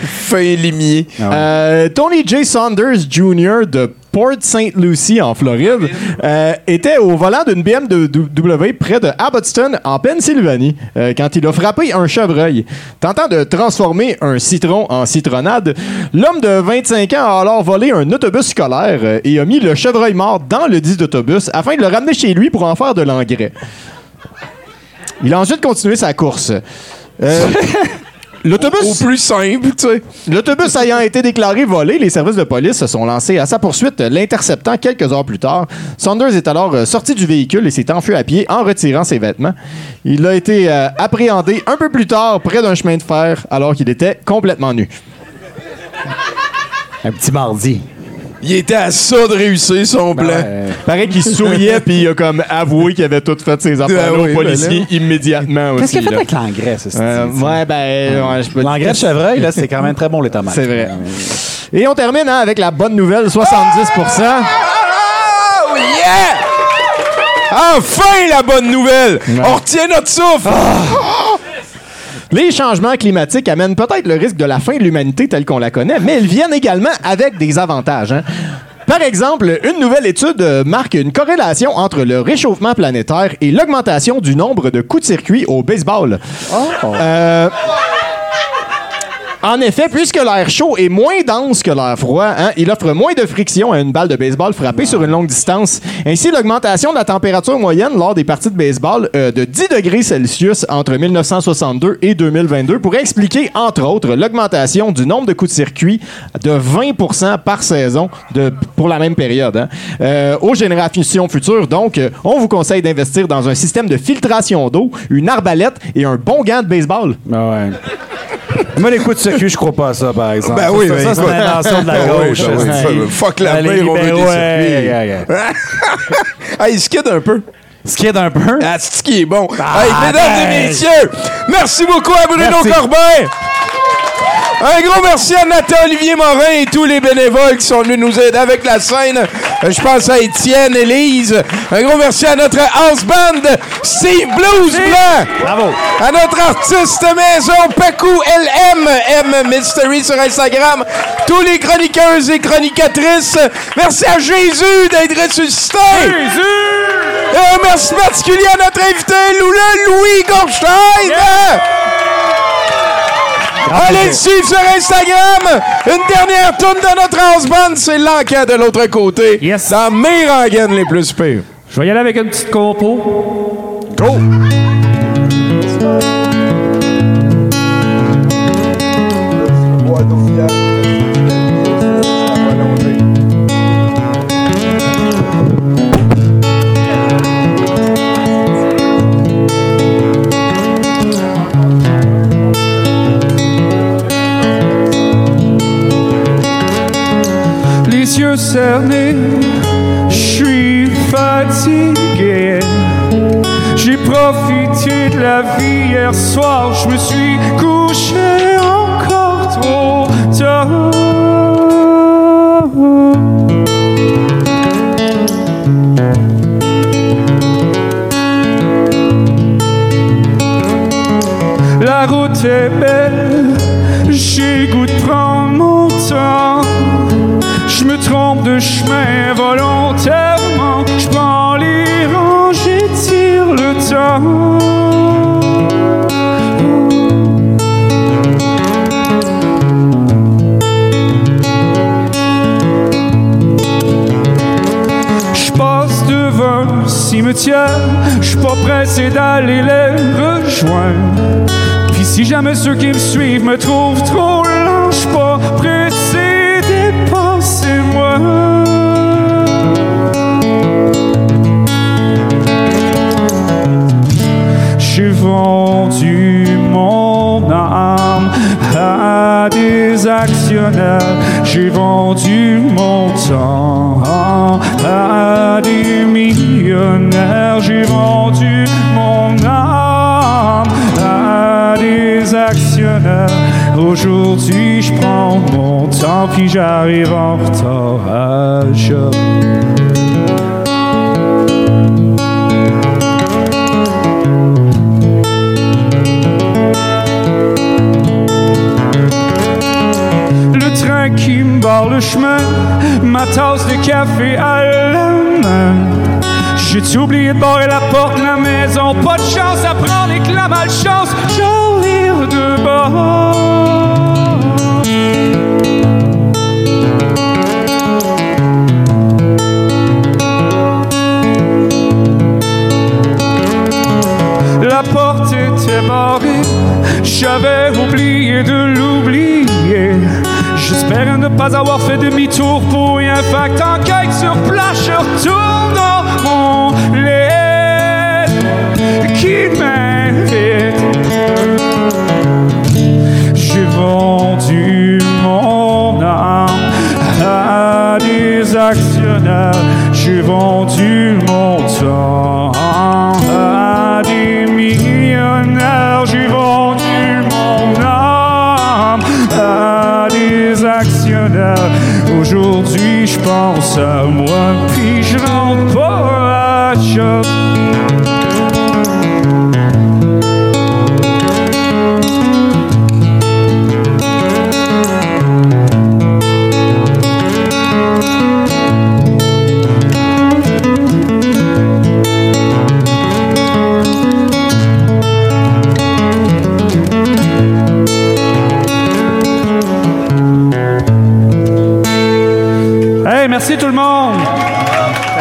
Fin limier. Euh, Tony J. Saunders Jr. de Port St. Lucie, en Floride, euh, était au volant d'une BMW près de Abbotston, en Pennsylvanie, euh, quand il a frappé un chevreuil. Tentant de transformer un citron en citronnade, l'homme de 25 ans a alors volé un autobus scolaire euh, et a mis le chevreuil mort dans le dit autobus afin de le ramener chez lui pour en faire de l'engrais. Il a ensuite continué sa course. L'autobus? Au plus simple, tu sais. L'autobus ayant été déclaré volé, les services de police se sont lancés à sa poursuite, l'interceptant quelques heures plus tard. Saunders est alors euh, sorti du véhicule et s'est enfui à pied en retirant ses vêtements. Il a été euh, appréhendé un peu plus tard près d'un chemin de fer alors qu'il était complètement nu. Un petit mardi. Il était à ça de réussir son plan. Paraît qu'il souriait puis il a comme avoué qu'il avait tout fait ses affaires Ah aux oui, policiers ben immédiatement. Qu'est-ce qu'il a fait là. avec l'engrais, c'est- Euh, ouais, ben, ouais, je peux L'engrais de chevreuil, là, c'est quand même très bon, les tomates. C'est vrai. Et on termine hein, avec la bonne nouvelle 70 Oh yeah! Enfin la bonne nouvelle! On retient notre souffle! Les changements climatiques amènent peut-être le risque de la fin de l'humanité telle qu'on la connaît, mais ils viennent également avec des avantages. hein. Par exemple, une nouvelle étude euh, marque une corrélation entre le réchauffement planétaire et l'augmentation du nombre de coups de circuit au baseball. Euh, en effet, puisque l'air chaud est moins dense que l'air froid, hein, il offre moins de friction à une balle de baseball frappée sur une longue distance. Ainsi, l'augmentation de la température moyenne lors des parties de baseball euh, de 10 degrés Celsius entre 1962 et 2022 pourrait expliquer, entre autres, l'augmentation du nombre de coups de circuit de 20% par saison de, pour la même période. hein. Euh, aux générations futures, donc, on vous conseille d'investir dans un système de filtration d'eau, une arbalète et un bon gant de baseball. ouais. Moi, les coups de circuit, je crois pas à ça, par exemple. Ben Ça, oui, ça, ben ça, c'est écoute. une invention de la Ben oui, gauche. ben oui, fuck la bière, on veut des circuits. ouais, ouais, ouais. hey, skid un peu. Skid un peu? Ah, c'est ce qui est bon? Ah, hey, mesdames ben. et messieurs, merci beaucoup à Bruno Merci. Corbin. Un gros merci à Nathan Olivier Morin et tous les bénévoles qui sont venus nous aider avec la scène. Je pense à Étienne, Élise. Un gros merci à notre house band, Steve Blues Blanc. Bravo. À notre artiste maison, Pacou LM, M Mystery sur Instagram. Tous les chroniqueuses et chronicatrices. Merci à Jésus d'être ressuscité. Jésus! un merci particulier à notre invité, Lula Louis Gorstein. Allez le suivre sur Instagram. Une dernière tourne de notre house band, c'est l'enquête de l'autre côté. Dans mes rengaines les plus pires. Je vais y aller avec une petite compo. Go! Je suis fatigué. J'ai profité de la vie hier soir, je me suis couché encore trop tard. La route est belle, j'ai goût prendre mon temps. De chemin volontairement. Je prends les rangées, tire le temps. Je passe devant un cimetière, je suis pressé d'aller les rejoindre. Puis si jamais ceux qui me suivent me trouvent trop vendu mon âme à des actionnaires. J'ai vendu mon temps à des millionnaires. J'ai vendu mon âme à des actionnaires. Aujourd'hui, je prends mon temps puis j'arrive en retard à job. Barre le chemin, ma tasse de café à la main. J'ai oublié de barrer la porte de la maison. Pas de chance à prendre et que la malchance, j'en vire de bord. La porte était barrée, j'avais oublié de l'oublier. J'espère ne pas avoir fait demi-tour pour rien. Fact enquête sur place, je retourne dans mon lit qui m'invite. J'ai vendu mon âme à des actionnaires. J'ai vendu mon temps je pense à moi, puis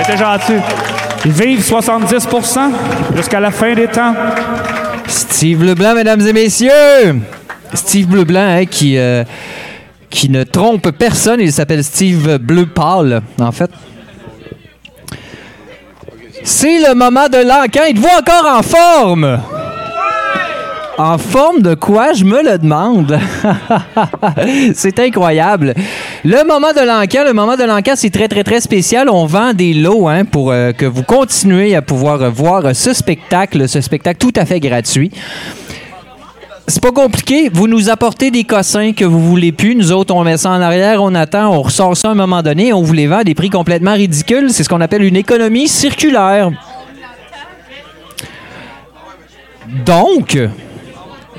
Été gentil. Ils vivent 70% jusqu'à la fin des temps. Steve Leblanc, mesdames et messieurs. Steve Leblanc, hein, qui, euh, qui ne trompe personne. Il s'appelle Steve Bleu en fait. C'est le moment de l'encan. Il te voit encore en forme? En forme de quoi, je me le demande. c'est incroyable. Le moment de l'encan, le moment de l'encan, c'est très, très, très spécial. On vend des lots hein, pour euh, que vous continuez à pouvoir voir ce spectacle, ce spectacle tout à fait gratuit. C'est pas compliqué. Vous nous apportez des cossins que vous voulez plus. Nous autres, on met ça en arrière, on attend, on ressort ça à un moment donné, on vous les vend à des prix complètement ridicules. C'est ce qu'on appelle une économie circulaire. Donc,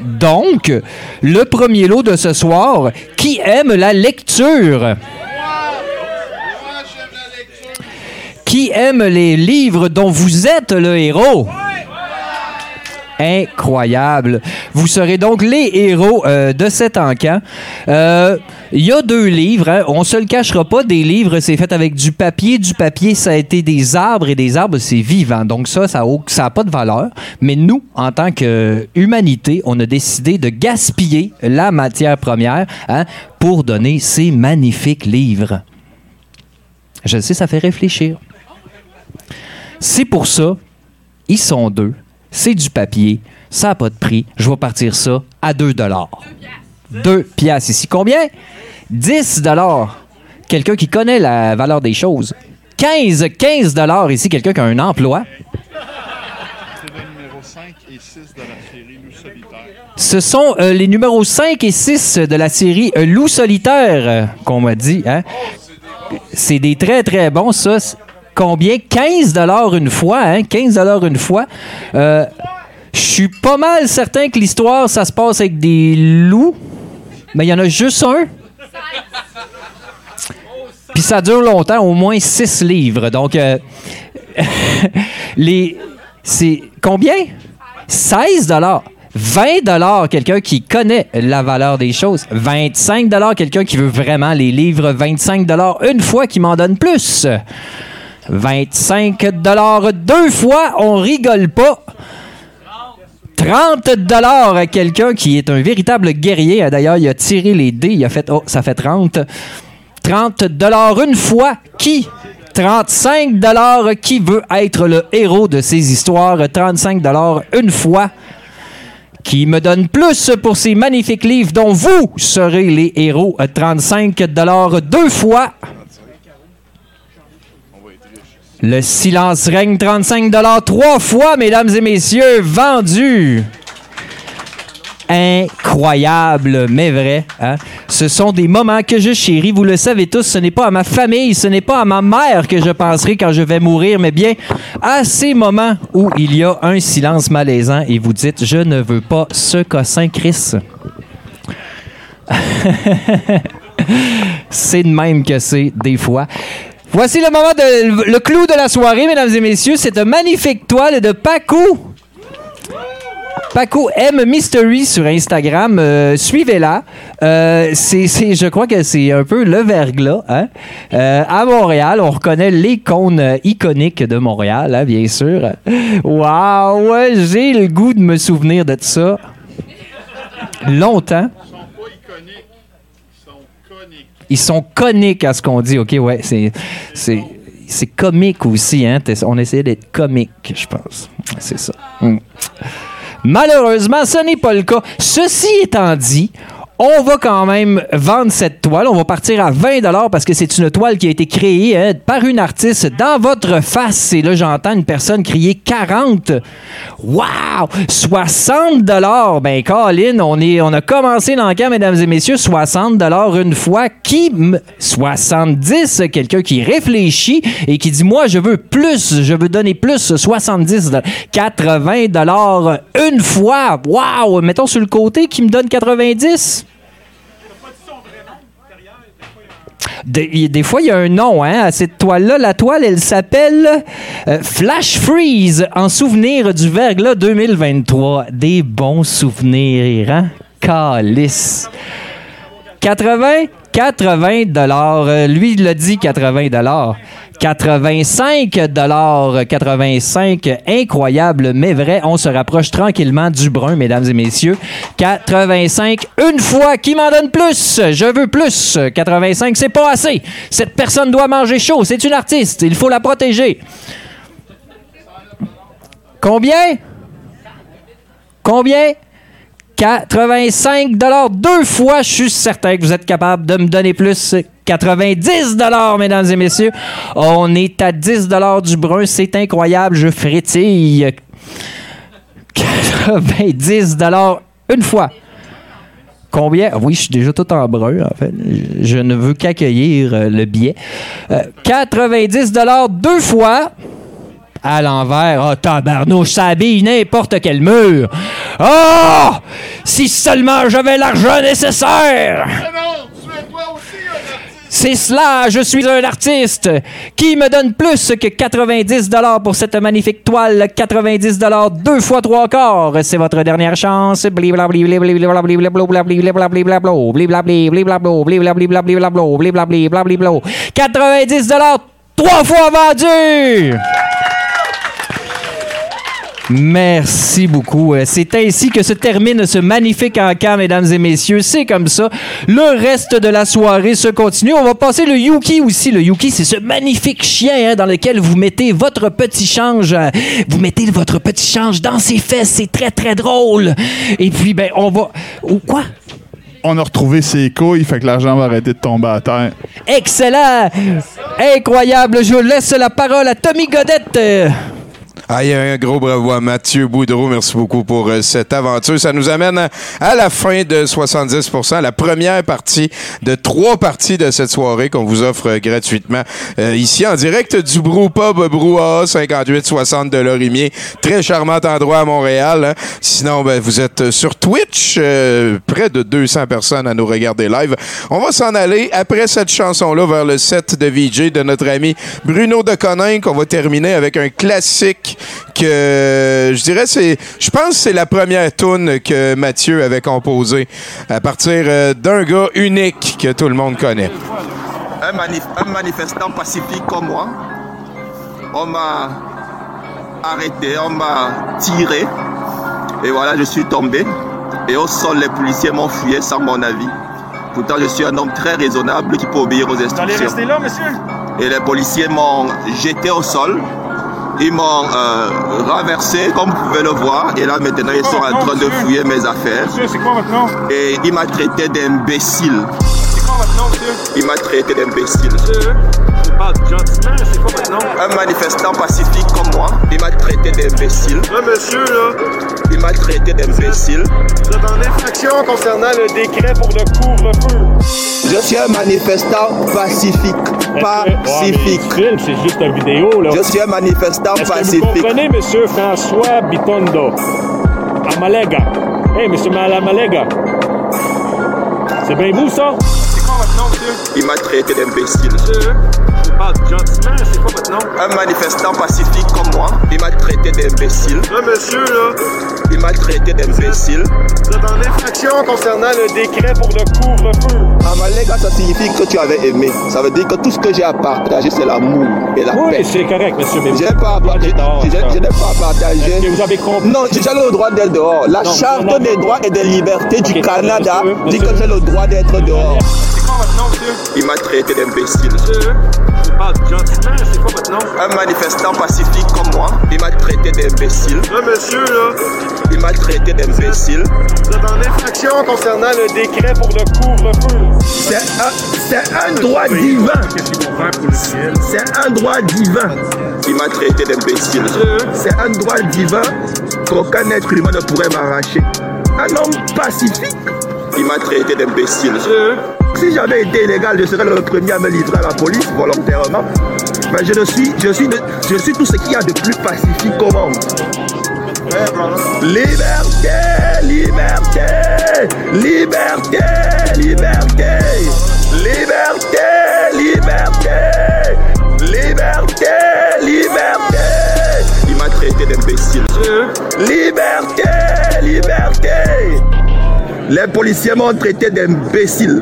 donc, le premier lot de ce soir, qui aime la lecture? Qui aime les livres dont vous êtes le héros? Incroyable. Vous serez donc les héros euh, de cet encan. Euh, Il y a deux livres. hein. On se le cachera pas. Des livres, c'est fait avec du papier. Du papier, ça a été des arbres et des arbres, c'est vivant. Donc ça, ça n'a pas de valeur. Mais nous, en tant qu'humanité, on a décidé de gaspiller la matière première hein, pour donner ces magnifiques livres. Je sais, ça fait réfléchir. C'est pour ça, ils sont deux. C'est du papier. Ça n'a pas de prix. Je vais partir ça à 2 dollars. 2 piastres ici. Combien? 10 dollars. Quelqu'un qui connaît la valeur des choses. 15, 15 dollars ici. Quelqu'un qui a un emploi. Ce sont euh, les numéros 5 et 6 de la série euh, Loup solitaire, euh, qu'on m'a dit. hein. C'est des très, très bons, ça. Combien? 15 une fois, hein? 15 une fois. Euh, Je suis pas mal certain que l'histoire, ça se passe avec des loups. Mais il y en a juste un. Puis ça dure longtemps, au moins 6 livres. Donc, euh, les. C'est. Combien? 16 20 quelqu'un qui connaît la valeur des choses. 25 quelqu'un qui veut vraiment les livres. 25 une fois qui m'en donne plus. 25 deux fois, on rigole pas. 30 à quelqu'un qui est un véritable guerrier. D'ailleurs, il a tiré les dés, il a fait oh, ça fait 30. 30 une fois qui? 35 qui veut être le héros de ces histoires? 35 une fois qui me donne plus pour ces magnifiques livres dont vous serez les héros. 35 deux fois. Le silence règne 35 trois fois, mesdames et messieurs, vendu. Incroyable, mais vrai. hein? Ce sont des moments que je chéris. Vous le savez tous, ce n'est pas à ma famille, ce n'est pas à ma mère que je penserai quand je vais mourir, mais bien à ces moments où il y a un silence malaisant et vous dites Je ne veux pas ce cossin Chris. c'est de même que c'est des fois. Voici le moment de le clou de la soirée, mesdames et messieurs. C'est une magnifique toile de Paco. Paco M Mystery sur Instagram. Euh, Suivez-la. Euh, c'est, je crois que c'est un peu le verglas. Hein? Euh, à Montréal, on reconnaît l'icône iconique de Montréal, hein, bien sûr. Waouh, j'ai le goût de me souvenir de ça. Longtemps. Ils sont coniques à ce qu'on dit. OK, ouais, c'est, c'est, c'est comique aussi. Hein? On essayait d'être comique, je pense. C'est ça. Mm. Malheureusement, ce n'est pas le cas. Ceci étant dit, On va quand même vendre cette toile. On va partir à 20 parce que c'est une toile qui a été créée hein, par une artiste dans votre face. Et là, j'entends une personne crier 40. Wow! 60 Ben, Colin, on, est, on a commencé l'enquête, mesdames et messieurs. 60 une fois. Qui... m- 70, quelqu'un qui réfléchit et qui dit, moi, je veux plus. Je veux donner plus. 70 80 une fois. Wow! Mettons sur le côté qui me donne 90. Des, fois, il y a un nom hein, à cette toile-là. La toile, elle s'appelle euh, Flash Freeze en souvenir du verglas 2023. Des bons souvenirs, hein? Calice. 80, 80 dollars. Euh, lui, il l'a dit 80 dollars. 85 dollars, 85, incroyable mais vrai. On se rapproche tranquillement du brun, mesdames et messieurs. 85, une fois. Qui m'en donne plus? Je veux plus. 85, c'est pas assez. Cette personne doit manger chaud. C'est une artiste. Il faut la protéger. Combien? Combien? 85 deux fois, je suis certain que vous êtes capable de me donner plus. 90 mesdames et messieurs. On est à 10 du brun, c'est incroyable, je frétille. 90 une fois. Combien? Ah Oui, je suis déjà tout en brun, en fait. Je- ne veux qu'accueillir euh, le billet. Euh, 90 deux fois. À l'envers. Oh, tabarnouche, ça n'importe quel mur. Oh! Si seulement j'avais l'argent nécessaire! C'est cela, je suis un artiste. Qui me donne plus que 90 dollars pour cette magnifique toile 90 dollars deux fois trois quarts. C'est votre dernière chance. Bliblabli, bliblabli, bliblabli, bliblabli, blablo, bliblabli, bliblablo, bliblabli, blablablo, bliblabli, blablablo. 90 dollars trois fois vendu. Merci beaucoup. Euh, C'est ainsi que se termine ce magnifique encamp, mesdames et messieurs. C'est comme ça. Le reste de la soirée se continue. On va passer le Yuki aussi. Le Yuki, c'est ce magnifique chien hein, dans lequel vous mettez votre petit change. euh, Vous mettez votre petit change dans ses fesses. C'est très, très drôle. Et puis, ben, on va... Ou quoi? On a retrouvé ses couilles, fait que l'argent va arrêter de tomber à terre. Excellent! Incroyable. Je laisse la parole à Tommy Godette. Ah, un gros bravo à Mathieu Boudreau. Merci beaucoup pour euh, cette aventure. Ça nous amène à, la fin de 70% la première partie de trois parties de cette soirée qu'on vous offre euh, gratuitement euh, ici en direct du Brou Pub Brouhaha 5860 de Lorimier. Très charmant endroit à Montréal. hein. Sinon, ben, vous êtes sur Twitch. près de 200 personnes à nous regarder live. On va s'en aller après cette chanson-là vers le set de VJ de notre ami Bruno de Conin qu'on va terminer avec un classique que je dirais c'est je pense que c'est la première tune que Mathieu avait composée à partir euh, d'un gars unique que tout le monde connaît. un, manif- un manifestant pacifique comme moi. On m'a arrêté, on m'a tiré. Et voilà, je suis tombé. Et au sol, les policiers m'ont fouillé sans mon avis. Pourtant, je suis un homme très raisonnable qui peut obéir aux Vous allez instructions. rester là, monsieur? Et les policiers m'ont jeté au sol. Ils m'ont euh, renversé, comme vous pouvez le voir. Et là, maintenant, ils sont en train de fouiller mes affaires. Monsieur, c'est quoi votre nom? Et il m'a traité d'imbécile. C'est quoi votre nom, monsieur? Il m'a traité d'imbécile. Monsieur, je parle gentiment, c'est quoi votre nom? Un manifestant pacifique comme moi, il m'a traité d'imbécile. Là, monsieur, là, Il m'a traité d'imbécile. vous êtes en infraction concernant le décret pour le couvre-feu. Je suis un manifestant pacifique. Pacifique. c'est juste une vidéo, là. Je suis un manifestant Est-ce que vous pacifique. comprenez, monsieur François Bitondo? Amalega. Hey, monsieur Malamalega. C'est bien vous, ça? C'est quoi votre nom, monsieur? Il m'a traité d'imbécile. Monsieur, je vous parle gentiment, c'est quoi votre nom? Un manifestant pacifique comme moi, il m'a traité d'imbécile. Là, monsieur, là, Il m'a traité d'imbécile. vous êtes en infraction concernant le décret pour le couvre-feu. Amalega, ça signifie que tu avais aimé. Ça veut dire que tout ce que j'ai à partager, c'est l'amour et la Oui, paix. c'est correct, monsieur, mais Je n'ai pas à partager. Je, je- je n'ai pas à partager. Est-ce que vous avez compris? Non, j'ai le droit d'être dehors. La Non, charte non, non. des droits et des libertés du Canada monsieur, dit monsieur. que j'ai le droit d'être dehors. Monsieur? Il m'a traité d'imbécile. Je parle gentiment, c'est quoi votre nom? Un manifestant pacifique comme moi, il m'a traité d'imbécile. Monsieur, là, Il m'a traité d'imbécile. vous êtes en infraction concernant le décret pour le couvre-feu. C'est un, c'est un droit divin. C'est un droit divin. Il m'a traité d'imbécile. C'est un droit divin qu'aucun être humain ne pourrait m'arracher. Un homme pacifique. Il m'a traité d'imbécile. Si j'avais été illégal, je serais le premier à me livrer à la police volontairement. Mais je ne suis, je suis, je suis tout ce qu'il y a de plus pacifique au monde. Liberté, liberté, liberté, liberté, liberté, liberté, liberté, liberté. Il m'a traité d'imbécile. Liberté, liberté. Les policiers m'ont traité d'imbécile.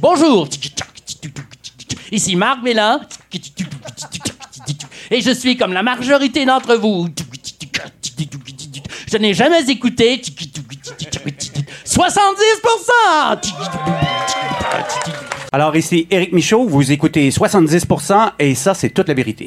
Bonjour. Ici Marc Mélin. Et je suis comme la majorité d'entre vous. Je n'ai jamais écouté 70%. Alors ici Éric Michaud, vous écoutez 70% et ça c'est toute la vérité.